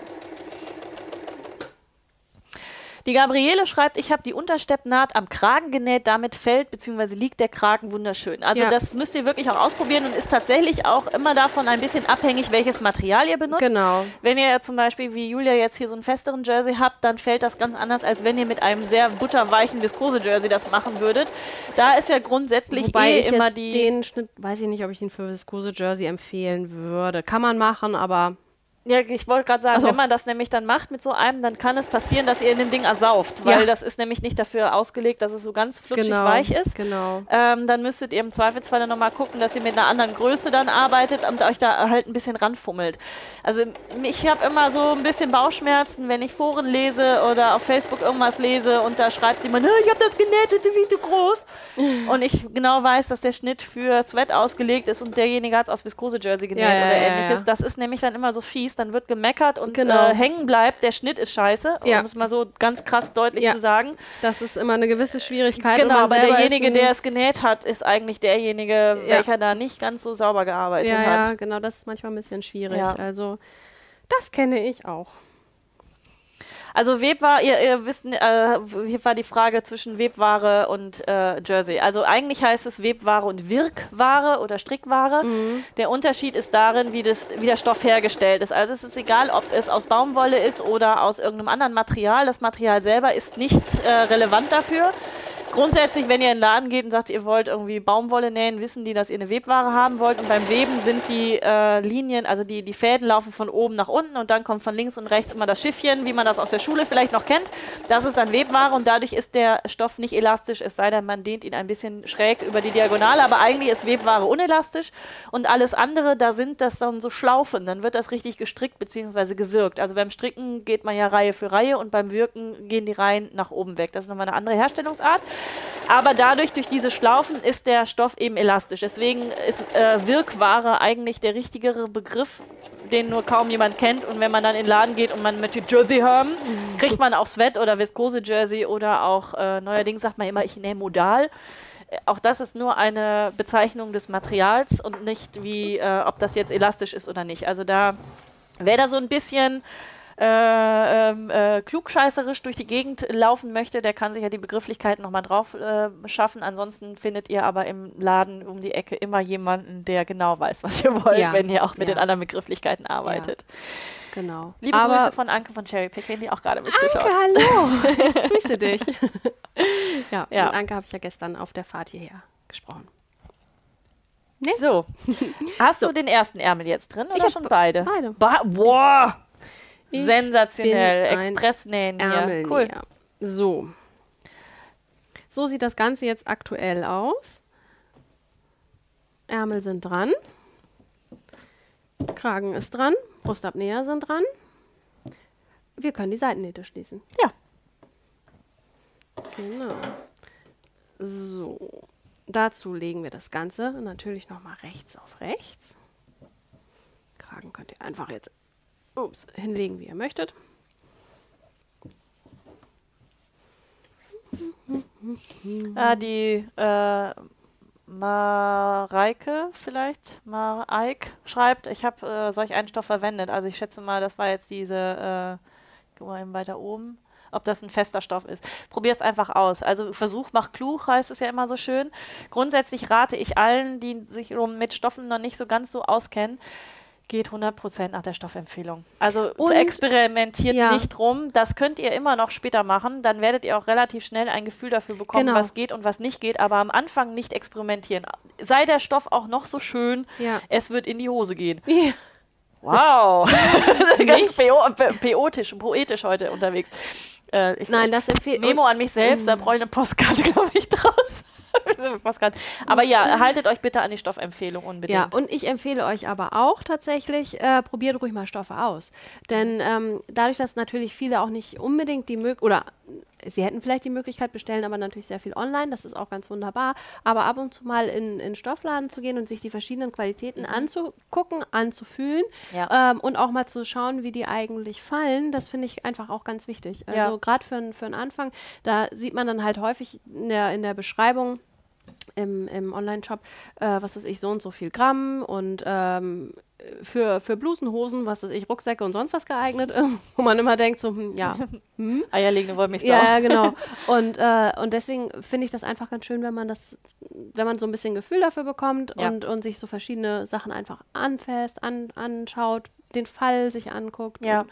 Die Gabriele schreibt, ich habe die Untersteppnaht am Kragen genäht, damit fällt bzw. liegt der Kragen wunderschön. Also ja. das müsst ihr wirklich auch ausprobieren und ist tatsächlich auch immer davon ein bisschen abhängig, welches Material ihr benutzt. Genau. Wenn ihr ja zum Beispiel wie Julia jetzt hier so einen festeren Jersey habt, dann fällt das ganz anders, als wenn ihr mit einem sehr butterweichen Viskose-Jersey das machen würdet. Da ist ja grundsätzlich Wobei eh ich immer die... den Schnitt, weiß ich nicht, ob ich ihn für Viskose-Jersey empfehlen würde. Kann man machen, aber ja, ich wollte gerade sagen, so. wenn man das nämlich dann macht mit so einem, dann kann es passieren, dass ihr in dem Ding ersauft, weil ja. das ist nämlich nicht dafür ausgelegt, dass es so ganz flutschig genau. weich ist. Genau. Ähm, dann müsstet ihr im Zweifelsfall nochmal gucken, dass ihr mit einer anderen Größe dann arbeitet und euch da halt ein bisschen ranfummelt. Also ich habe immer so ein bisschen Bauchschmerzen, wenn ich Foren lese oder auf Facebook irgendwas lese und da schreibt jemand, ich habe das genäht, das ist viel zu groß. und ich genau weiß, dass der Schnitt für Sweat ausgelegt ist und derjenige hat es aus Viskose-Jersey genäht ja, oder ja, ähnliches. Das ist nämlich dann immer so fies ist, dann wird gemeckert und genau. äh, hängen bleibt, der Schnitt ist scheiße, ja. um es mal so ganz krass deutlich ja. zu sagen. Das ist immer eine gewisse Schwierigkeit. Genau, aber derjenige, der es genäht hat, ist eigentlich derjenige, ja. welcher da nicht ganz so sauber gearbeitet hat. Ja, genau, das ist manchmal ein bisschen schwierig. Also das kenne ich auch. Also Webware, ihr, ihr wisst, äh, hier war die Frage zwischen Webware und äh, Jersey. Also eigentlich heißt es Webware und Wirkware oder Strickware. Mhm. Der Unterschied ist darin, wie, das, wie der Stoff hergestellt ist. Also es ist egal, ob es aus Baumwolle ist oder aus irgendeinem anderen Material. Das Material selber ist nicht äh, relevant dafür. Grundsätzlich, wenn ihr in den Laden geht und sagt, ihr wollt irgendwie Baumwolle nähen, wissen die, dass ihr eine Webware haben wollt. Und beim Weben sind die äh, Linien, also die, die Fäden laufen von oben nach unten und dann kommt von links und rechts immer das Schiffchen, wie man das aus der Schule vielleicht noch kennt. Das ist dann Webware und dadurch ist der Stoff nicht elastisch, es sei denn, man dehnt ihn ein bisschen schräg über die Diagonale. Aber eigentlich ist Webware unelastisch und alles andere, da sind das dann so Schlaufen. Dann wird das richtig gestrickt bzw. gewirkt. Also beim Stricken geht man ja Reihe für Reihe und beim Wirken gehen die Reihen nach oben weg. Das ist nochmal eine andere Herstellungsart. Aber dadurch, durch diese Schlaufen, ist der Stoff eben elastisch. Deswegen ist äh, Wirkware eigentlich der richtigere Begriff, den nur kaum jemand kennt. Und wenn man dann in den Laden geht und man möchte Jersey haben, mhm. kriegt man auch Sweat oder Viskose-Jersey oder auch äh, neuerdings sagt man immer, ich nehme Modal. Äh, auch das ist nur eine Bezeichnung des Materials und nicht wie, äh, ob das jetzt elastisch ist oder nicht. Also da, wer da so ein bisschen äh, ähm, äh, klugscheißerisch durch die Gegend laufen möchte, der kann sich ja die Begrifflichkeiten nochmal drauf äh, schaffen. Ansonsten findet ihr aber im Laden um die Ecke immer jemanden, der genau weiß, was ihr wollt, ja. wenn ihr auch mit ja. den anderen Begrifflichkeiten arbeitet. Ja. Genau. Liebe aber Grüße von Anke von Cherry Picking, die auch gerade mit zuschaut. Anke, hallo! Grüße dich. ja, ja. mit Anke habe ich ja gestern auf der Fahrt hierher gesprochen. Nee? So. Hast so. du den ersten Ärmel jetzt drin oder schon beide? Beide. Ba boah! Ich Sensationell. Expressnähen hier. Cool. So. So sieht das Ganze jetzt aktuell aus. Ärmel sind dran. Kragen ist dran. Brustabnäher sind dran. Wir können die Seitennähte schließen. Ja. Genau. So. Dazu legen wir das Ganze natürlich nochmal rechts auf rechts. Kragen könnt ihr einfach jetzt ups, hinlegen, wie ihr möchtet. Ah, die äh, Mareike vielleicht, Mareik schreibt, ich habe äh, solch einen Stoff verwendet. Also ich schätze mal, das war jetzt diese, äh, guck mal eben weiter oben, ob das ein fester Stoff ist. Probier es einfach aus. Also Versuch macht klug, heißt es ja immer so schön. Grundsätzlich rate ich allen, die sich mit Stoffen noch nicht so ganz so auskennen, geht 100% nach der Stoffempfehlung. Also und, experimentiert ja. nicht rum. Das könnt ihr immer noch später machen. Dann werdet ihr auch relativ schnell ein Gefühl dafür bekommen, genau. was geht und was nicht geht. Aber am Anfang nicht experimentieren. Sei der Stoff auch noch so schön, ja. es wird in die Hose gehen. Ja. Wow, ganz poetisch, poetisch heute unterwegs. Äh, Nein, das empfehle Memo an mich selbst, da brauche ich eine Postkarte, glaube ich, draus. aber ja, haltet euch bitte an die Stoffempfehlung unbedingt. Ja, und ich empfehle euch aber auch tatsächlich, äh, probiert ruhig mal Stoffe aus. Denn ähm, dadurch, dass natürlich viele auch nicht unbedingt die Möglichkeit, oder sie hätten vielleicht die Möglichkeit bestellen, aber natürlich sehr viel online, das ist auch ganz wunderbar. Aber ab und zu mal in, in Stoffladen zu gehen und sich die verschiedenen Qualitäten mhm. anzugucken, anzufühlen ja. ähm, und auch mal zu schauen, wie die eigentlich fallen, das finde ich einfach auch ganz wichtig. Also ja. gerade für, für einen Anfang, da sieht man dann halt häufig in der, in der Beschreibung, im, im Online-Shop, äh, was weiß ich, so und so viel Gramm und ähm, für, für Blusenhosen, was weiß ich, Rucksäcke und sonst was geeignet, wo man immer denkt, so, hm, ja. Hm? Eierlegende Wollmilchsau. Ja, ja, genau. Und, äh, und deswegen finde ich das einfach ganz schön, wenn man das, wenn man so ein bisschen Gefühl dafür bekommt ja. und, und sich so verschiedene Sachen einfach anfasst, an, anschaut, den Fall sich anguckt. Ja.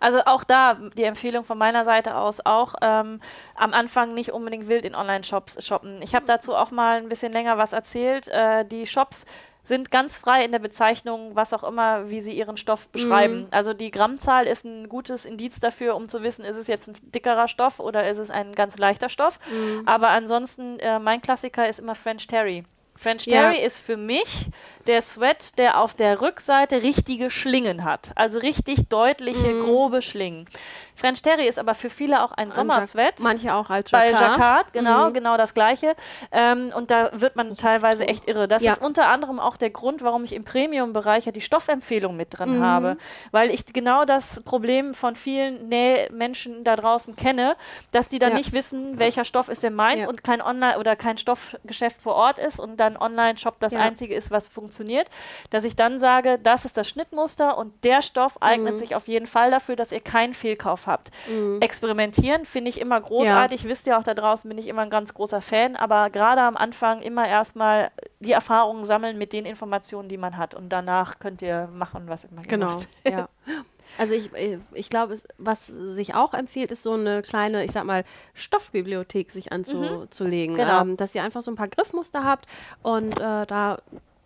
Also auch da die Empfehlung von meiner Seite aus auch ähm, am Anfang nicht unbedingt wild in Online-Shops shoppen. Ich habe dazu auch mal ein bisschen länger was erzählt. Äh, die Shops sind ganz frei in der Bezeichnung, was auch immer, wie sie ihren Stoff beschreiben. Mhm. Also die Grammzahl ist ein gutes Indiz dafür, um zu wissen, ist es jetzt ein dickerer Stoff oder ist es ein ganz leichter Stoff. Mhm. Aber ansonsten, äh, mein Klassiker ist immer French Terry. French Terry ja. ist für mich der Sweat, der auf der Rückseite richtige Schlingen hat. Also richtig deutliche, mm. grobe Schlingen. French Terry ist aber für viele auch ein Sommersweat. Manche auch als Jacquard. Bei Jacquard, genau, mhm. genau das Gleiche. Ähm, und da wird man teilweise echt irre. Das ja. ist unter anderem auch der Grund, warum ich im Premium-Bereich ja die Stoffempfehlung mit drin mhm. habe. Weil ich genau das Problem von vielen Nähmenschen da draußen kenne, dass die dann ja. nicht wissen, welcher Stoff ist denn meins ja. und kein Online- oder kein Stoffgeschäft vor Ort ist und dann Online-Shop das einzige ist, was funktioniert. Dass ich dann sage, das ist das Schnittmuster und der Stoff eignet mhm. sich auf jeden Fall dafür, dass ihr keinen Fehlkauf habt. Mhm. Experimentieren finde ich immer großartig. Ja. Wisst ihr auch da draußen bin ich immer ein ganz großer Fan, aber gerade am Anfang immer erstmal die Erfahrungen sammeln mit den Informationen, die man hat und danach könnt ihr machen, was immer Genau, ja. Also ich, ich glaube, was sich auch empfiehlt, ist so eine kleine, ich sag mal, Stoffbibliothek sich anzulegen. Mhm. Genau. Ähm, dass ihr einfach so ein paar Griffmuster habt und äh, da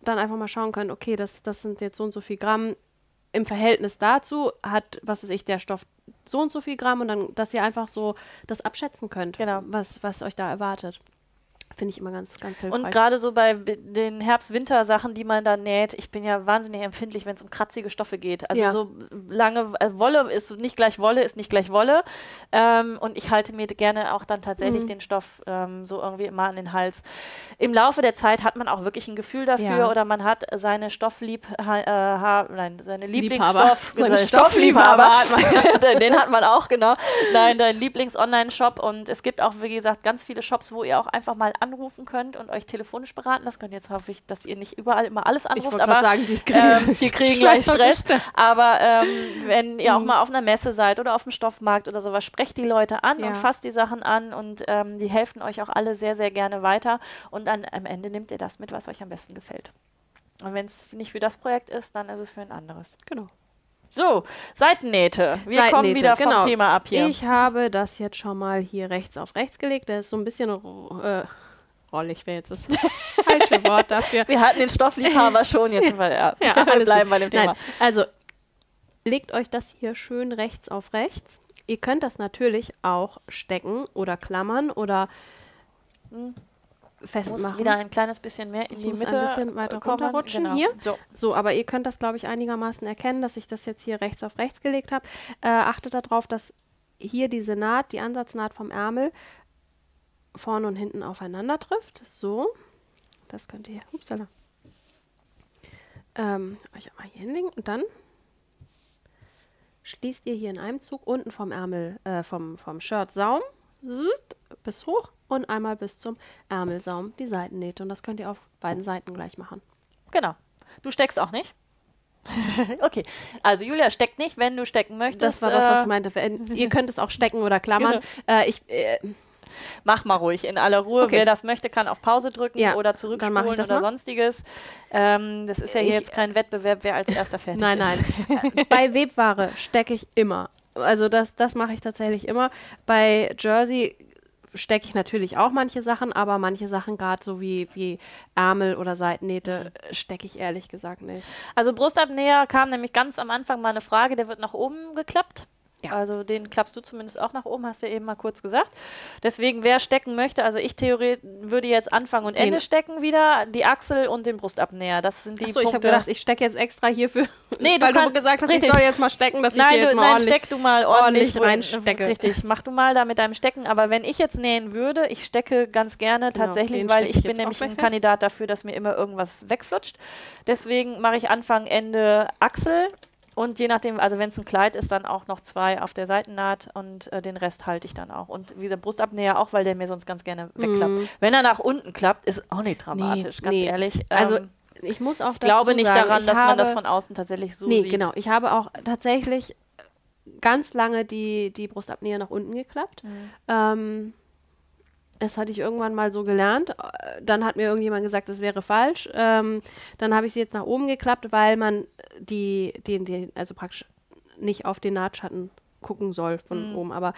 dann einfach mal schauen könnt, okay, das, das sind jetzt so und so viel Gramm. Im Verhältnis dazu hat, was weiß ich, der Stoff so und so viel Gramm und dann, dass ihr einfach so das abschätzen könnt, genau. was, was euch da erwartet. Finde ich immer ganz, ganz hilfreich. Und gerade so bei den Herbst-Winter-Sachen, die man da näht, ich bin ja wahnsinnig empfindlich, wenn es um kratzige Stoffe geht. Also ja. so lange, also Wolle ist nicht gleich Wolle, ist nicht gleich Wolle. Ähm, und ich halte mir gerne auch dann tatsächlich mhm. den Stoff ähm, so irgendwie immer an den Hals. Im Laufe der Zeit hat man auch wirklich ein Gefühl dafür ja. oder man hat seine Stofflieb, äh, nein, seine Lieblingsstoff, seine Stoffliebhaber, man. den hat man auch, genau. Nein, dein Lieblings-Online-Shop und es gibt auch, wie gesagt, ganz viele Shops, wo ihr auch einfach mal anrufen könnt und euch telefonisch beraten lassen könnt. Jetzt hoffe ich, dass ihr nicht überall immer alles anruft, aber sagen, die kriegen, ähm, die kriegen gleich Stress. Aber ähm, wenn ihr auch mhm. mal auf einer Messe seid oder auf dem Stoffmarkt oder sowas, sprecht die Leute an ja. und fasst die Sachen an und ähm, die helfen euch auch alle sehr, sehr gerne weiter. Und dann am Ende nehmt ihr das mit, was euch am besten gefällt. Und wenn es nicht für das Projekt ist, dann ist es für ein anderes. Genau. So, Seitennähte. Wir Seitennähte, kommen wieder vom genau. Thema ab hier. Ich habe das jetzt schon mal hier rechts auf rechts gelegt. Der ist so ein bisschen äh, rollig wäre jetzt das falsche Wort dafür. Wir hatten den Stoffliebhaber schon jetzt, weil ja, ja alles bleiben bei dem Thema. Nein, also legt euch das hier schön rechts auf rechts. Ihr könnt das natürlich auch stecken oder klammern oder hm. festmachen. Muss wieder ein kleines bisschen mehr in die Mitte ein bisschen weiter runterrutschen genau. hier. So. so, aber ihr könnt das, glaube ich, einigermaßen erkennen, dass ich das jetzt hier rechts auf rechts gelegt habe. Äh, achtet darauf, dass hier diese Naht, die Ansatznaht vom Ärmel, vorne und hinten aufeinander trifft. So, das könnt ihr, upsala, ähm, euch einmal hier hinlegen und dann schließt ihr hier in einem Zug unten vom Ärmel, äh, vom, vom Shirt Saum bis hoch und einmal bis zum Ärmelsaum die Seitennähte. Und das könnt ihr auf beiden Seiten gleich machen. Genau. Du steckst auch nicht? okay, also Julia steckt nicht, wenn du stecken möchtest. Das war das, was ich äh, meinte. ihr könnt es auch stecken oder klammern. Genau. Äh, ich, äh, Mach mal ruhig, in aller Ruhe. Okay. Wer das möchte, kann auf Pause drücken ja, oder zurückspulen oder mal. sonstiges. Ähm, das ist ja hier ich, jetzt kein Wettbewerb, wer als erster fertig nein, ist. Nein, nein. Bei Webware stecke ich immer. Also das, das mache ich tatsächlich immer. Bei Jersey stecke ich natürlich auch manche Sachen, aber manche Sachen, gerade so wie, wie Ärmel oder Seitennähte, mhm. stecke ich ehrlich gesagt nicht. Also Brustabnäher kam nämlich ganz am Anfang mal eine Frage, der wird nach oben geklappt. Ja. Also den klappst du zumindest auch nach oben, hast du ja eben mal kurz gesagt. Deswegen, wer stecken möchte, also ich theoretisch würde jetzt Anfang und Ende nee. stecken wieder, die Achsel und den Brustabnäher. Das sind die Achso, ich habe gedacht, ich stecke jetzt extra hierfür, nee, weil du, du gesagt hast, richtig. ich soll jetzt mal stecken, dass nein, ich hier du, jetzt mal nein, ordentlich, steck du mal ordentlich, ordentlich reinstecke. Richtig, mach du mal da mit deinem Stecken. Aber wenn ich jetzt nähen würde, ich stecke ganz gerne genau, tatsächlich, weil ich bin nämlich ein fest. Kandidat dafür, dass mir immer irgendwas wegflutscht. Deswegen mache ich Anfang, Ende Achsel und je nachdem, also wenn es ein Kleid ist, dann auch noch zwei auf der Seitennaht und äh, den Rest halte ich dann auch. Und wie der Brustabnäher auch, weil der mir sonst ganz gerne wegklappt. Mm. Wenn er nach unten klappt, ist auch nicht dramatisch, nee, ganz nee. ehrlich. Also ähm, ich muss auch ich glaube nicht sagen, daran, dass man das von außen tatsächlich so nee, sieht. genau. Ich habe auch tatsächlich ganz lange die, die Brustabnäher nach unten geklappt. Mhm. Ähm, das hatte ich irgendwann mal so gelernt. Dann hat mir irgendjemand gesagt, das wäre falsch. Ähm, dann habe ich sie jetzt nach oben geklappt, weil man die, die, die, also praktisch nicht auf den Nahtschatten gucken soll von mhm. oben. Aber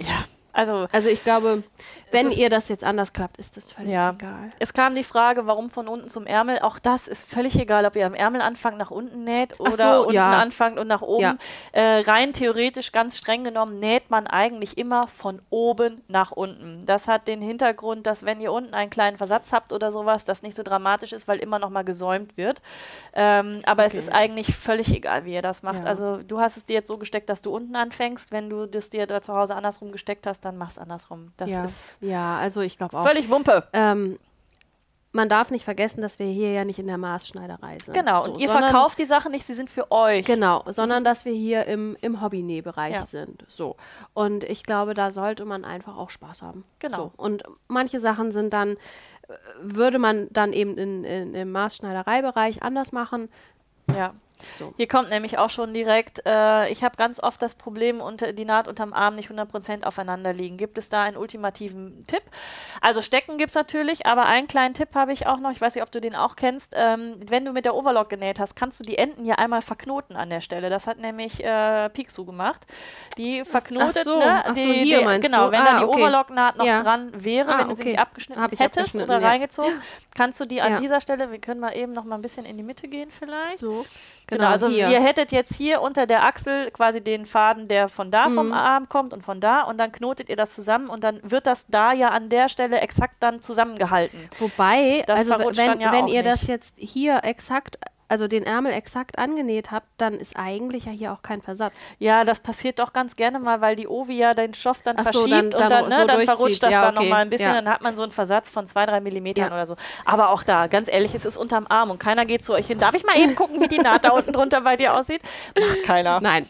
ja, also, also ich glaube, wenn ihr das jetzt anders klappt, ist das völlig ja. egal. Es kam die Frage, warum von unten zum Ärmel. Auch das ist völlig egal, ob ihr am Ärmel anfangt, nach unten näht oder so, unten ja. anfangt und nach oben. Ja. Äh, rein theoretisch, ganz streng genommen, näht man eigentlich immer von oben nach unten. Das hat den Hintergrund, dass wenn ihr unten einen kleinen Versatz habt oder sowas, das nicht so dramatisch ist, weil immer noch mal gesäumt wird. Ähm, aber okay. es ist eigentlich völlig egal, wie ihr das macht. Also du hast es dir jetzt so gesteckt, dass du unten anfängst. Wenn du das dir da zu Hause andersrum gesteckt hast, dann mach's andersrum. Das ja. ist ja, also ich glaube auch. Völlig Wumpe. Ähm, man darf nicht vergessen, dass wir hier ja nicht in der Maßschneiderei sind. Genau, so, und ihr verkauft die Sachen nicht, sie sind für euch. Genau, sondern dass wir hier im, im Hobby-Nähbereich ja. sind. So. Und ich glaube, da sollte man einfach auch Spaß haben. Genau. So. Und manche Sachen sind dann, äh, würde man dann eben in, in, im Maßschneidereibereich anders machen. Ja. So. Hier kommt nämlich auch schon direkt, äh, ich habe ganz oft das Problem, unter, die Naht unterm Arm nicht 100% aufeinander liegen. Gibt es da einen ultimativen Tipp? Also Stecken gibt es natürlich, aber einen kleinen Tipp habe ich auch noch, ich weiß nicht, ob du den auch kennst. Ähm, wenn du mit der Overlock genäht hast, kannst du die Enden hier einmal verknoten an der Stelle. Das hat nämlich äh, Pixu gemacht. Die verknotet, ach so, ne? Ach so, die, hier die, genau, du? wenn ah, da die okay. Overlock-Naht noch ja. dran wäre, ah, wenn du okay. sie nicht abgeschnitten hättest abgeschnitten, oder ja. reingezogen, kannst du die an ja. dieser Stelle, wir können mal eben noch mal ein bisschen in die Mitte gehen vielleicht. So. Genau, genau also hier. ihr hättet jetzt hier unter der Achsel quasi den Faden, der von da mhm. vom Arm kommt und von da und dann knotet ihr das zusammen und dann wird das da ja an der Stelle exakt dann zusammengehalten. Wobei, das also wenn, ja wenn ihr nicht. das jetzt hier exakt also den Ärmel exakt angenäht habt, dann ist eigentlich ja hier auch kein Versatz. Ja, das passiert doch ganz gerne mal, weil die Ovi ja den Stoff dann Ach verschiebt so, dann, und dann, ne, so dann verrutscht das ja, dann okay. nochmal ein bisschen, ja. dann hat man so einen Versatz von zwei, drei Millimetern ja. oder so. Aber auch da, ganz ehrlich, es ist unterm Arm und keiner geht zu euch hin. Darf ich mal eben gucken, wie die Naht da unten drunter bei dir aussieht? Macht keiner. Nein.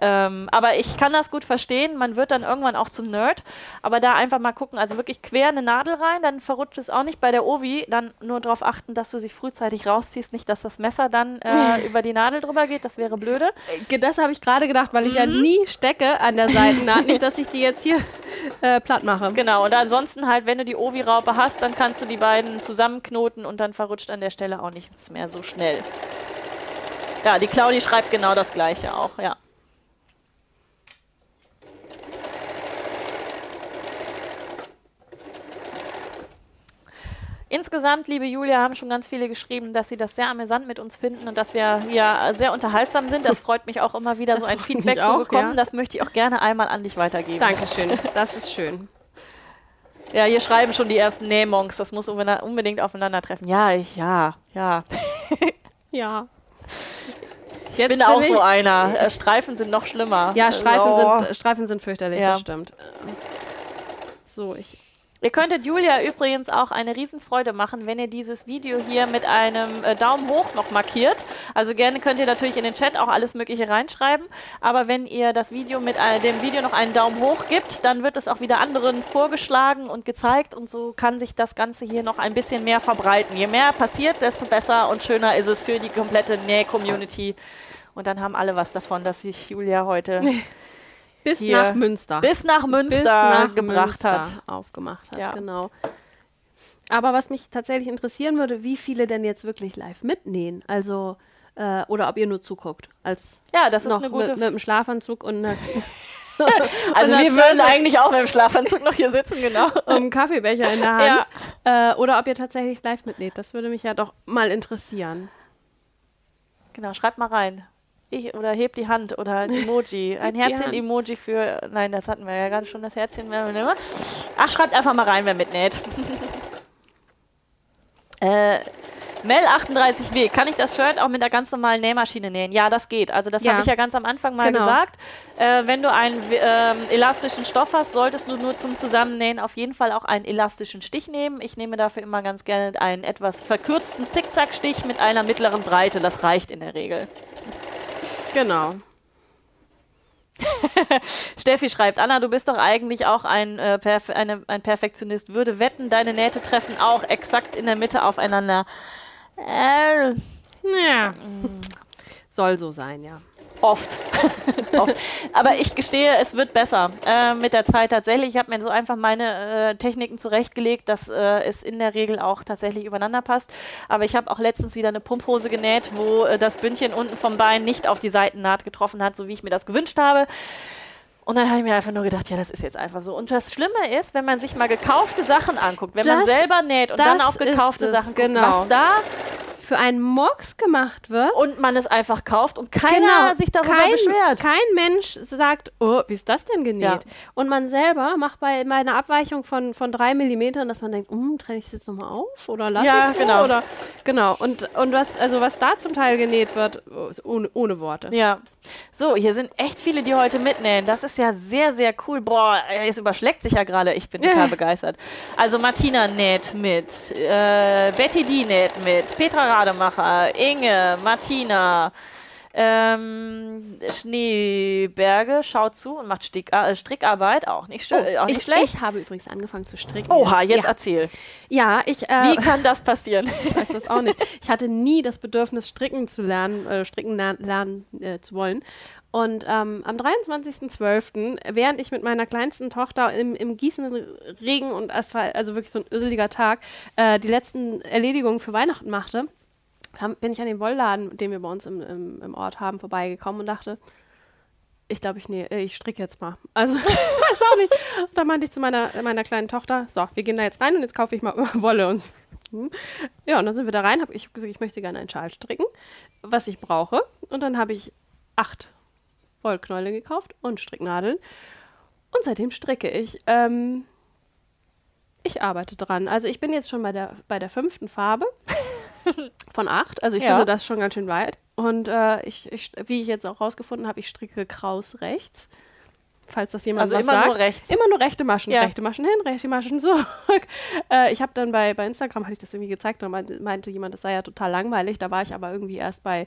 Ähm, aber ich kann das gut verstehen. Man wird dann irgendwann auch zum Nerd. Aber da einfach mal gucken, also wirklich quer eine Nadel rein, dann verrutscht es auch nicht. Bei der Ovi dann nur darauf achten, dass du sie frühzeitig rausziehst, nicht, dass das Messer dann äh, über die Nadel drüber geht. Das wäre blöde. Äh, das habe ich gerade gedacht, weil ich mhm. ja nie stecke an der Seitennaht. nicht, dass ich die jetzt hier äh, platt mache. Genau. Und ansonsten halt, wenn du die Ovi-Raupe hast, dann kannst du die beiden zusammenknoten und dann verrutscht an der Stelle auch nichts mehr so schnell. Ja, die Claudi schreibt genau das Gleiche auch, ja. Insgesamt, liebe Julia, haben schon ganz viele geschrieben, dass sie das sehr amüsant mit uns finden und dass wir hier sehr unterhaltsam sind. Das freut mich auch immer wieder, das so ein Feedback zu bekommen. Ja. Das möchte ich auch gerne einmal an dich weitergeben. Dankeschön, das ist schön. Ja, hier schreiben schon die ersten Nähmonks, das muss unbedingt aufeinandertreffen. Ja, ich, ja, ja. ja. Ich Jetzt bin, bin auch so einer. Äh, Streifen sind noch schlimmer. Ja, Streifen, oh. sind, Streifen sind fürchterlich, ja. das stimmt. So, ich Ihr könntet Julia übrigens auch eine Riesenfreude machen, wenn ihr dieses Video hier mit einem äh, Daumen hoch noch markiert. Also gerne könnt ihr natürlich in den Chat auch alles Mögliche reinschreiben. Aber wenn ihr das Video mit äh, dem Video noch einen Daumen hoch gibt, dann wird es auch wieder anderen vorgeschlagen und gezeigt. Und so kann sich das Ganze hier noch ein bisschen mehr verbreiten. Je mehr passiert, desto besser und schöner ist es für die komplette Näh-Community. Und dann haben alle was davon, dass sich Julia heute bis nach Münster. Bis nach Münster bis nach gebracht Münster hat. Aufgemacht hat, ja. genau. Aber was mich tatsächlich interessieren würde, wie viele denn jetzt wirklich live mitnähen? Also, äh, oder ob ihr nur zuguckt. Als ja, das ist eine gute mit, mit einem Schlafanzug und eine also wir würden eigentlich auch mit dem Schlafanzug noch hier sitzen, genau. Und einen Kaffeebecher in der Hand. Ja. Äh, oder ob ihr tatsächlich live mitnäht. Das würde mich ja doch mal interessieren. Genau, schreibt mal rein. Ich, oder hebt die Hand oder ein Emoji. Ein Herzchen-Emoji für. Nein, das hatten wir ja gerade schon, das Herzchen. Ach, schreibt einfach mal rein, wer mitnäht. äh, Mel38W, kann ich das Shirt auch mit der ganz normalen Nähmaschine nähen? Ja, das geht. Also das ja. habe ich ja ganz am Anfang mal genau. gesagt. Äh, wenn du einen äh, elastischen Stoff hast, solltest du nur zum Zusammennähen auf jeden Fall auch einen elastischen Stich nehmen. Ich nehme dafür immer ganz gerne einen etwas verkürzten Zickzackstich mit einer mittleren Breite. Das reicht in der Regel. Genau. Steffi schreibt, Anna, du bist doch eigentlich auch ein, äh, Perf eine, ein Perfektionist. Würde wetten, deine Nähte treffen auch exakt in der Mitte aufeinander. Äh, ja. Soll so sein, ja. Oft. Oft. Aber ich gestehe, es wird besser äh, mit der Zeit tatsächlich. Ich habe mir so einfach meine äh, Techniken zurechtgelegt, dass äh, es in der Regel auch tatsächlich übereinander passt. Aber ich habe auch letztens wieder eine Pumphose genäht, wo äh, das Bündchen unten vom Bein nicht auf die Seitennaht getroffen hat, so wie ich mir das gewünscht habe. Und dann habe ich mir einfach nur gedacht, ja, das ist jetzt einfach so. Und das Schlimme ist, wenn man sich mal gekaufte Sachen anguckt, wenn das, man selber näht und dann auch gekaufte Sachen guckt, genau. was da für einen Murks gemacht wird. Und man es einfach kauft und keiner genau, sich darüber kein, beschwert. Kein Mensch sagt, oh, wie ist das denn genäht? Ja. Und man selber macht bei meiner Abweichung von, von drei Millimetern, dass man denkt, hm, trenne ich es jetzt nochmal auf oder lasse ja, ich es so? Genau. Oder, genau. Und, und was, also was da zum Teil genäht wird, ohne, ohne Worte. Ja. So, hier sind echt viele, die heute mitnähen. Das ist ja sehr, sehr cool. Boah, es überschlägt sich ja gerade. Ich bin total begeistert. Also Martina näht mit, äh, Betty D näht mit, Petra Rademacher, Inge, Martina, ähm, Schneeberge schaut zu und macht Stick, äh, Strickarbeit, auch nicht, oh, auch nicht ich, schlecht. Ich habe übrigens angefangen zu stricken. Oha, jetzt, jetzt ja. erzähl. Ja, ich. Äh, Wie kann das passieren? ich weiß das auch nicht. Ich hatte nie das Bedürfnis, stricken zu lernen, äh, stricken lernen äh, zu wollen. Und ähm, am 23.12., während ich mit meiner kleinsten Tochter im, im gießenden Regen und es war also wirklich so ein öseliger Tag, äh, die letzten Erledigungen für Weihnachten machte, bin ich an den Wollladen, den wir bei uns im, im, im Ort haben, vorbeigekommen und dachte, ich glaube, ich, nee, ich stricke jetzt mal. Also, weiß auch nicht. Und dann meinte ich zu meiner, meiner kleinen Tochter, so, wir gehen da jetzt rein und jetzt kaufe ich mal Wolle. Und hm. ja, und dann sind wir da rein, habe ich gesagt, ich möchte gerne einen Schal stricken, was ich brauche. Und dann habe ich acht Wollknäule gekauft und Stricknadeln. Und seitdem stricke ich. Ähm, ich arbeite dran. Also ich bin jetzt schon bei der, bei der fünften Farbe. Von acht. Also ich ja. finde das schon ganz schön weit. Und äh, ich, ich, wie ich jetzt auch rausgefunden habe, ich stricke Kraus rechts. Falls das jemand also was immer sagt. Nur rechts. Immer nur rechte Maschen. Ja. Rechte Maschen hin, rechte Maschen zurück. äh, ich habe dann bei, bei Instagram, hatte ich das irgendwie gezeigt und meinte, meinte jemand, das sei ja total langweilig. Da war ich aber irgendwie erst bei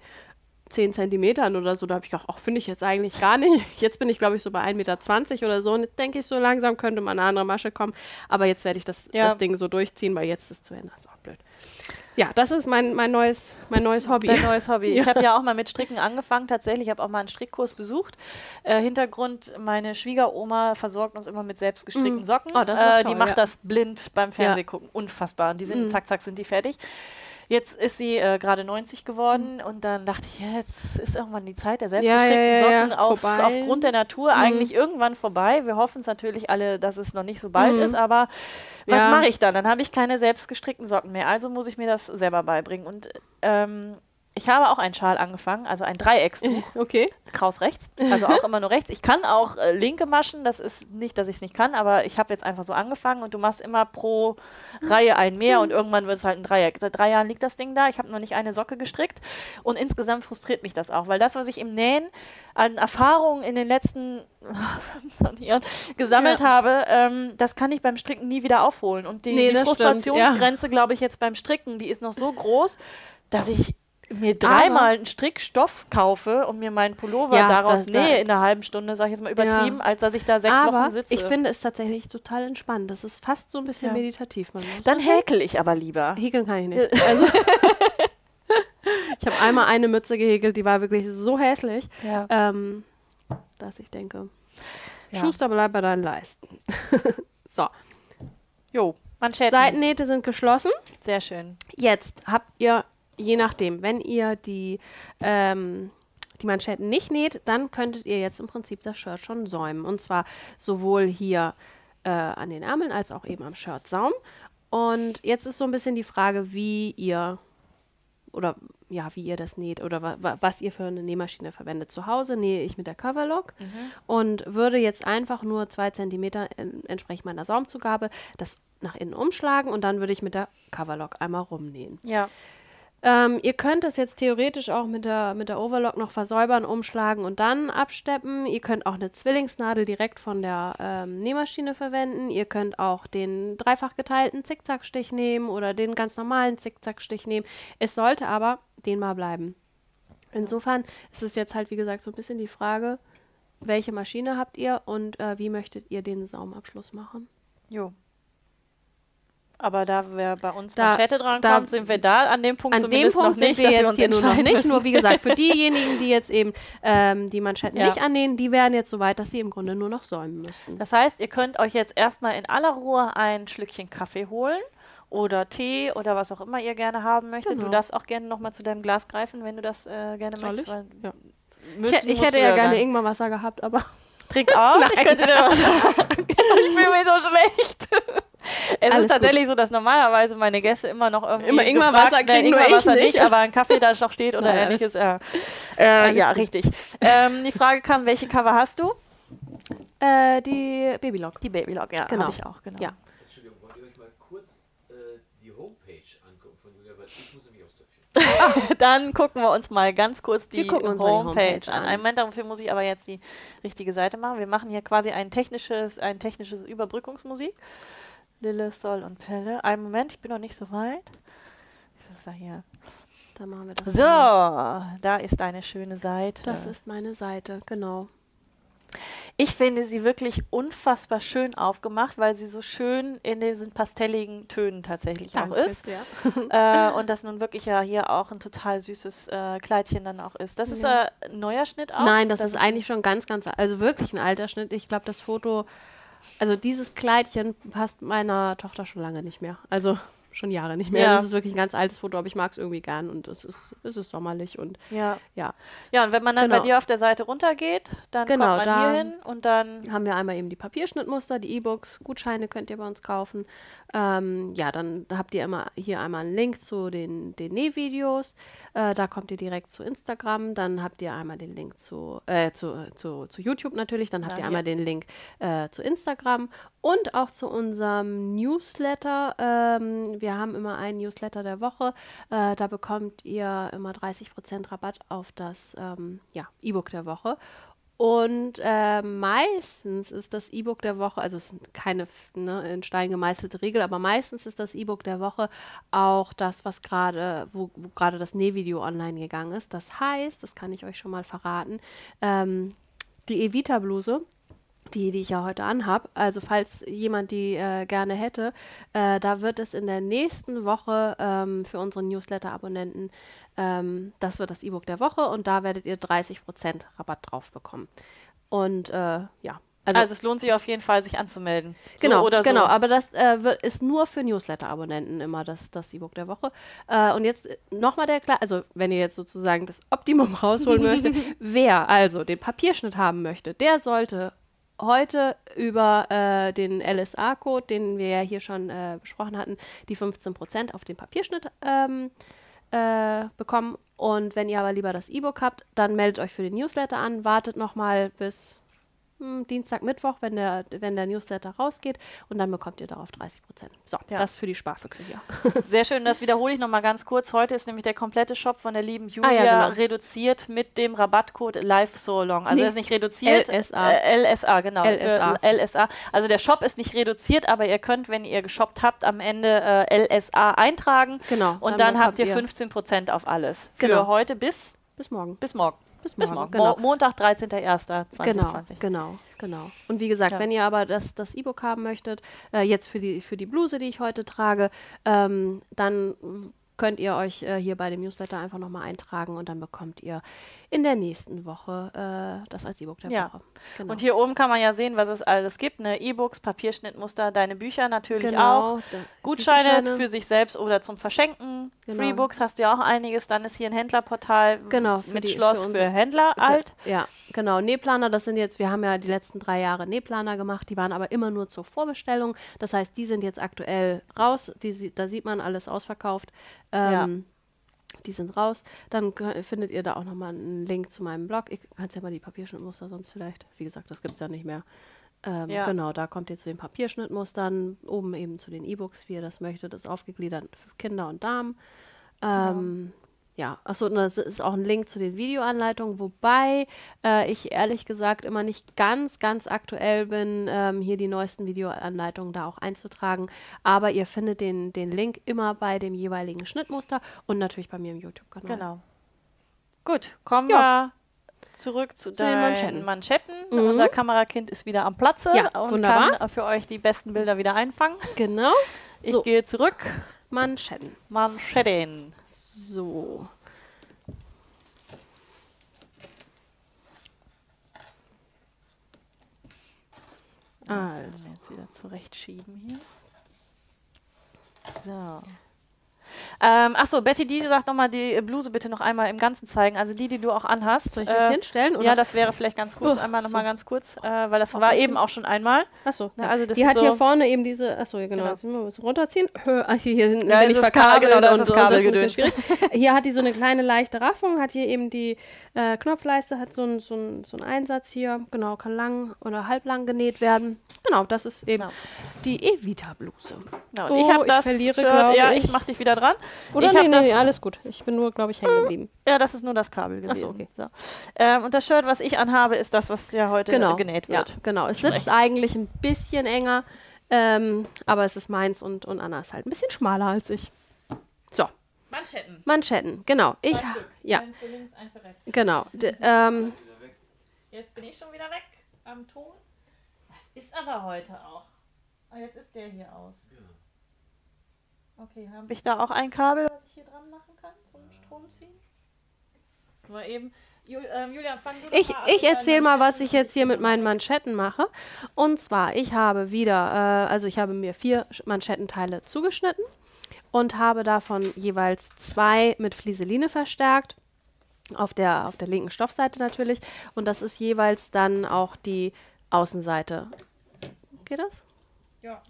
10 Zentimetern oder so. Da habe ich gedacht, ach, finde ich jetzt eigentlich gar nicht. Jetzt bin ich, glaube ich, so bei 1,20 Meter oder so. Und jetzt denke ich, so langsam könnte mal eine andere Masche kommen. Aber jetzt werde ich das, ja. das Ding so durchziehen, weil jetzt ist es zu Ende. Das ist auch blöd. Ja, das ist mein, mein, neues, mein neues Hobby. Dein neues Hobby. Ja. Ich habe ja auch mal mit Stricken angefangen, tatsächlich. Ich habe auch mal einen Strickkurs besucht. Äh, Hintergrund, meine Schwiegeroma versorgt uns immer mit selbstgestrickten mm. Socken. Oh, äh, toll, die macht ja. das blind beim Fernsehgucken. Unfassbar. Und die sind, mm. zack, zack, sind die fertig. Jetzt ist sie äh, gerade 90 geworden und dann dachte ich, ja, jetzt ist irgendwann die Zeit der selbstgestrickten ja, ja, Socken auf, aufgrund der Natur mhm. eigentlich irgendwann vorbei. Wir hoffen es natürlich alle, dass es noch nicht so bald mhm. ist, aber was mache ich dann? Dann habe ich keine selbstgestrickten Socken mehr. Also muss ich mir das selber beibringen. Und ähm, ich habe auch einen Schal angefangen, also ein Dreieckstuch. Okay. Kraus rechts, also auch immer nur rechts. Ich kann auch äh, linke Maschen, das ist nicht, dass ich es nicht kann, aber ich habe jetzt einfach so angefangen und du machst immer pro Reihe ein mehr und irgendwann wird es halt ein Dreieck. Seit drei Jahren liegt das Ding da, ich habe noch nicht eine Socke gestrickt und insgesamt frustriert mich das auch, weil das, was ich im Nähen an Erfahrungen in den letzten 25 Jahren gesammelt ja. habe, ähm, das kann ich beim Stricken nie wieder aufholen. Und die, nee, die Frustrationsgrenze, ja. glaube ich, jetzt beim Stricken, die ist noch so groß, dass ich mir dreimal einen Strickstoff kaufe und mir meinen Pullover ja, daraus nähe in einer halben Stunde, sage ich jetzt mal übertrieben, ja. als dass ich da sechs aber Wochen sitze. Ich finde es tatsächlich total entspannt. Das ist fast so ein bisschen ja. meditativ. Dann häkel ich aber lieber. Häkeln kann ich nicht. Also ich habe einmal eine Mütze gehäkelt, die war wirklich so hässlich, ähm, dass ich denke. Schuster, bleib bei deinen Leisten. so. Jo, Manschetten. Seitennähte sind geschlossen. Sehr schön. Jetzt habt ihr, je nachdem, wenn ihr die, ähm, die Manschetten nicht näht, dann könntet ihr jetzt im Prinzip das Shirt schon säumen. Und zwar sowohl hier äh, an den Ärmeln als auch eben am Shirtsaum. Und jetzt ist so ein bisschen die Frage, wie ihr oder ja, wie ihr das näht oder wa was ihr für eine Nähmaschine verwendet. Zu Hause nähe ich mit der Coverlock mhm. und würde jetzt einfach nur zwei Zentimeter entsprechend meiner Saumzugabe das nach innen umschlagen und dann würde ich mit der Coverlock einmal rumnähen. Ja. Ähm, ihr könnt das jetzt theoretisch auch mit der, mit der Overlock noch versäubern, umschlagen und dann absteppen. Ihr könnt auch eine Zwillingsnadel direkt von der ähm, Nähmaschine verwenden. Ihr könnt auch den dreifach geteilten Zickzackstich nehmen oder den ganz normalen Zickzackstich nehmen. Es sollte aber dehnbar bleiben. Insofern ist es jetzt halt, wie gesagt, so ein bisschen die Frage, welche Maschine habt ihr und äh, wie möchtet ihr den Saumabschluss machen? Jo, aber da wir bei uns da, Machete drankommt, sind wir da an dem Punkt an dem Punkt noch nicht, sind wir jetzt hier nur noch nicht. Nur wie gesagt, für diejenigen, die jetzt eben ähm, die Manschetten ja. nicht annehmen, die wären jetzt so weit, dass sie im Grunde nur noch säumen müssten. Das heißt, ihr könnt euch jetzt erstmal in aller Ruhe ein Schlückchen Kaffee holen oder Tee oder was auch immer ihr gerne haben möchtet. Genau. Du darfst auch gerne nochmal zu deinem Glas greifen, wenn du das äh, gerne Soll möchtest. Ja. ich, ich hätte ja gerne irgendwann Wasser gehabt, aber... Trink auch, ich könnte dir was sagen. ich fühle mich so schlecht. Es Alles ist tatsächlich gut. so, dass normalerweise meine Gäste immer noch irgendwie. Immer Ingwer Wasser kriegen, Ingwer Wasser nicht, aber ein Kaffee da noch steht oder ähnliches. Ja, äh, ja richtig. Ähm, die Frage kam, welche Cover hast du? Äh, die Babylog. Die Babylog, ja, genau. habe ich auch, genau. Ja. Entschuldigung, wollt ihr euch mal kurz äh, die Homepage angucken von Julia, weil ich muss nämlich aufs Töpfchen. Dann gucken wir uns mal ganz kurz die, Homepage, die Homepage, an. Einen Moment, dafür muss ich aber jetzt die richtige Seite machen. Wir machen hier quasi ein technisches, ein technisches Überbrückungsmusik. Lille, Sol und Pelle. Einen Moment, ich bin noch nicht so weit. Das ist da hier. Da machen wir das. So, mal. da ist eine schöne Seite. Das ist meine Seite, genau. Ich finde sie wirklich unfassbar schön aufgemacht, weil sie so schön in diesen pastelligen Tönen tatsächlich Danke, auch ist. Ja. äh, und das nun wirklich ja hier auch ein total süßes äh, Kleidchen dann auch ist. Das ist ja. äh, ein neuer Schnitt auch? Nein, das, das ist, ist eigentlich schon ganz, ganz, also wirklich ein alter Schnitt. Ich glaube, das Foto also dieses Kleidchen passt meiner Tochter schon lange nicht mehr. Also schon Jahre nicht mehr. Ja. Das ist wirklich ein ganz altes Foto, aber ich mag es irgendwie gern und es ist, es ist sommerlich und ja. ja. Ja, und wenn man dann genau. bei dir auf der Seite runtergeht, dann genau, kommt man hier hin und dann haben wir einmal eben die Papierschnittmuster, die E-Books, Gutscheine könnt ihr bei uns kaufen. Ähm, ja, dann habt ihr immer hier einmal einen Link zu den, den Nähvideos. Äh, da kommt ihr direkt zu Instagram. Dann habt ihr einmal den Link zu, äh, zu, zu, zu YouTube natürlich. Dann habt ja, ihr einmal ja. den Link äh, zu Instagram und auch zu unserem Newsletter. Ähm, wir haben immer einen Newsletter der Woche. Äh, da bekommt ihr immer 30% Rabatt auf das ähm, ja, E-Book der Woche. Und äh, meistens ist das E-Book der Woche, also es ist keine ne, in Stein gemeißelte Regel, aber meistens ist das E-Book der Woche auch das, was gerade, wo, wo gerade das Nähvideo online gegangen ist. Das heißt, das kann ich euch schon mal verraten, ähm, die Evita-Bluse, die, die ich ja heute anhab. Also falls jemand die äh, gerne hätte, äh, da wird es in der nächsten Woche ähm, für unsere Newsletter-Abonnenten ähm, das wird das E-Book der Woche und da werdet ihr 30% Rabatt drauf bekommen. Und äh, ja. Also, also, es lohnt sich auf jeden Fall, sich anzumelden. Genau, so genau. So. Aber das äh, wird, ist nur für Newsletter-Abonnenten immer das, das E-Book der Woche. Äh, und jetzt äh, nochmal der klar, also wenn ihr jetzt sozusagen das Optimum rausholen möchtet, wer also den Papierschnitt haben möchte, der sollte heute über äh, den LSA-Code, den wir ja hier schon äh, besprochen hatten, die 15% auf den Papierschnitt ähm, äh, bekommen. Und wenn ihr aber lieber das E-Book habt, dann meldet euch für den Newsletter an, wartet nochmal bis Dienstag, Mittwoch, wenn der, wenn der Newsletter rausgeht und dann bekommt ihr darauf 30 Prozent. So, ja. das für die Sparfüchse hier. Sehr schön, das wiederhole ich nochmal ganz kurz. Heute ist nämlich der komplette Shop von der lieben Julia ah, ja, genau. reduziert mit dem Rabattcode Live So Long. Also nee. er ist nicht reduziert. LSA. Äh, LSA, genau. LSA. LSA. Also der Shop ist nicht reduziert, aber ihr könnt, wenn ihr geshoppt habt, am Ende äh, LSA eintragen. Genau. Und dann, dann habt ihr 15 Prozent auf alles. Für genau. heute bis? Bis morgen. Bis morgen. Bis morgen. Bis morgen. Genau. Mo Montag, 13.01.2020. Genau, genau, genau. Und wie gesagt, ja. wenn ihr aber das, das E-Book haben möchtet, äh, jetzt für die, für die Bluse, die ich heute trage, ähm, dann könnt ihr euch äh, hier bei dem Newsletter einfach nochmal eintragen und dann bekommt ihr in der nächsten Woche äh, das als E-Book der ja. Woche. Genau. Und hier oben kann man ja sehen, was es alles gibt. Ne? E-Books, Papierschnittmuster, deine Bücher natürlich genau, auch. Gutscheine, Gutscheine, für sich selbst oder zum Verschenken. Genau. Freebooks hast du ja auch einiges. Dann ist hier ein Händlerportal genau, mit die, Schloss für, für Händler für, alt. Ja, genau. Nähplaner, das sind jetzt, wir haben ja die letzten drei Jahre Nähplaner gemacht. Die waren aber immer nur zur Vorbestellung. Das heißt, die sind jetzt aktuell raus. Die, da sieht man alles ausverkauft. Ähm, ja die sind raus. Dann findet ihr da auch nochmal einen Link zu meinem Blog. Ich kann ja mal die Papierschnittmuster sonst vielleicht. Wie gesagt, das gibt es ja nicht mehr. Ähm, ja. Genau, da kommt ihr zu den Papierschnittmustern, oben eben zu den E-Books, wie ihr das möchtet. Das ist aufgegliedert für Kinder und Damen. Ähm, genau. Ja, achso, das ist auch ein Link zu den Videoanleitungen, wobei äh, ich ehrlich gesagt immer nicht ganz, ganz aktuell bin, ähm, hier die neuesten Videoanleitungen da auch einzutragen. Aber ihr findet den, den Link immer bei dem jeweiligen Schnittmuster und natürlich bei mir im YouTube-Kanal. Genau. Gut, kommen ja. wir zurück zu, zu den Manschetten. Manschetten. Mhm. Unser Kamerakind ist wieder am Platze ja, und wunderbar. kann für euch die besten Bilder wieder einfangen. Genau. Ich so. gehe zurück. Manschetten. Manschetten. So. Also. Das jetzt wieder zurechtschieben hier. So. Ähm, achso, Betty, die sagt nochmal die Bluse bitte noch einmal im Ganzen zeigen. Also die, die du auch anhast. Soll ich mich äh, hinstellen? Oder? Ja, das wäre vielleicht ganz gut. Oh, einmal nochmal so. ganz kurz, äh, weil das war eben auch schon einmal. Achso. Ja, also die hat so hier vorne eben diese. Achso, genau. genau. Jetzt müssen wir ein bisschen runterziehen. Ach, hier sind ja, bin ich verkabelt genau, und, und, und, das ist ein bisschen schwierig. hier hat die so eine kleine leichte Raffung, hat hier eben die äh, Knopfleiste, hat so einen so so ein Einsatz hier. Genau, kann lang oder halblang genäht werden. Genau, das ist eben genau. die Evita-Bluse. Und oh, ich habe das. Verliere, Shirt, ja, ich, ich mach dich wieder dran. Oder ich nee, nee, nee, alles gut. Ich bin nur, glaube ich, hängen geblieben. Ja, das ist nur das Kabel gewesen. Achso, okay. So. Ähm, und das Shirt, was ich anhabe, ist das, was ja heute genau. genäht wird. Ja, genau. Es sitzt eigentlich ein bisschen enger, ähm, aber es ist meins und, und Anna ist halt ein bisschen schmaler als ich. So. Manschetten. Manschetten, genau. Ich, ja. Eins für links, ein für rechts. Genau. D ähm, Jetzt bin ich schon wieder weg am Ton. Das ist aber heute auch. Oh, jetzt ist der hier aus. Okay, habe ich da auch ein Kabel, was ich hier dran machen kann zum Strom ziehen? Nur eben. Jul, ähm, Julia, fang du Ich, ich erzähle mal, was ich jetzt hier mit meinen Manschetten mache. Und zwar, ich habe wieder, äh, also ich habe mir vier Manschettenteile zugeschnitten und habe davon jeweils zwei mit Flieseline verstärkt. Auf der, auf der linken Stoffseite natürlich. Und das ist jeweils dann auch die Außenseite. Geht das? Ja.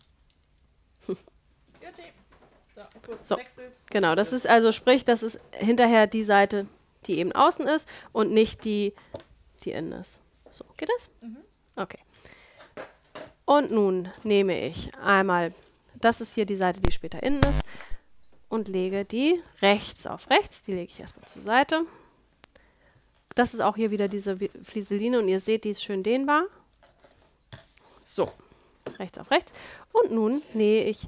So, genau, das ist also, sprich, das ist hinterher die Seite, die eben außen ist und nicht die, die innen ist. So, geht das? Mhm. Okay. Und nun nehme ich einmal, das ist hier die Seite, die später innen ist, und lege die rechts auf rechts. Die lege ich erstmal zur Seite. Das ist auch hier wieder diese Flieseline und ihr seht, die ist schön dehnbar. So, rechts auf rechts. Und nun nähe ich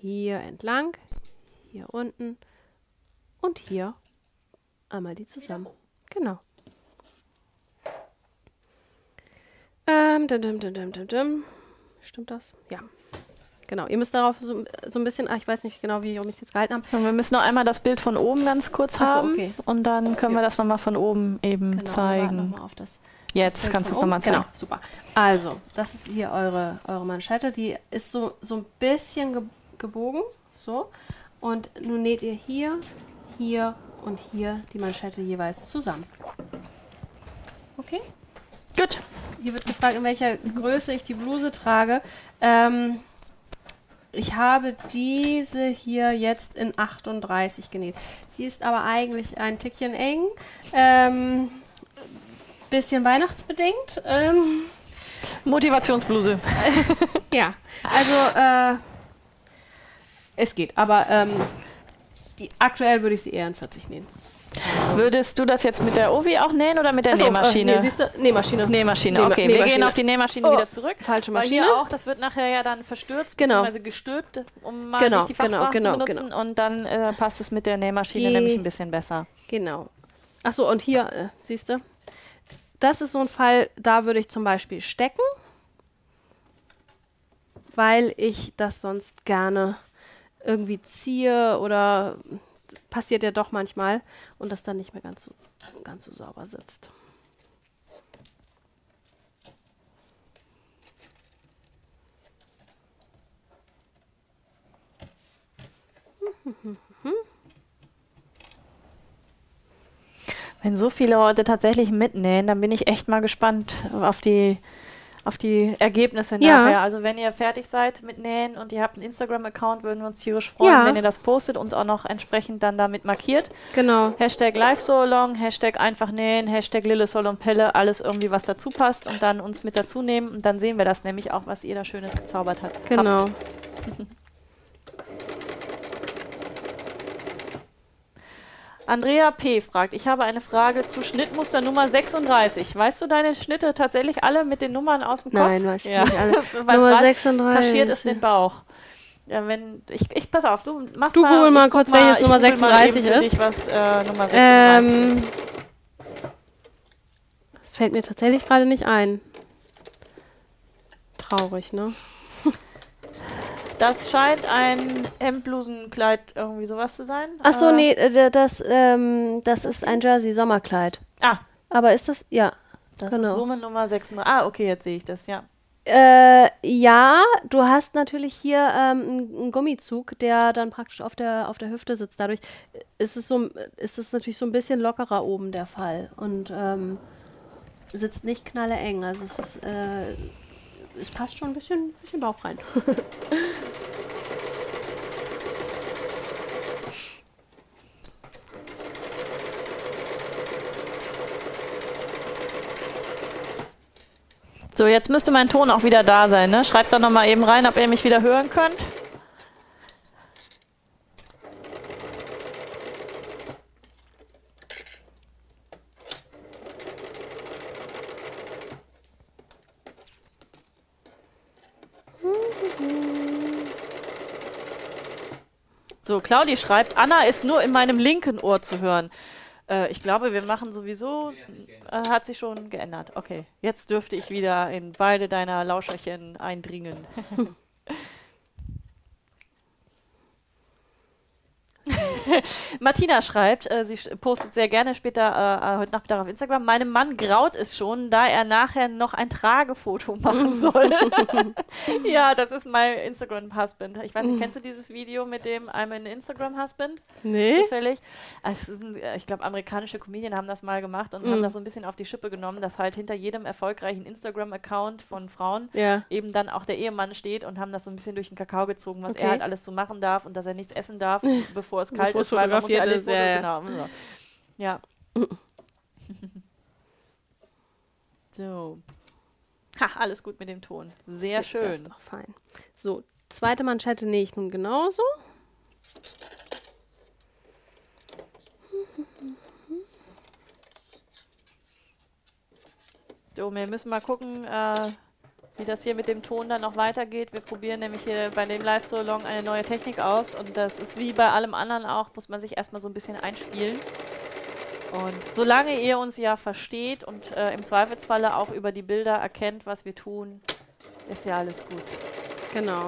hier entlang, hier unten und hier einmal die zusammen. Genau. Ähm, dim, dim, dim, dim, dim. Stimmt das? Ja. Genau, ihr müsst darauf so, so ein bisschen, ach, ich weiß nicht genau, wie ich es jetzt gehalten habe. Wir müssen noch einmal das Bild von oben ganz kurz so, haben okay. und dann können ja. wir das nochmal von oben eben genau, zeigen. Noch auf das, Jetzt das kannst du es nochmal zeigen. Genau, super. Also, das ist hier eure, eure Manschette. Die ist so, so ein bisschen gebogen. So. Und nun näht ihr hier, hier und hier die Manschette jeweils zusammen. Okay? Gut. Hier wird gefragt, in welcher Größe ich die Bluse trage. Ähm, ich habe diese hier jetzt in 38 genäht. Sie ist aber eigentlich ein Tickchen eng. Ähm, bisschen weihnachtsbedingt. Ähm, Motivationsbluse. ja, also äh, es geht, aber ähm, aktuell würde ich sie eher in 40 nähen. Also Würdest du das jetzt mit der Ovi auch nähen oder mit der Achso, Nähmaschine? Äh, nee, siehst du? Nähmaschine. Nähmaschine, okay. Nähmaschine. Wir gehen auf die Nähmaschine oh, wieder zurück. Falsche Maschine. Weil hier auch, das wird nachher ja dann verstürzt, genau. bzw. gestülpt, um mal genau, die genau, genau, zu benutzen. Genau. Und dann äh, passt es mit der Nähmaschine die, nämlich ein bisschen besser. Genau. Achso, und hier, äh, siehst du? Das ist so ein Fall, da würde ich zum Beispiel stecken, weil ich das sonst gerne irgendwie ziehe oder passiert ja doch manchmal und das dann nicht mehr ganz so, ganz so sauber sitzt. Wenn so viele heute tatsächlich mitnähen, dann bin ich echt mal gespannt auf die auf die Ergebnisse ja. nachher. Also wenn ihr fertig seid mit Nähen und ihr habt einen Instagram-Account, würden wir uns tierisch freuen, ja. wenn ihr das postet, uns auch noch entsprechend dann damit markiert. Genau. Hashtag live so long, Hashtag einfach nähen, Hashtag Lille Sol und Pelle, alles irgendwie, was dazu passt und dann uns mit dazu nehmen und dann sehen wir das nämlich auch, was ihr da Schönes gezaubert habt. Genau. Andrea P. fragt, ich habe eine Frage zu Schnittmuster Nummer 36. Weißt du deine Schnitte tatsächlich alle mit den Nummern aus dem Kopf? Nein, weiß ich ja. nicht alle. Nummer 36. Kaschiert ist den Bauch. Ja, wenn, ich, ich, pass auf, du machst du mal. google mal kurz, welches Nummer 36 ist. was, äh, Nummer 36 ähm, das fällt mir tatsächlich gerade nicht ein. Traurig, ne? Das scheint ein Hemdblusenkleid irgendwie sowas zu sein. Ach so, nee, äh, das, ähm, das ist ein Jersey-Sommerkleid. Ah. Aber ist das, ja. Das genau. ist Woman Nummer 6. Ah, okay, jetzt sehe ich das, ja. Äh, ja, du hast natürlich hier ähm, einen Gummizug, der dann praktisch auf der, auf der Hüfte sitzt. Dadurch ist es, so, ist es natürlich so ein bisschen lockerer oben der Fall und ähm, sitzt nicht knalle eng. Also es ist äh, es passt schon ein bisschen, bisschen Bauch rein. So, jetzt müsste mein Ton auch wieder da sein. Ne? Schreibt doch noch mal eben rein, ob ihr mich wieder hören könnt. So, Claudi schreibt, Anna ist nur in meinem linken Ohr zu hören. Äh, ich glaube, wir machen sowieso, äh, hat sich schon geändert. Okay, jetzt dürfte ich wieder in beide deiner Lauscherchen eindringen. Martina schreibt, äh, sie postet sehr gerne später äh, äh, heute Nachmittag auf Instagram, meinem Mann graut es schon, da er nachher noch ein Tragefoto machen soll. ja, das ist mein Instagram-Husband. Ich weiß nicht, kennst du dieses Video mit dem I'm an Instagram-Husband? Nee. Zufällig. Also, ich glaube, amerikanische Comedien haben das mal gemacht und mm. haben das so ein bisschen auf die Schippe genommen, dass halt hinter jedem erfolgreichen Instagram-Account von Frauen ja. eben dann auch der Ehemann steht und haben das so ein bisschen durch den Kakao gezogen, was okay. er halt alles so machen darf und dass er nichts essen darf, bevor es kalt ist, weil man muss ja alles Foto, ja, genau. So. Ja. so. Ha, alles gut mit dem Ton. Sehr schön. Das ist doch fein. So, zweite Manschette nähe ich nun genauso. So, wir müssen mal gucken, äh, wie das hier mit dem Ton dann noch weitergeht. Wir probieren nämlich hier bei dem Live-So-Long eine neue Technik aus und das ist wie bei allem anderen auch, muss man sich erstmal so ein bisschen einspielen. Und solange ihr uns ja versteht und äh, im Zweifelsfalle auch über die Bilder erkennt, was wir tun, ist ja alles gut. Genau.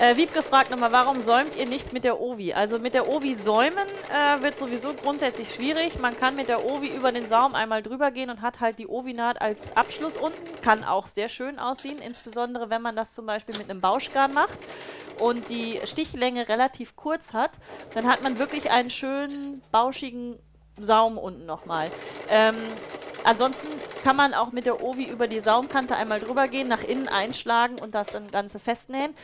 Äh, Wiebke fragt nochmal, warum säumt ihr nicht mit der Ovi? Also mit der Ovi säumen äh, wird sowieso grundsätzlich schwierig. Man kann mit der Ovi über den Saum einmal drüber gehen und hat halt die Ovi-Naht als Abschluss unten. Kann auch sehr schön aussehen, insbesondere wenn man das zum Beispiel mit einem Bauschgarn macht und die Stichlänge relativ kurz hat. Dann hat man wirklich einen schönen, bauschigen Saum unten nochmal. Ähm, ansonsten kann man auch mit der Ovi über die Saumkante einmal drüber gehen, nach innen einschlagen und das dann Ganze festnähen.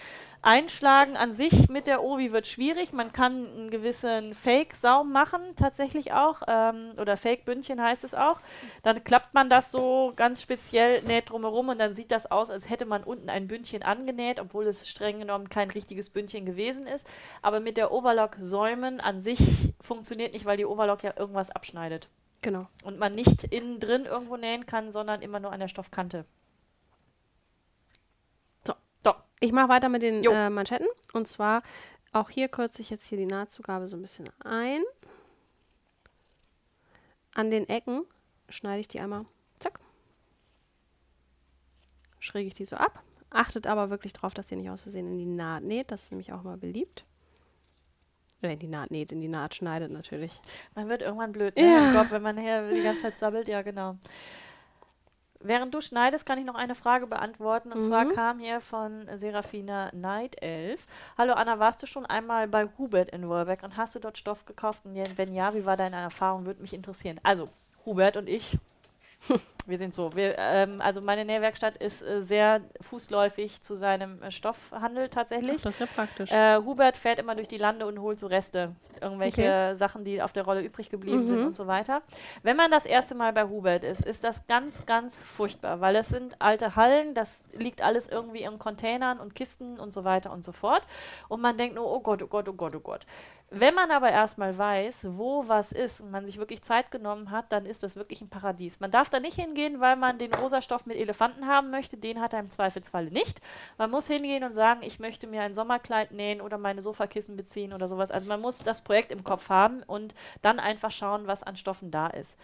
Einschlagen an sich mit der Ovi wird schwierig. Man kann einen gewissen Fake-Saum machen, tatsächlich auch. Ähm, oder Fake-Bündchen heißt es auch. Dann klappt man das so ganz speziell, näht drumherum und dann sieht das aus, als hätte man unten ein Bündchen angenäht, obwohl es streng genommen kein richtiges Bündchen gewesen ist. Aber mit der Overlock säumen an sich funktioniert nicht, weil die Overlock ja irgendwas abschneidet. Genau. Und man nicht innen drin irgendwo nähen kann, sondern immer nur an der Stoffkante. Ich mache weiter mit den äh, Manschetten. Und zwar auch hier kürze ich jetzt hier die Nahtzugabe so ein bisschen ein. An den Ecken schneide ich die einmal, zack, schräge ich die so ab. Achtet aber wirklich darauf, dass ihr nicht aus Versehen in die Naht näht. Das ist nämlich auch mal beliebt. Oder in die Naht näht, in die Naht schneidet natürlich. Man wird irgendwann blöd, ne? Ja. Gott, wenn man hier die ganze Zeit sabbelt. Ja, genau. Während du schneidest, kann ich noch eine Frage beantworten. Und mhm. zwar kam hier von Serafina Night 11. Hallo Anna, warst du schon einmal bei Hubert in Wolbeck und hast du dort Stoff gekauft? Und wenn ja, wie war deine Erfahrung? Würde mich interessieren. Also, Hubert und ich wir sind so. Wir, ähm, also meine Nähwerkstatt ist äh, sehr fußläufig zu seinem äh, Stoffhandel tatsächlich. Ach, das ist ja praktisch. Äh, Hubert fährt immer durch die Lande und holt so Reste. Irgendwelche okay. Sachen, die auf der Rolle übrig geblieben mhm. sind und so weiter. Wenn man das erste Mal bei Hubert ist, ist das ganz, ganz furchtbar, weil es sind alte Hallen, das liegt alles irgendwie in Containern und Kisten und so weiter und so fort. Und man denkt nur, oh Gott, oh Gott, oh Gott, oh Gott. Wenn man aber erstmal weiß, wo was ist und man sich wirklich Zeit genommen hat, dann ist das wirklich ein Paradies. Man darf da nicht hingehen, weil man den rosa Stoff mit Elefanten haben möchte. Den hat er im Zweifelsfalle nicht. Man muss hingehen und sagen, ich möchte mir ein Sommerkleid nähen oder meine Sofakissen beziehen oder sowas. Also man muss das Projekt im Kopf haben und dann einfach schauen, was an Stoffen da ist.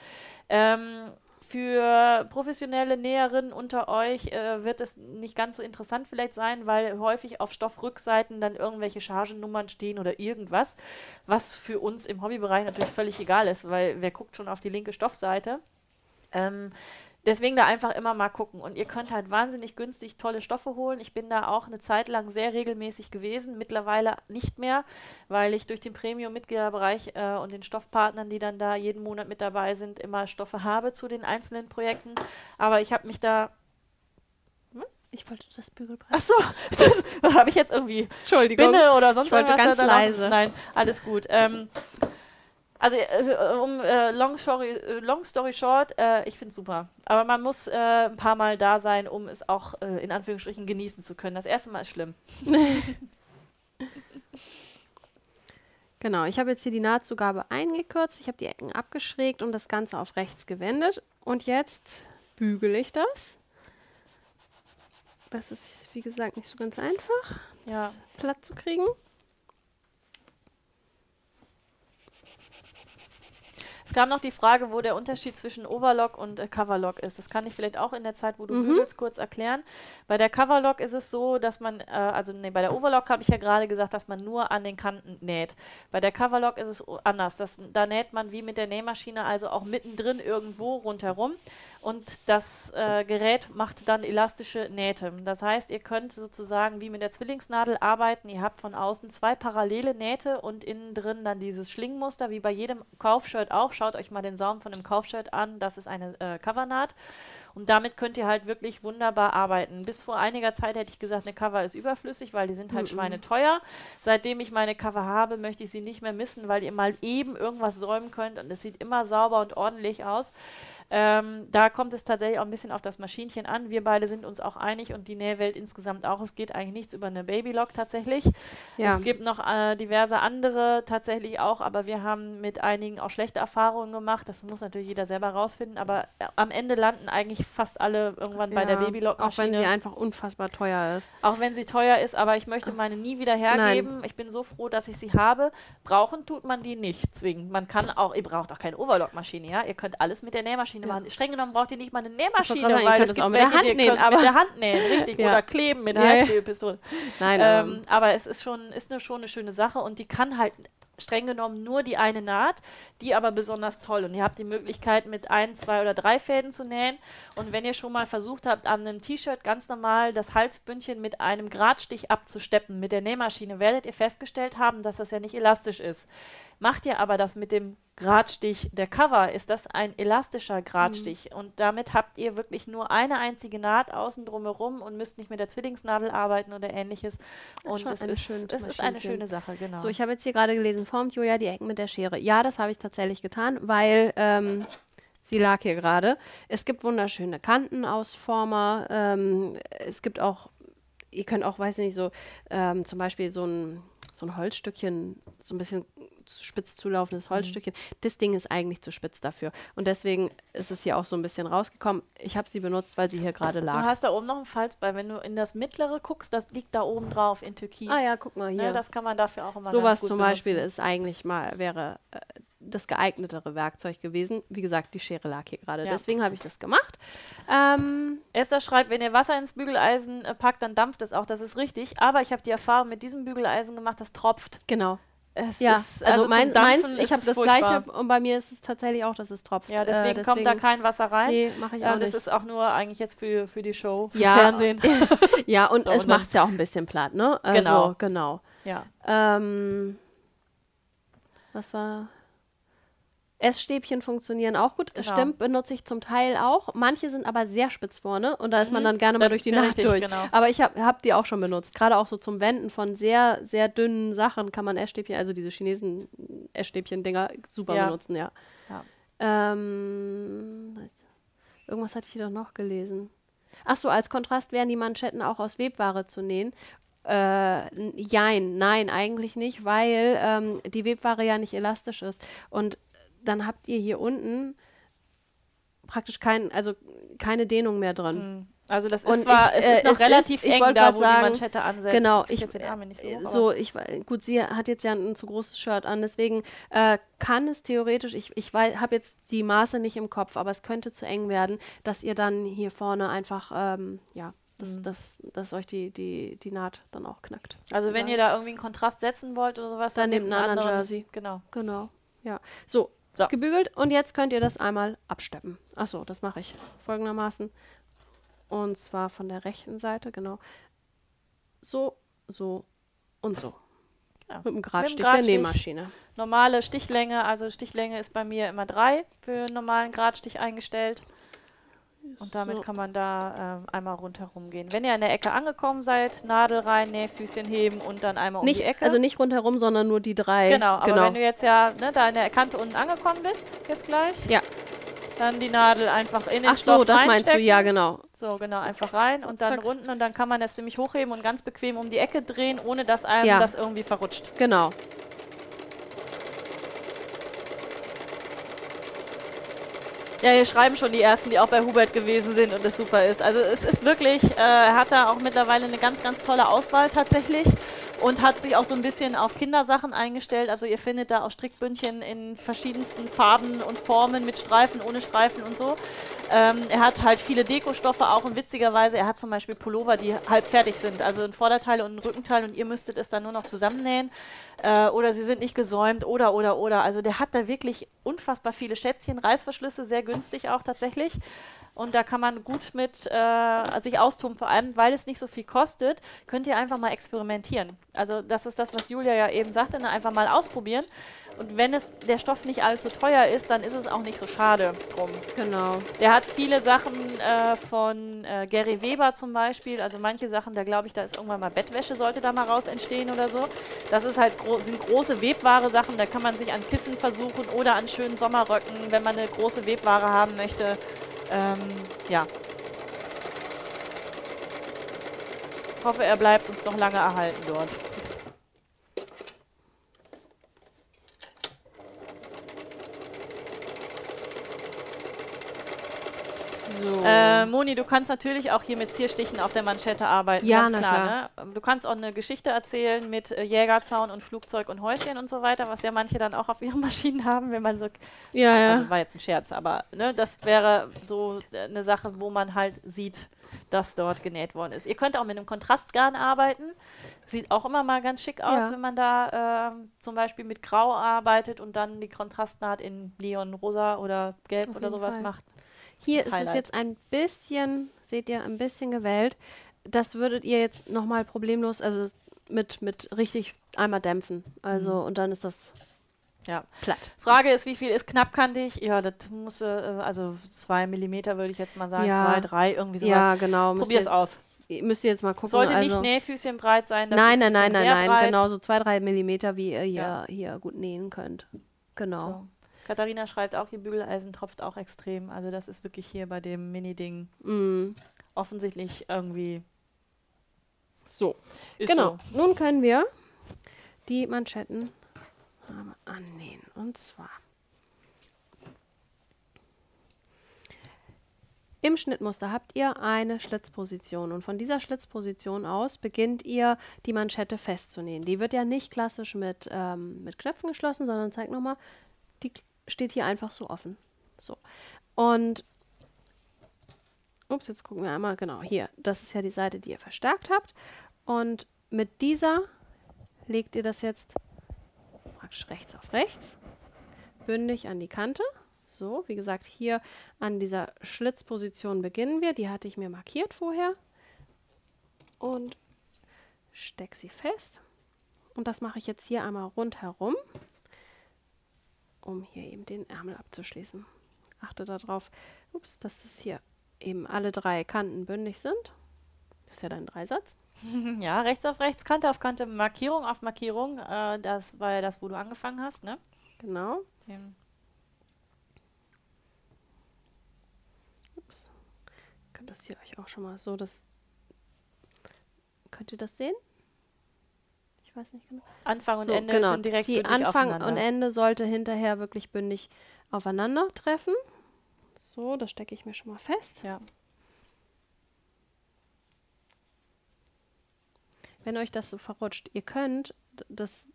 Ähm, für professionelle Näherinnen unter euch äh, wird es nicht ganz so interessant vielleicht sein, weil häufig auf Stoffrückseiten dann irgendwelche Chargennummern stehen oder irgendwas, was für uns im Hobbybereich natürlich völlig egal ist, weil wer guckt schon auf die linke Stoffseite. Ähm, Deswegen da einfach immer mal gucken. Und ihr könnt halt wahnsinnig günstig tolle Stoffe holen. Ich bin da auch eine Zeit lang sehr regelmäßig gewesen, mittlerweile nicht mehr, weil ich durch den Premium-Mitgliederbereich äh, und den Stoffpartnern, die dann da jeden Monat mit dabei sind, immer Stoffe habe zu den einzelnen Projekten. Aber ich habe mich da hm? ich wollte das Bügelbrett. Ach so, das habe ich jetzt irgendwie Entschuldigung. Spinne oder sonst ich wollte ganz leise. Nein, alles gut. Ähm, also äh, um äh, long, story, äh, long story short, äh, ich finde es super. Aber man muss äh, ein paar Mal da sein, um es auch äh, in Anführungsstrichen genießen zu können. Das erste Mal ist schlimm. genau, ich habe jetzt hier die Nahtzugabe eingekürzt, ich habe die Ecken abgeschrägt und das Ganze auf rechts gewendet. Und jetzt bügele ich das. Das ist, wie gesagt, nicht so ganz einfach, ja. platt zu kriegen. Es gab noch die Frage, wo der Unterschied zwischen Overlock und äh, Coverlock ist. Das kann ich vielleicht auch in der Zeit, wo du mhm. bügelst, kurz erklären. Bei der Coverlock ist es so, dass man, äh, also nee, bei der Overlock habe ich ja gerade gesagt, dass man nur an den Kanten näht. Bei der Coverlock ist es anders. Das, da näht man wie mit der Nähmaschine, also auch mittendrin irgendwo rundherum und das äh, Gerät macht dann elastische Nähte. Das heißt, ihr könnt sozusagen wie mit der Zwillingsnadel arbeiten. Ihr habt von außen zwei parallele Nähte und innen drin dann dieses Schlingmuster, wie bei jedem Kaufshirt auch. Schaut euch mal den Saum von dem Kaufshirt an. Das ist eine äh, Covernaht. Und damit könnt ihr halt wirklich wunderbar arbeiten. Bis vor einiger Zeit hätte ich gesagt, eine Cover ist überflüssig, weil die sind halt mm -mm. schweineteuer. Seitdem ich meine Cover habe, möchte ich sie nicht mehr missen, weil ihr mal eben irgendwas säumen könnt und es sieht immer sauber und ordentlich aus. Ähm, da kommt es tatsächlich auch ein bisschen auf das Maschinchen an. Wir beide sind uns auch einig und die Nähwelt insgesamt auch. Es geht eigentlich nichts über eine Babylock tatsächlich. Ja. Es gibt noch äh, diverse andere tatsächlich auch, aber wir haben mit einigen auch schlechte Erfahrungen gemacht. Das muss natürlich jeder selber rausfinden, aber äh, am Ende landen eigentlich fast alle irgendwann ja, bei der Babylock. Auch wenn sie einfach unfassbar teuer ist. Auch wenn sie teuer ist, aber ich möchte meine nie wieder hergeben. Nein. Ich bin so froh, dass ich sie habe. Brauchen tut man die nicht zwingend. Man kann auch, ihr braucht auch keine Overlock-Maschine, ja. Ihr könnt alles mit der Nähmaschine Nähmaschine ja. machen. Streng genommen braucht ihr nicht mal eine Nähmaschine, sagen, weil es gibt auch mit welche, der Hand nähen, aber mit der Hand nähen, richtig, ja. oder kleben mit einer Heißklebepistole. Nein, ähm, aber es ist schon, ist eine, schon eine schöne Sache und die kann halt streng genommen nur die eine Naht, die aber besonders toll. Und ihr habt die Möglichkeit, mit ein, zwei oder drei Fäden zu nähen. Und wenn ihr schon mal versucht habt, an einem T-Shirt ganz normal das Halsbündchen mit einem Gradstich abzusteppen mit der Nähmaschine, werdet ihr festgestellt haben, dass das ja nicht elastisch ist. Macht ihr aber das mit dem Gradstich der Cover, ist das ein elastischer Gradstich. Mhm. Und damit habt ihr wirklich nur eine einzige Naht außen drumherum und müsst nicht mit der Zwillingsnadel arbeiten oder ähnliches. Das und es, ist, es ist eine schöne Sache, genau. So, ich habe jetzt hier gerade gelesen, formt Julia die Ecken mit der Schere. Ja, das habe ich tatsächlich getan, weil ähm, sie lag hier gerade. Es gibt wunderschöne Kantenausformer. Ähm, es gibt auch, ihr könnt auch, weiß ich nicht, so ähm, zum Beispiel so ein so ein Holzstückchen, so ein bisschen spitz zulaufendes mhm. Holzstückchen. Mhm. Das Ding ist eigentlich zu spitz dafür. Und deswegen ist es hier auch so ein bisschen rausgekommen. Ich habe sie benutzt, weil sie hier gerade lag. Du hast da oben noch ein Falz bei. Wenn du in das mittlere guckst, das liegt da oben drauf in Türkis. Ah ja, guck mal ne, hier. Ja, das kann man dafür auch immer Sowas zum benutzen. Beispiel ist eigentlich mal, wäre äh, das geeignetere Werkzeug gewesen. Wie gesagt, die Schere lag hier gerade. Ja. Deswegen habe ich das gemacht. Ähm, Esther schreibt, wenn ihr Wasser ins Bügeleisen äh, packt, dann dampft es auch. Das ist richtig. Aber ich habe die Erfahrung mit diesem Bügeleisen gemacht, das tropft. Genau. Es ja, ist, also, also mein, meins, ich habe das furchtbar. gleiche und bei mir ist es tatsächlich auch, dass es tropft. Ja, deswegen, äh, deswegen kommt da kein Wasser rein. Nee, mache ich auch äh, Das ist auch nur eigentlich jetzt für, für die Show, fürs ja, Fernsehen. ja, und so, es macht es ja auch ein bisschen platt, ne? Also, genau. genau. Ja. Ähm, was war Essstäbchen funktionieren auch gut. Genau. Stimmt, benutze ich zum Teil auch. Manche sind aber sehr spitz vorne und da ist man mhm. dann gerne mal durch die Nacht durch. Genau. Aber ich habe hab die auch schon benutzt. Gerade auch so zum Wenden von sehr, sehr dünnen Sachen kann man Essstäbchen, also diese Chinesen Essstäbchen-Dinger, super ja. benutzen, ja. ja. Ähm, irgendwas hatte ich hier doch noch gelesen. Ach so, als Kontrast wären die Manschetten auch aus Webware zu nähen. Äh, jein, nein, eigentlich nicht, weil ähm, die Webware ja nicht elastisch ist. Und dann habt ihr hier unten praktisch kein, also keine Dehnung mehr drin. Hm. Also das ist zwar, ich, es ist noch es relativ ist, eng da, wo sagen, die Manschette ansetzt. Genau, ich, ich so, so, ich gut, sie hat jetzt ja ein, zu großes Shirt an, deswegen äh, kann es theoretisch, ich, ich habe jetzt die Maße nicht im Kopf, aber es könnte zu eng werden, dass ihr dann hier vorne einfach, ähm, ja, dass, mhm. dass, dass euch die, die, die Naht dann auch knackt. Also wenn ihr da irgendwie einen Kontrast setzen wollt oder sowas, dann, dann nehmt einen anderen Jersey. Genau. Genau, ja. So, so. Gebügelt und jetzt könnt ihr das einmal absteppen. Achso, das mache ich folgendermaßen. Und zwar von der rechten Seite, genau. So, so und so. Ja. Mit dem Gradstich der Nähmaschine. Normale Stichlänge, also Stichlänge ist bei mir immer drei für einen normalen Gradstich eingestellt. Und damit so. kann man da äh, einmal rundherum gehen. Wenn ihr an der Ecke angekommen seid, Nadel rein, Nähfüßchen heben und dann einmal nicht, um die Ecke. Also nicht rundherum, sondern nur die drei. Genau, aber genau. wenn du jetzt ja ne, da in der Kante unten angekommen bist, jetzt gleich. Ja. Dann die Nadel einfach in den Ach so, das meinst du, ja genau. So, genau, einfach rein so, und dann zack. unten und dann kann man das ziemlich hochheben und ganz bequem um die Ecke drehen, ohne dass einem ja. das irgendwie verrutscht. Genau. Ja, hier schreiben schon die ersten, die auch bei Hubert gewesen sind und es super ist. Also es ist wirklich, äh, er hat da auch mittlerweile eine ganz, ganz tolle Auswahl tatsächlich und hat sich auch so ein bisschen auf Kindersachen eingestellt. Also ihr findet da auch Strickbündchen in verschiedensten Farben und Formen mit Streifen, ohne Streifen und so. Ähm, er hat halt viele Dekostoffe auch und witzigerweise, er hat zum Beispiel Pullover, die halb fertig sind. Also ein Vorderteil und ein Rückenteil und ihr müsstet es dann nur noch zusammennähen. Äh, oder sie sind nicht gesäumt oder, oder, oder. Also der hat da wirklich unfassbar viele Schätzchen, Reißverschlüsse, sehr günstig auch tatsächlich. Und da kann man gut mit äh, sich austoben, vor allem weil es nicht so viel kostet, könnt ihr einfach mal experimentieren. Also das ist das, was Julia ja eben sagte, ne? einfach mal ausprobieren. Und wenn es der Stoff nicht allzu teuer ist, dann ist es auch nicht so schade drum. Genau. Der hat viele Sachen äh, von äh, Gary Weber zum Beispiel. Also manche Sachen, da glaube ich, da ist irgendwann mal Bettwäsche, sollte da mal raus entstehen oder so. Das ist halt gro sind große Webware Sachen. Da kann man sich an Kissen versuchen oder an schönen Sommerröcken, wenn man eine große Webware haben möchte. Ähm, ja. Ich hoffe, er bleibt uns noch lange erhalten dort. So. Äh, Moni, du kannst natürlich auch hier mit Zierstichen auf der Manschette arbeiten. Ja, na klar. klar. Ne? Du kannst auch eine Geschichte erzählen mit äh, Jägerzaun und Flugzeug und Häuschen und so weiter, was ja manche dann auch auf ihren Maschinen haben, wenn man so. Ja, ja. Also war jetzt ein Scherz, aber ne, das wäre so äh, eine Sache, wo man halt sieht, dass dort genäht worden ist. Ihr könnt auch mit einem Kontrastgarn arbeiten. Sieht auch immer mal ganz schick aus, ja. wenn man da äh, zum Beispiel mit Grau arbeitet und dann die Kontrastnaht in Neon, Rosa oder Gelb auf oder sowas Fall. macht. Hier ist es jetzt ein bisschen, seht ihr, ein bisschen gewellt. Das würdet ihr jetzt nochmal problemlos, also mit, mit richtig einmal dämpfen. Also, mhm. und dann ist das ja. platt. Frage ist, wie viel ist knappkantig? Ja, das muss, äh, also zwei Millimeter würde ich jetzt mal sagen, ja. zwei, drei, irgendwie sowas. Ja, genau. Probier es aus. Müsst ihr jetzt mal gucken. Sollte also nicht Nähfüßchen breit sein. nein, nein, nein, nein, nein. Genau, so zwei, drei Millimeter, wie ihr hier, ja. hier gut nähen könnt. Genau. So. Katharina schreibt auch, ihr Bügeleisen tropft auch extrem. Also das ist wirklich hier bei dem Mini-Ding mm. offensichtlich irgendwie so. genau. So. Nun können wir die Manschetten annähen. Und zwar Im Schnittmuster habt ihr eine Schlitzposition und von dieser Schlitzposition aus beginnt ihr die Manschette festzunähen. Die wird ja nicht klassisch mit, ähm, mit Knöpfen geschlossen, sondern zeigt nochmal, die steht hier einfach so offen. So. Und ups, jetzt gucken wir einmal, genau, hier. Das ist ja die Seite, die ihr verstärkt habt. Und mit dieser legt ihr das jetzt rechts auf rechts, bündig an die Kante. So, wie gesagt, hier an dieser Schlitzposition beginnen wir. Die hatte ich mir markiert vorher. Und stecke sie fest. Und das mache ich jetzt hier einmal rundherum, um hier eben den Ärmel abzuschließen. Achte darauf, ups, dass das hier eben alle drei Kanten bündig sind. Das ist ja dein Dreisatz. Ja, rechts auf rechts, Kante auf Kante, Markierung auf Markierung. Äh, das war ja das, wo du angefangen hast, ne? Genau. Den Ups. Könnt das hier euch auch schon mal so das. Könnt ihr das sehen? Weiß nicht genau. Anfang und so, Ende genau. sind direkt Die Anfang und Ende sollte hinterher wirklich bündig aufeinander treffen. So, das stecke ich mir schon mal fest. Ja. Wenn euch das so verrutscht, ihr könnt das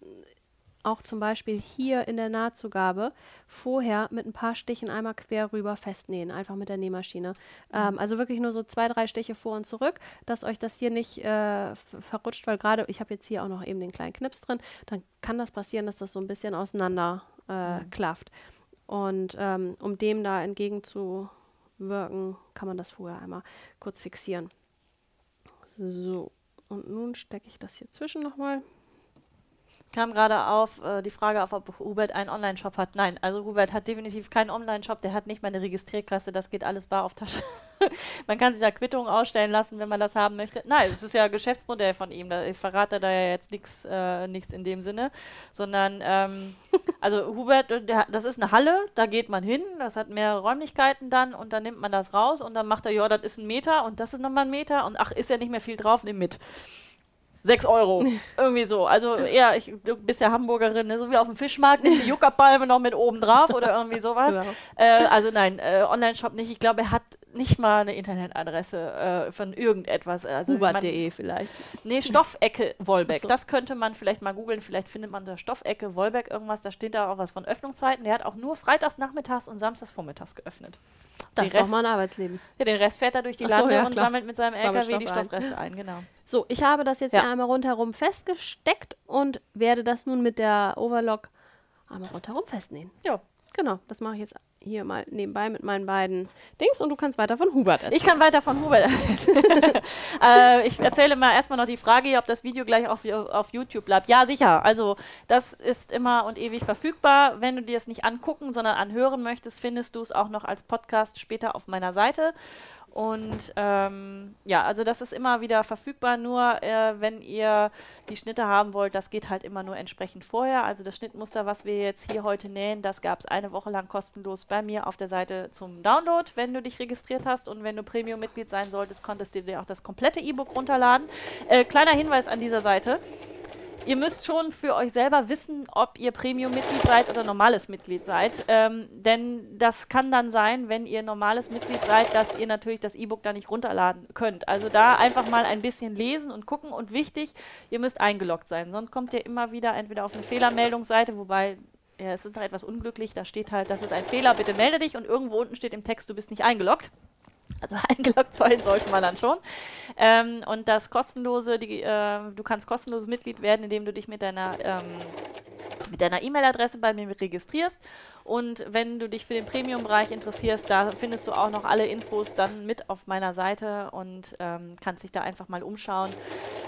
auch zum Beispiel hier in der Nahtzugabe vorher mit ein paar Stichen einmal quer rüber festnähen, einfach mit der Nähmaschine. Mhm. Ähm, also wirklich nur so zwei, drei Stiche vor und zurück, dass euch das hier nicht äh, verrutscht, weil gerade, ich habe jetzt hier auch noch eben den kleinen Knips drin, dann kann das passieren, dass das so ein bisschen auseinander äh, mhm. klafft. Und ähm, um dem da entgegenzuwirken, kann man das vorher einmal kurz fixieren. So, und nun stecke ich das hier zwischen nochmal kam gerade auf äh, die Frage auf, ob Hubert einen Online-Shop hat. Nein, also Hubert hat definitiv keinen Online-Shop, der hat nicht mal eine Registrierkasse, das geht alles bar auf Tasche. man kann sich da Quittungen ausstellen lassen, wenn man das haben möchte. Nein, es ist ja ein Geschäftsmodell von ihm. Da, ich verrate da ja jetzt nichts äh, in dem Sinne, sondern ähm, also Hubert, der, das ist eine Halle, da geht man hin, das hat mehrere Räumlichkeiten dann und dann nimmt man das raus und dann macht er, ja, das ist ein Meter und das ist nochmal ein Meter und ach, ist ja nicht mehr viel drauf, nimm mit. 6 Euro. Irgendwie so. Also eher, ich, du bist ja Hamburgerin, ne? so wie auf dem Fischmarkt, nimmt die Juckerpalme noch mit oben drauf oder irgendwie sowas. Ja. Äh, also nein, äh, Online-Shop nicht. Ich glaube, er hat nicht mal eine Internetadresse äh, von irgendetwas. Also Hubert.de vielleicht. Nee, Stoffecke Wolbeck. So. Das könnte man vielleicht mal googeln. Vielleicht findet man da Stoffecke Wolbeck irgendwas. Da steht da auch was von Öffnungszeiten. Der hat auch nur freitags nachmittags und samstags vormittags geöffnet. Das ist doch mal ein Arbeitsleben. Ja, den Rest fährt er durch die Lande so, ja, und sammelt mit seinem LKW die Stoffreste ein. ein. Genau. So, ich habe das jetzt ja. einmal rundherum festgesteckt und werde das nun mit der Overlock einmal rundherum festnähen. Ja. Genau, das mache ich jetzt hier mal nebenbei mit meinen beiden Dings und du kannst weiter von Hubert erzählen. Ich kann weiter von Hubert erzählen. äh, ich erzähle mal erstmal noch die Frage, ob das Video gleich auf, auf YouTube bleibt. Ja, sicher. Also das ist immer und ewig verfügbar. Wenn du dir es nicht angucken, sondern anhören möchtest, findest du es auch noch als Podcast später auf meiner Seite. Und ähm, ja, also das ist immer wieder verfügbar, nur äh, wenn ihr die Schnitte haben wollt, das geht halt immer nur entsprechend vorher. Also das Schnittmuster, was wir jetzt hier heute nähen, das gab es eine Woche lang kostenlos bei mir auf der Seite zum Download, wenn du dich registriert hast. Und wenn du Premium-Mitglied sein solltest, konntest du dir auch das komplette E-Book runterladen. Äh, kleiner Hinweis an dieser Seite ihr müsst schon für euch selber wissen, ob ihr Premium-Mitglied seid oder normales Mitglied seid. Ähm, denn das kann dann sein, wenn ihr normales Mitglied seid, dass ihr natürlich das E-Book da nicht runterladen könnt. Also da einfach mal ein bisschen lesen und gucken. Und wichtig, ihr müsst eingeloggt sein. Sonst kommt ihr immer wieder entweder auf eine Fehlermeldungsseite, wobei ja, es ist noch etwas unglücklich. Da steht halt, das ist ein Fehler, bitte melde dich. Und irgendwo unten steht im Text, du bist nicht eingeloggt. Also eingeloggt sein sollte man dann schon. Ähm, und das kostenlose, die, äh, du kannst kostenloses Mitglied werden, indem du dich mit deiner ähm, mit deiner E-Mail-Adresse bei mir registrierst. Und wenn du dich für den Premium-Bereich interessierst, da findest du auch noch alle Infos dann mit auf meiner Seite und ähm, kannst dich da einfach mal umschauen.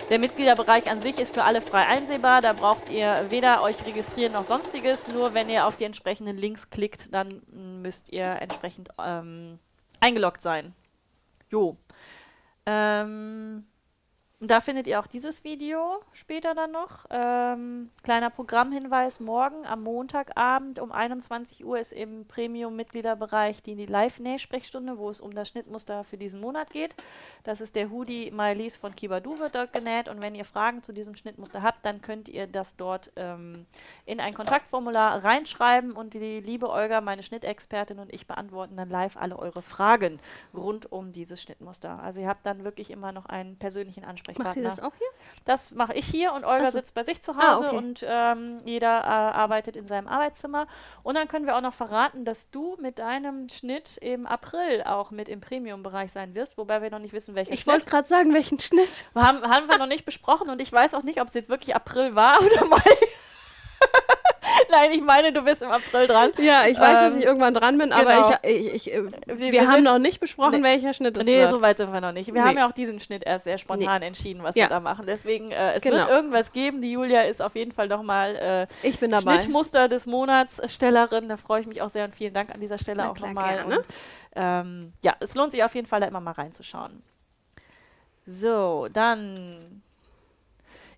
Der Mitgliederbereich an sich ist für alle frei einsehbar. Da braucht ihr weder euch registrieren noch sonstiges. Nur wenn ihr auf die entsprechenden Links klickt, dann müsst ihr entsprechend ähm, eingeloggt sein. Jo. Ähm, und da findet ihr auch dieses Video später dann noch. Ähm, kleiner Programmhinweis, morgen am Montagabend um 21 Uhr ist im Premium-Mitgliederbereich die, Live-Nähsprechstunde, wo es um das Schnittmuster für diesen Monat geht. Das ist der Hoodie Mylis von Kibadu wird dort genäht und wenn ihr Fragen zu diesem Schnittmuster habt, dann könnt ihr das dort ähm, in ein Kontaktformular reinschreiben und die liebe Olga, meine Schnittexpertin und ich beantworten dann live alle eure Fragen rund um dieses Schnittmuster. Also ihr habt dann wirklich immer noch einen persönlichen Ansprechpartner Ansprechpartner. Macht ihr das auch hier? Das mache ich hier und Olga so. sitzt bei sich zu ah, Hause ah, okay. und ähm, jeder äh, arbeitet in seinem Arbeitszimmer. Und dann können wir auch noch verraten, dass du mit deinem Schnitt im April auch mit im Premium-Bereich sein wirst, wobei wir noch nicht wissen, welchen Ich wollte gerade sagen, welchen Schnitt. Haben, haben wir noch nicht besprochen und ich weiß auch nicht, ob es jetzt wirklich April war oder Mai. Nein, ich meine, du bist im April dran. Ja, ich weiß, ähm, dass ich irgendwann dran bin, aber genau. ich, ich, ich, wir, wir, wir, haben noch nicht besprochen, nee, welcher Schnitt es nee, wird. Nee, so weit sind wir noch nicht. Wir nee. haben ja auch diesen Schnitt erst sehr spontan nee. entschieden, was ja. wir da machen. Deswegen, äh, es genau. wird irgendwas geben. Die Julia ist auf jeden Fall nochmal äh, ich bin dabei. Schnittmuster des Monats Stellerin. Da freue ich mich auch sehr und vielen Dank an dieser Stelle Na, auch nochmal. Ähm, ja, es lohnt sich auf jeden Fall, da immer mal reinzuschauen. So, dann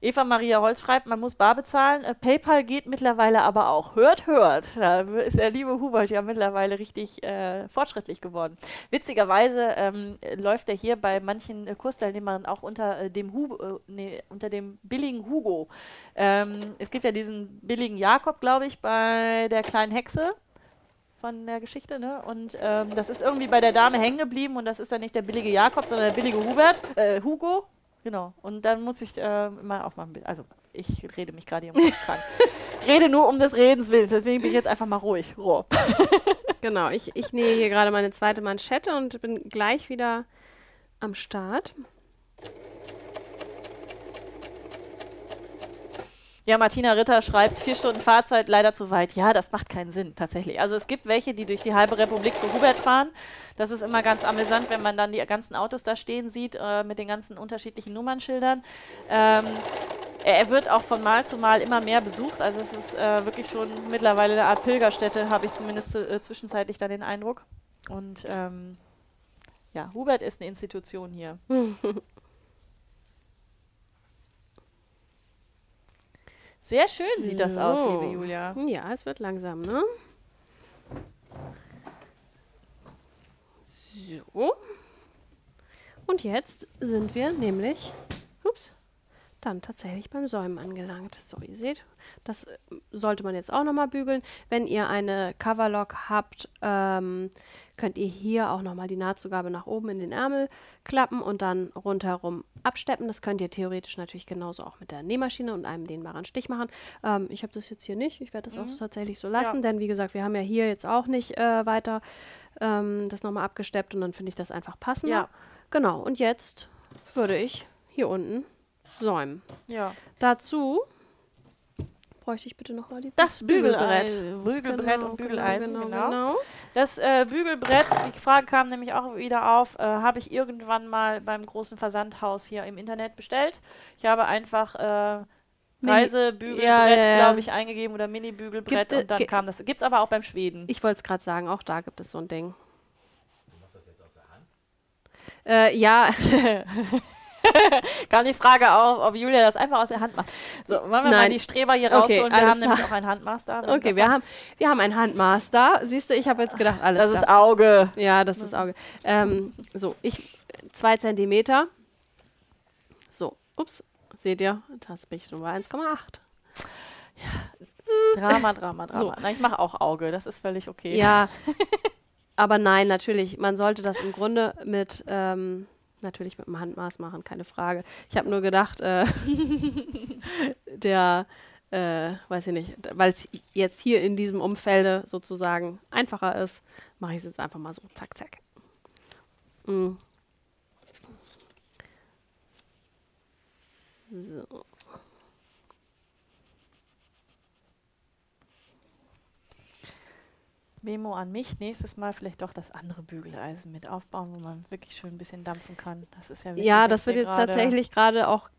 Eva Maria Holz schreibt, man muss bar bezahlen. Äh, PayPal geht mittlerweile aber auch. Hört, hört. Da ist der liebe Hubert ja mittlerweile richtig äh, fortschrittlich geworden. Witzigerweise ähm, läuft er hier bei manchen äh, Kursteilnehmern auch unter äh, dem Hu äh, nee, unter dem billigen Hugo. Ähm, es gibt ja diesen billigen Jakob, glaube ich, bei der kleinen Hexe von der Geschichte, ne? Und ähm, das ist irgendwie bei der Dame hängen geblieben und das ist dann nicht der billige Jakob, sondern der billige Hubert, äh, Hugo, Genau. Und dann muss ich äh, immer auch mal ein bisschen, also ich rede mich gerade hier um krank. rede nur um des Redens willen, deswegen bin ich jetzt einfach mal ruhig, roh. genau, ich, ich nähe hier gerade meine zweite Manschette und bin gleich wieder am Start. Ja, Martina Ritter schreibt, vier Stunden Fahrzeit leider zu weit. Ja, das macht keinen Sinn, tatsächlich. Also es gibt welche, die durch die halbe Republik zu Hubert fahren. Das ist immer ganz amüsant, wenn man dann die ganzen Autos da stehen sieht, äh, mit den ganzen unterschiedlichen Nummernschildern. Ähm, er wird auch von Mal zu Mal immer mehr besucht. Also es ist äh, wirklich schon mittlerweile eine Art Pilgerstätte, habe ich zumindest äh, zwischenzeitlich da den Eindruck. Und ähm, ja, Hubert ist eine Institution hier. Sehr schön sieht das aus, liebe Julia. Ja, es wird langsam, ne? So. Und jetzt sind wir nämlich, ups, dann tatsächlich beim Säumen angelangt. So, ihr seht, das äh, sollte man jetzt auch nochmal bügeln. Wenn ihr eine Coverlock habt, ähm, könnt ihr hier auch nochmal die Nahtzugabe nach oben in den Ärmel klappen und dann rundherum absteppen. Das könnt ihr theoretisch natürlich genauso auch mit der Nähmaschine und einem dehnbaren Stich machen. Ähm, ich habe das jetzt hier nicht. Ich werde das mhm. auch tatsächlich so lassen, ja. denn wie gesagt, wir haben ja hier jetzt auch nicht äh, weiter ähm, das nochmal abgesteppt und dann finde ich das einfach passend. Ja. Genau, und jetzt würde ich hier unten säumen. Ja. Dazu bräuchte ich bitte nochmal die Das Bügelbrett. Bügelbrett genau, und Bügeleisen, genau. genau. genau. Das äh, Bügelbrett, die Frage kam nämlich auch wieder auf, äh, habe ich irgendwann mal beim großen Versandhaus hier im Internet bestellt. Ich habe einfach äh, Reisebügelbrett, ja, ja, ja. glaube ich, eingegeben oder Mini-Bügelbrett und dann kam das. Gibt es aber auch beim Schweden. Ich wollte es gerade sagen, auch da gibt es so ein Ding. Du machst das jetzt aus der Hand? Äh, ja. Kam die Frage auf, ob Julia das einfach aus der Hand macht. So, wollen wir Nein. mal die Streber hier okay, rausholen? Wir haben nämlich auch ein Handmaster. Okay, wir haben, wir haben ein Handmaster. Siehst du, ich habe jetzt gedacht, alles Das da. ist Auge. Ja, das ist Auge. Ähm, so, ich, zwei Zentimeter. So, ups, seht ihr, das bin ich nur bei 1,8. Ja, Drama, Drama, Drama. So. Na, ich mache auch Auge, das ist völlig okay. Ja, aber nein, natürlich, man sollte das im Grunde mit... Ähm, natürlich mit dem Handmaß machen, keine Frage. Ich habe nur gedacht, äh, der, äh, weiß ich nicht, weil es jetzt hier in diesem Umfelde sozusagen einfacher ist, mache ich es jetzt einfach mal so, zack, zack. Mm. So. Memo an mich, nächstes Mal vielleicht doch das andere Bügeleisen mit aufbauen, wo man wirklich schön ein bisschen dampfen kann. Das ist ja Ja, das wird jetzt tatsächlich gerade auch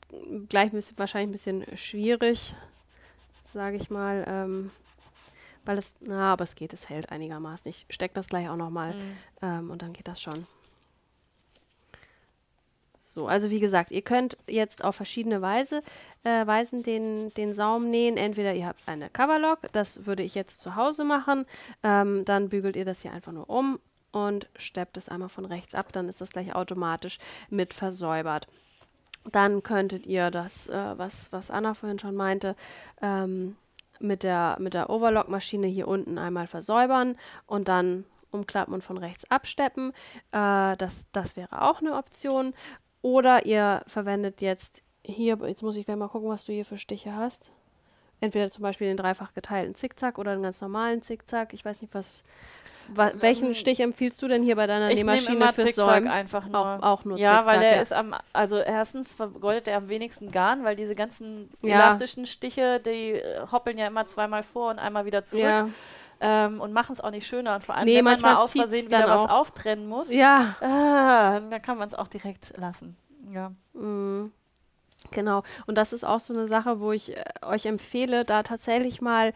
gleich bisschen, wahrscheinlich ein bisschen schwierig, sage ich mal. Ähm, weil es, na, aber es geht, es hält einigermaßen. Ich stecke das gleich auch nochmal mhm. ähm, und dann geht das schon. So, also wie gesagt, ihr könnt jetzt auf verschiedene Weise, äh, Weisen den, den Saum nähen. Entweder ihr habt eine Coverlock, das würde ich jetzt zu Hause machen. Ähm, dann bügelt ihr das hier einfach nur um und steppt es einmal von rechts ab. Dann ist das gleich automatisch mit versäubert. Dann könntet ihr das, äh, was, was Anna vorhin schon meinte, ähm, mit der, mit der Overlock-Maschine hier unten einmal versäubern und dann umklappen und von rechts absteppen. Äh, das, das wäre auch eine Option. Oder ihr verwendet jetzt hier, jetzt muss ich gleich mal gucken, was du hier für Stiche hast. Entweder zum Beispiel den dreifach geteilten Zickzack oder den ganz normalen Zickzack. Ich weiß nicht, was, wa welchen ähm, Stich empfiehlst du denn hier bei deiner ich Nähmaschine fürs Säumen? einfach nur. Auch, auch nur Ja, Zickzack, weil der ja. ist am, also erstens vergoldet er am wenigsten Garn, weil diese ganzen ja. elastischen Stiche, die äh, hoppeln ja immer zweimal vor und einmal wieder zurück. Ja. Ähm, und machen es auch nicht schöner. Und vor allem, nee, wenn man mal aus Versehen wieder was auftrennen muss, ja. Ah, dann kann man es auch direkt lassen. Ja. Mhm. Genau. Und das ist auch so eine Sache, wo ich äh, euch empfehle, da tatsächlich mal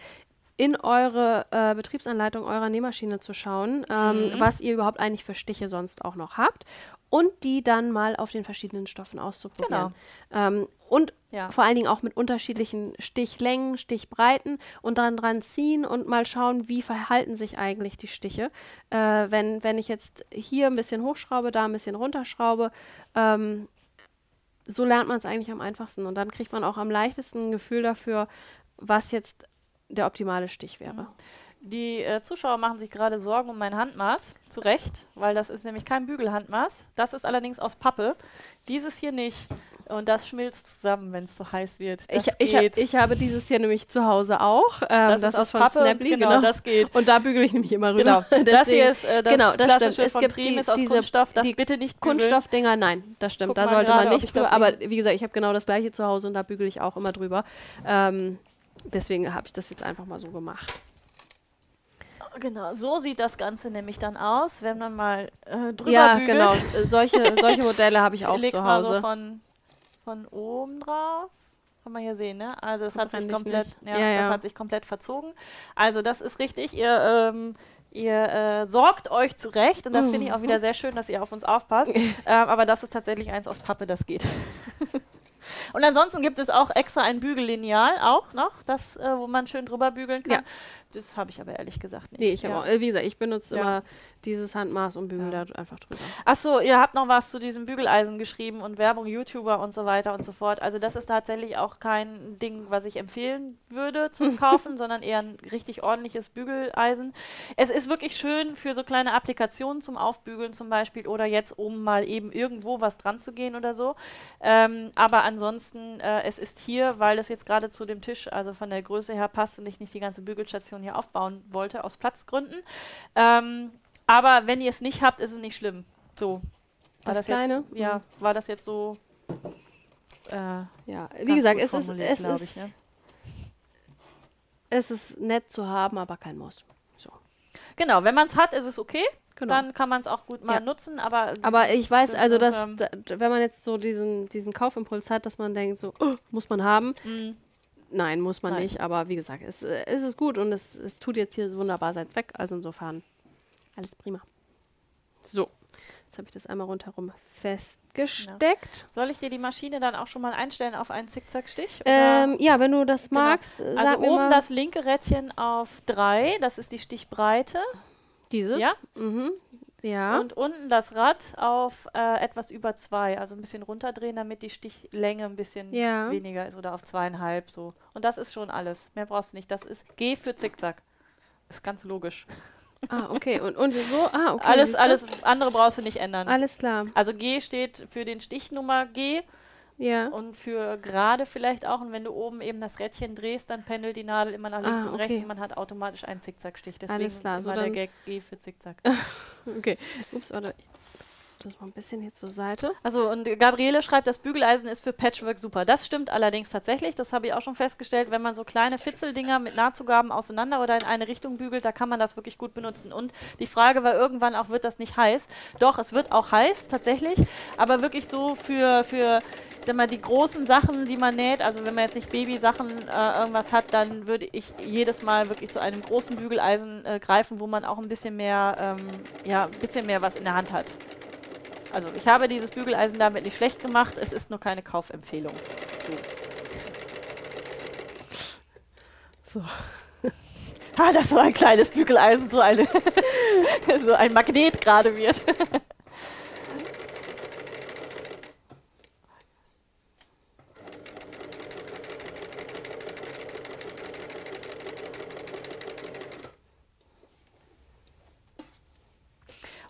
in eure äh, Betriebsanleitung eurer Nähmaschine zu schauen, ähm, mhm. was ihr überhaupt eigentlich für Stiche sonst auch noch habt und die dann mal auf den verschiedenen Stoffen auszuprobieren. Genau. Ähm, und ja. vor allen Dingen auch mit unterschiedlichen Stichlängen, Stichbreiten und dann dran ziehen und mal schauen, wie verhalten sich eigentlich die Stiche. Äh, wenn, wenn ich jetzt hier ein bisschen hochschraube, da ein bisschen runterschraube, ähm, so lernt man es eigentlich am einfachsten. Und dann kriegt man auch am leichtesten ein Gefühl dafür, was jetzt der optimale Stich wäre. Mhm. Die äh, Zuschauer machen sich gerade Sorgen um mein Handmaß, zu Recht, weil das ist nämlich kein Bügelhandmaß. Das ist allerdings aus Pappe. Dieses hier nicht. Und das schmilzt zusammen, wenn es zu heiß wird. ich, ich, hab, ich, habe dieses hier nämlich zu Hause auch. Ähm, das, das, ist, ist von Pappe Snaply, genau, genau, das geht. Und da bügele ich nämlich immer rüber. Genau. das hier ist äh, das genau, das stimmt. Es gibt die, ist aus diese, Kunststoff, das die bitte nicht bügeln. Kunststoffdinger, nein, das stimmt. Guck da sollte man nicht drüber. Aber wie gesagt, ich habe genau das gleiche zu Hause und da bügele ich auch immer drüber. Ähm, deswegen habe ich das jetzt einfach mal so gemacht. Genau, so sieht das Ganze nämlich dann aus, wenn man mal äh, drüber ja, bügelt. Ja, genau. Solche, solche Modelle habe ich auch ich zu Hause. Mal so von von oben drauf. Kann man hier sehen, ne? Also es hat sich komplett, ja, ja, ja, das hat sich komplett verzogen. Also das ist richtig. Ihr, ähm, ihr äh, sorgt euch zurecht und das finde ich auch wieder mhm. sehr schön, dass ihr auf uns aufpasst. ähm, aber das ist tatsächlich eins aus Pappe, das geht. und ansonsten gibt es auch extra ein Bügellineal auch noch, das, äh, wo man schön drüber bügeln kann. Ja. Das habe ich aber ehrlich gesagt nicht. Nee, ich habe auch, äh, wie gesagt, ich benutze immer dieses Handmaß und bügel ja. da einfach drüber. Achso, ihr habt noch was zu diesem Bügeleisen geschrieben und Werbung, YouTuber und so weiter und so fort. Also das ist tatsächlich auch kein Ding, was ich empfehlen würde zum Kaufen, sondern eher ein richtig ordentliches Bügeleisen. Es ist wirklich schön für so kleine Applikationen zum Aufbügeln zum Beispiel oder jetzt, um mal eben irgendwo was dran zu gehen oder so. Ähm, aber ansonsten, äh, es ist hier, weil es jetzt gerade zu dem Tisch, also von der Größe her passt und ich nicht die ganze Bügelstation hier aufbauen wollte, aus Platzgründen. Ähm, aber wenn ihr es nicht habt, ist es nicht schlimm. So. War das, das kleine? Jetzt, ja, war das jetzt so. Äh, ja, wie gesagt, es ist, es, ist, ich, ne? es ist nett zu haben, aber kein Muss. So. Genau, wenn man es hat, ist es okay. Genau. Dann kann man es auch gut mal ja. nutzen, aber. Aber ich weiß, das also, dass, ähm, wenn man jetzt so diesen, diesen Kaufimpuls hat, dass man denkt, so, oh, muss man haben. Mhm. Nein, muss man Nein. nicht, aber wie gesagt, es, es ist gut und es, es tut jetzt hier wunderbar sein Zweck, also insofern alles prima. So, jetzt habe ich das einmal rundherum festgesteckt. Ja. Soll ich dir die Maschine dann auch schon mal einstellen auf einen Zickzackstich? Ähm, ja, wenn du das genau. magst. Äh, also oben das linke Rädchen auf 3, das ist die Stichbreite. Dieses? Ja. Mhm. Ja. Und unten das Rad auf äh, etwas über 2, also ein bisschen runterdrehen, damit die Stichlänge ein bisschen ja. weniger ist oder auf zweieinhalb so. Und das ist schon alles. Mehr brauchst du nicht. Das ist G für Zickzack. Ist ganz logisch. Ah, okay. Und, und so? Ah, okay. Alles, alles andere brauchst du nicht ändern. Alles klar. Also G steht für den Stichnummer G. Ja. Und für gerade vielleicht auch. Und wenn du oben eben das Rädchen drehst, dann pendelt die Nadel immer nach links ah, und rechts und man hat automatisch einen Zickzackstich. Deswegen Alles klar. immer so der Gag G für Zickzack. okay. Ups, warte das mal ein bisschen hier zur Seite. Also und Gabriele schreibt, das Bügeleisen ist für Patchwork super. Das stimmt allerdings tatsächlich. Das habe ich auch schon festgestellt. Wenn man so kleine Fitzeldinger mit Nahtzugaben auseinander oder in eine Richtung bügelt, da kann man das wirklich gut benutzen. Und die Frage war irgendwann auch, wird das nicht heiß? Doch, es wird auch heiß, tatsächlich. Aber wirklich so für, für sag mal, die großen Sachen, die man näht, also wenn man jetzt nicht Babysachen äh, irgendwas hat, dann würde ich jedes Mal wirklich zu einem großen Bügeleisen äh, greifen, wo man auch ein bisschen mehr, ähm, ja, ein bisschen mehr was in der Hand hat. Also ich habe dieses Bügeleisen damit nicht schlecht gemacht, es ist nur keine Kaufempfehlung. So. ah, das so ein kleines Bügeleisen, so, eine so ein Magnet gerade wird.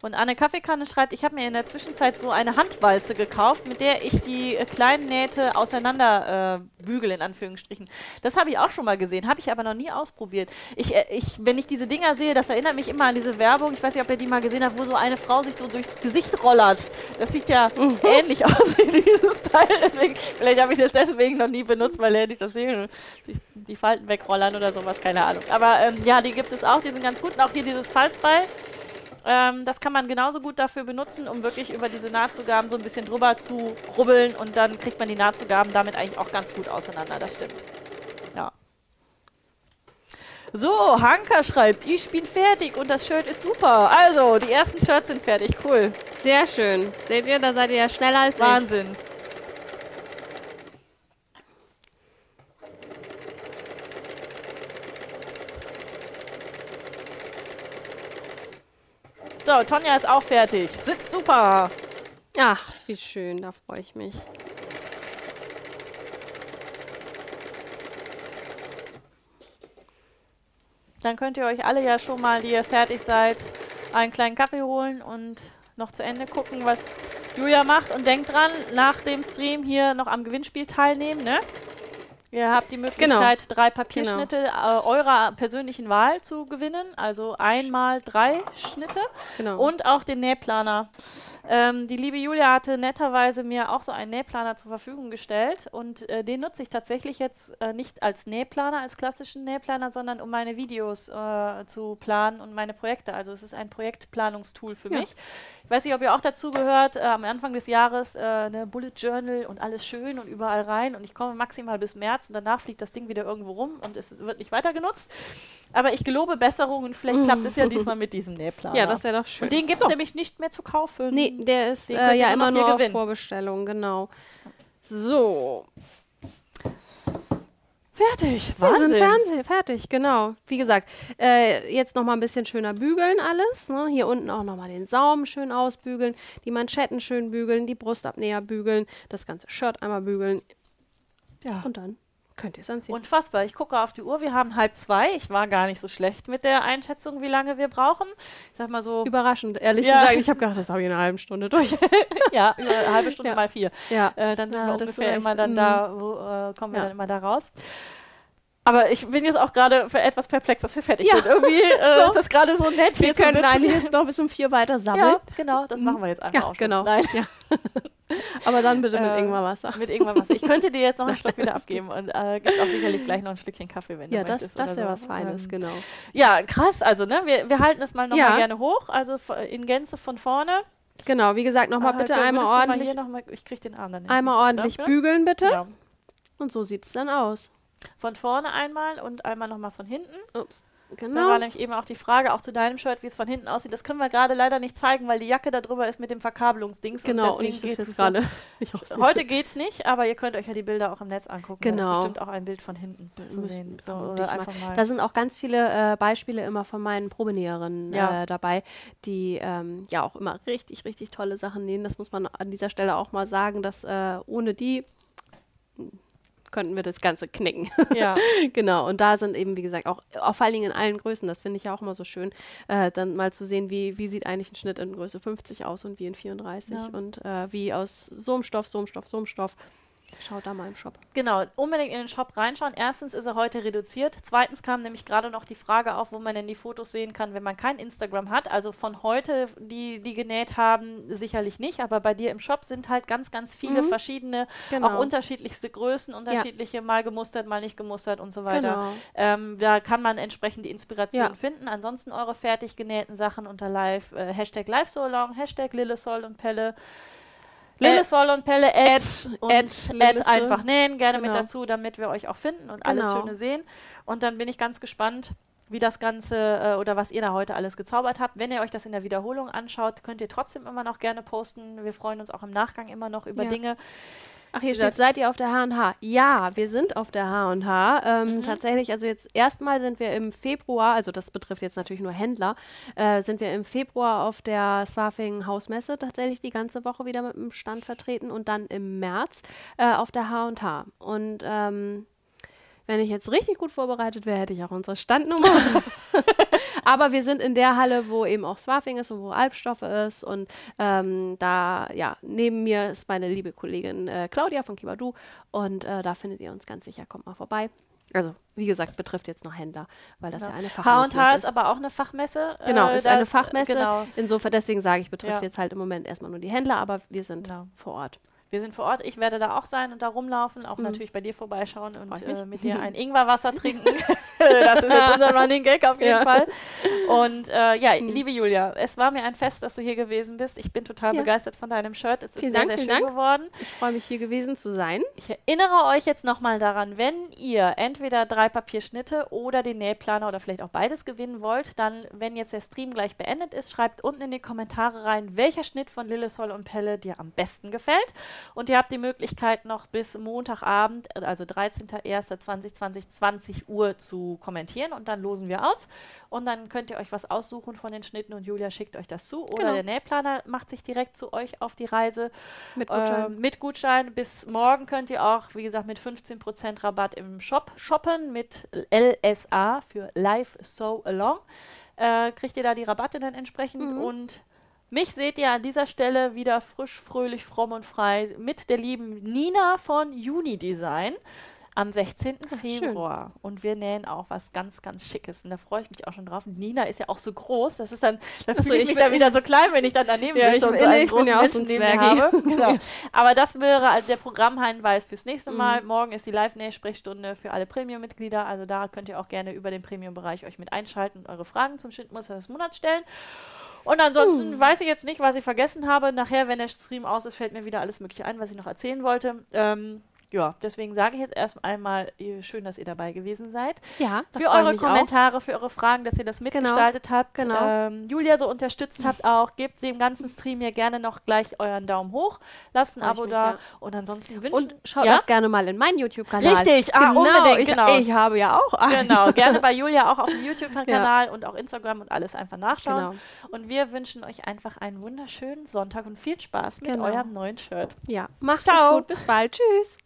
Und Anne Kaffeekanne schreibt, ich habe mir in der Zwischenzeit so eine Handwalze gekauft, mit der ich die äh, kleinen Nähte auseinander äh, bügel, in Anführungsstrichen. Das habe ich auch schon mal gesehen, habe ich aber noch nie ausprobiert. Ich, äh, ich, wenn ich diese Dinger sehe, das erinnert mich immer an diese Werbung, ich weiß nicht, ob ihr die mal gesehen habt, wo so eine Frau sich so durchs Gesicht rollert. Das sieht ja mhm. ähnlich aus wie dieses Teil, deswegen, vielleicht habe ich das deswegen noch nie benutzt, weil er nicht das sehen, die Falten wegrollern oder sowas, keine Ahnung. Aber ähm, ja, die gibt es auch, die sind ganz gut. Und auch hier dieses Falzbeil. Ähm, das kann man genauso gut dafür benutzen, um wirklich über diese Nahtzugaben so ein bisschen drüber zu rubbeln und dann kriegt man die Nahtzugaben damit eigentlich auch ganz gut auseinander, das stimmt. Ja. So, Hanka schreibt, ich bin fertig und das Shirt ist super. Also, die ersten Shirts sind fertig, cool. Sehr schön. Seht ihr, da seid ihr ja schneller als Wahnsinn. ich. Wahnsinn. So, Tonja ist auch fertig. Sitzt super. Ach, wie schön, da freue ich mich. Dann könnt ihr euch alle ja schon mal, die ihr fertig seid, einen kleinen Kaffee holen und noch zu Ende gucken, was Julia macht. Und denkt dran, nach dem Stream hier noch am Gewinnspiel teilnehmen, ne? Ihr habt die Möglichkeit, genau. drei Papierschnitte genau. äh, eurer persönlichen Wahl zu gewinnen. Also einmal drei Schnitte. Genau. Und auch den Nähplaner. Ähm, die liebe Julia hatte netterweise mir auch so einen Nähplaner zur Verfügung gestellt. Und äh, den nutze ich tatsächlich jetzt äh, nicht als Nähplaner, als klassischen Nähplaner, sondern um meine Videos äh, zu planen und meine Projekte. Also es ist ein Projektplanungstool für ja. mich. Ich weiß nicht, ob ihr auch dazu gehört, äh, am Anfang des Jahres äh, eine Bullet Journal und alles schön und überall rein und ich komme maximal bis März und danach fliegt das Ding wieder irgendwo rum und es wird nicht weiter genutzt. Aber ich gelobe Besserung und vielleicht klappt es ja diesmal mit diesem Nähplaner. Ja, das wäre doch schön. Und den gibt es so. nämlich nicht mehr zu kaufen. Nee, der ist äh, ja immer nur auf Vorbestellung, genau. So, Fertig. Wahnsinn. Wir sind Fernseh fertig, genau. Wie gesagt, äh, jetzt noch mal ein bisschen schöner bügeln alles. Ne? Hier unten auch noch mal den Saum schön ausbügeln, die Manschetten schön bügeln, die Brustabnäher bügeln, das ganze Shirt einmal bügeln. Ja. Und dann Könnt ihr es anziehen. Unfassbar. Ich gucke auf die Uhr. Wir haben halb zwei. Ich war gar nicht so schlecht mit der Einschätzung, wie lange wir brauchen. Ich sag mal so. Überraschend, ehrlich ja. gesagt. Ich habe gedacht, das habe ich in einer halben Stunde durch. ja, eine halbe Stunde ja. mal vier. Ja. Äh, dann sind ja, wir ungefähr immer dann da, wo äh, kommen wir dann immer da raus. Aber ich bin jetzt auch gerade für etwas perplex, dass wir fertig ja. sind. Irgendwie äh, so. ist das gerade so nett. Wir können eigentlich jetzt noch bis um vier weiter sammeln. Ja, genau, das machen wir jetzt einfach. Ja, auch genau. Nein. Ja. Aber dann bitte mit äh, Ingwerwasser. Mit Ingwerwasser. Ich könnte dir jetzt noch einen Stock wieder abgeben und äh, gibt auch sicherlich gleich noch ein Stückchen Kaffee, wenn ja, du möchtest. Ja, das, das wäre so. was Feines, ähm, genau. Ja, krass. Also, ne, wir, wir halten es mal nochmal ja. gerne hoch. Also in Gänze von vorne. Genau, wie gesagt, nochmal ah, bitte einmal ordentlich. Mal mal, ich krieg den Arm dann Einmal ordentlich dafür. bügeln, bitte. Ja. Und so sieht es dann aus. Von vorne einmal und einmal nochmal von hinten. Ups. Genau. Da war nämlich eben auch die Frage, auch zu deinem Shirt, wie es von hinten aussieht. Das können wir gerade leider nicht zeigen, weil die Jacke da drüber ist mit dem Verkabelungsdings. Genau, und, und ich das jetzt gerade. Heute geht's nicht, aber ihr könnt euch ja die Bilder auch im Netz angucken. Genau. Da ist bestimmt auch ein Bild von hinten zu sehen. So, oder einfach mal. Da sind auch ganz viele äh, Beispiele immer von meinen Probenäherinnen ja. äh, dabei, die ähm, ja auch immer richtig, richtig tolle Sachen nähen. Das muss man an dieser Stelle auch mal sagen, dass äh, ohne die könnten wir das Ganze knicken. Ja. genau. Und da sind eben, wie gesagt, auch, vor allen Dingen in allen Größen, das finde ich ja auch immer so schön, äh, dann mal zu sehen, wie, wie sieht eigentlich ein Schnitt in Größe 50 aus und wie in 34 ja. und äh, wie aus so einem Stoff, so einem Stoff, so einem Stoff. Schaut da mal im Shop. Genau, unbedingt in den Shop reinschauen. Erstens ist er heute reduziert. Zweitens kam nämlich gerade noch die Frage auf, wo man denn die Fotos sehen kann, wenn man kein Instagram hat. Also von heute, die, die genäht haben, sicherlich nicht. Aber bei dir im Shop sind halt ganz, ganz viele mhm. verschiedene, genau. auch unterschiedlichste Größen, unterschiedliche, ja. mal gemustert, mal nicht gemustert und so weiter. Genau. Ähm, da kann man entsprechend die Inspiration ja. finden. Ansonsten eure fertig genähten Sachen unter live, äh, Hashtag live so long, Hashtag Lillesol und Pelle. Lillesol und Pelle Ed, und Ed, einfach nähen, gerne genau. mit dazu, damit wir euch auch finden und genau. alles Schöne sehen. Und dann bin ich ganz gespannt, wie das Ganze äh, oder was ihr da heute alles gezaubert habt. Wenn ihr euch das in der Wiederholung anschaut, könnt ihr trotzdem immer noch gerne posten. Wir freuen uns auch im Nachgang immer noch über ja. Dinge, Ach, hier steht, seid ihr auf der H&H? Ja, wir sind auf der H&H. Ähm, mhm. Tatsächlich, also jetzt erstmal sind wir im Februar, also das betrifft jetzt natürlich nur Händler, äh, sind wir im Februar auf der Swafing Hausmesse tatsächlich die ganze Woche wieder mit dem Stand vertreten und dann im März äh, auf der H&H. Und ähm, wenn ich jetzt richtig gut vorbereitet wäre, hätte ich auch unsere Standnummer. Aber wir sind in der Halle, wo eben auch Swarfing ist und wo Albstoffe ist. Und ähm, da, ja, neben mir ist meine liebe Kollegin äh, Claudia von Kibadu. Und äh, da findet ihr uns ganz sicher. Kommt mal vorbei. Also, wie gesagt, betrifft jetzt noch Händler, weil das ja, ja eine Fachmesse ist. H&H ist aber auch eine Fachmesse. Genau, äh, ist eine Fachmesse. Genau. Insofern, deswegen sage ich, betrifft ja. jetzt halt im Moment erstmal nur die Händler, aber wir sind genau. vor Ort. Wir sind vor Ort. Ich werde da auch sein und da rumlaufen, auch mhm. natürlich bei dir vorbeischauen und äh, mit dir ein Ingwerwasser trinken. das ist jetzt unser Running Gag auf jeden ja. Fall. Und äh, ja, mhm. liebe Julia, es war mir ein Fest, dass du hier gewesen bist. Ich bin total ja. begeistert von deinem Shirt. Es vielen ist Dank, sehr, sehr schön Dank. geworden. Ich freue mich, hier gewesen zu sein. Ich erinnere euch jetzt nochmal daran, wenn ihr entweder drei Papierschnitte oder den Nähplaner oder vielleicht auch beides gewinnen wollt, dann, wenn jetzt der Stream gleich beendet ist, schreibt unten in die Kommentare rein, welcher Schnitt von Lillesol und Pelle dir am besten gefällt. Und ihr habt die Möglichkeit noch bis Montagabend, also 13.01.2020, 20 Uhr zu kommentieren und dann losen wir aus. Und dann könnt ihr euch was aussuchen von den Schnitten und Julia schickt euch das zu. Oder genau. der Nähplaner macht sich direkt zu euch auf die Reise. Mit Gutschein. Ähm, mit Gutschein. Bis morgen könnt ihr auch, wie gesagt, mit 15% Rabatt im Shop shoppen mit LSA für Live So Along. Äh, kriegt ihr da die Rabatte dann entsprechend mhm. und mich seht ihr an dieser Stelle wieder frisch, fröhlich, fromm und frei mit der lieben Nina von Unidesign am 16. Ach, Februar. Schön. Und wir nähen auch was ganz, ganz Schickes. Und da freue ich mich auch schon drauf. Nina ist ja auch so groß. Das ist dann, da fühle ich mich dann wieder so klein, wenn ich dann daneben ja, sitze und so einen großen ja Menschen so ein habe. genau. Aber das wäre also der Programmhinweis fürs nächste Mal. Mhm. Morgen ist die Live-Näh-Sprechstunde für alle Premium-Mitglieder. Also da könnt ihr auch gerne über den Premium-Bereich euch mit einschalten und eure Fragen zum Schnittmuster des Monats stellen. Und ansonsten uh. weiß ich jetzt nicht, was ich vergessen habe. Nachher, wenn der Stream aus ist, fällt mir wieder alles Mögliche ein, was ich noch erzählen wollte. Ähm, ja, deswegen sage ich jetzt erst einmal, schön, dass ihr dabei gewesen seid. Ja, für eure Kommentare, auch. für eure Fragen, dass ihr das genau. mitgestaltet genau. habt. Genau. Ähm, Julia so unterstützt habt auch. Gebt dem ganzen Stream hier gerne noch gleich euren Daumen hoch. Lasst ein Abo mich, da. Ja. Und ansonsten wünschen. Und schaut ja? auch gerne mal in meinen YouTube-Kanal. Richtig, ah, genau, unbedingt. Ich, genau. ich habe ja auch einen. Genau, gerne bei Julia auch auf dem YouTube-Kanal ja. und auch Instagram und alles einfach nachschauen. Genau. Und wir wünschen euch einfach einen wunderschönen Sonntag und viel Spaß mit genau. eurem neuen Shirt. Ja, macht es gut. Bis bald. Tschüss.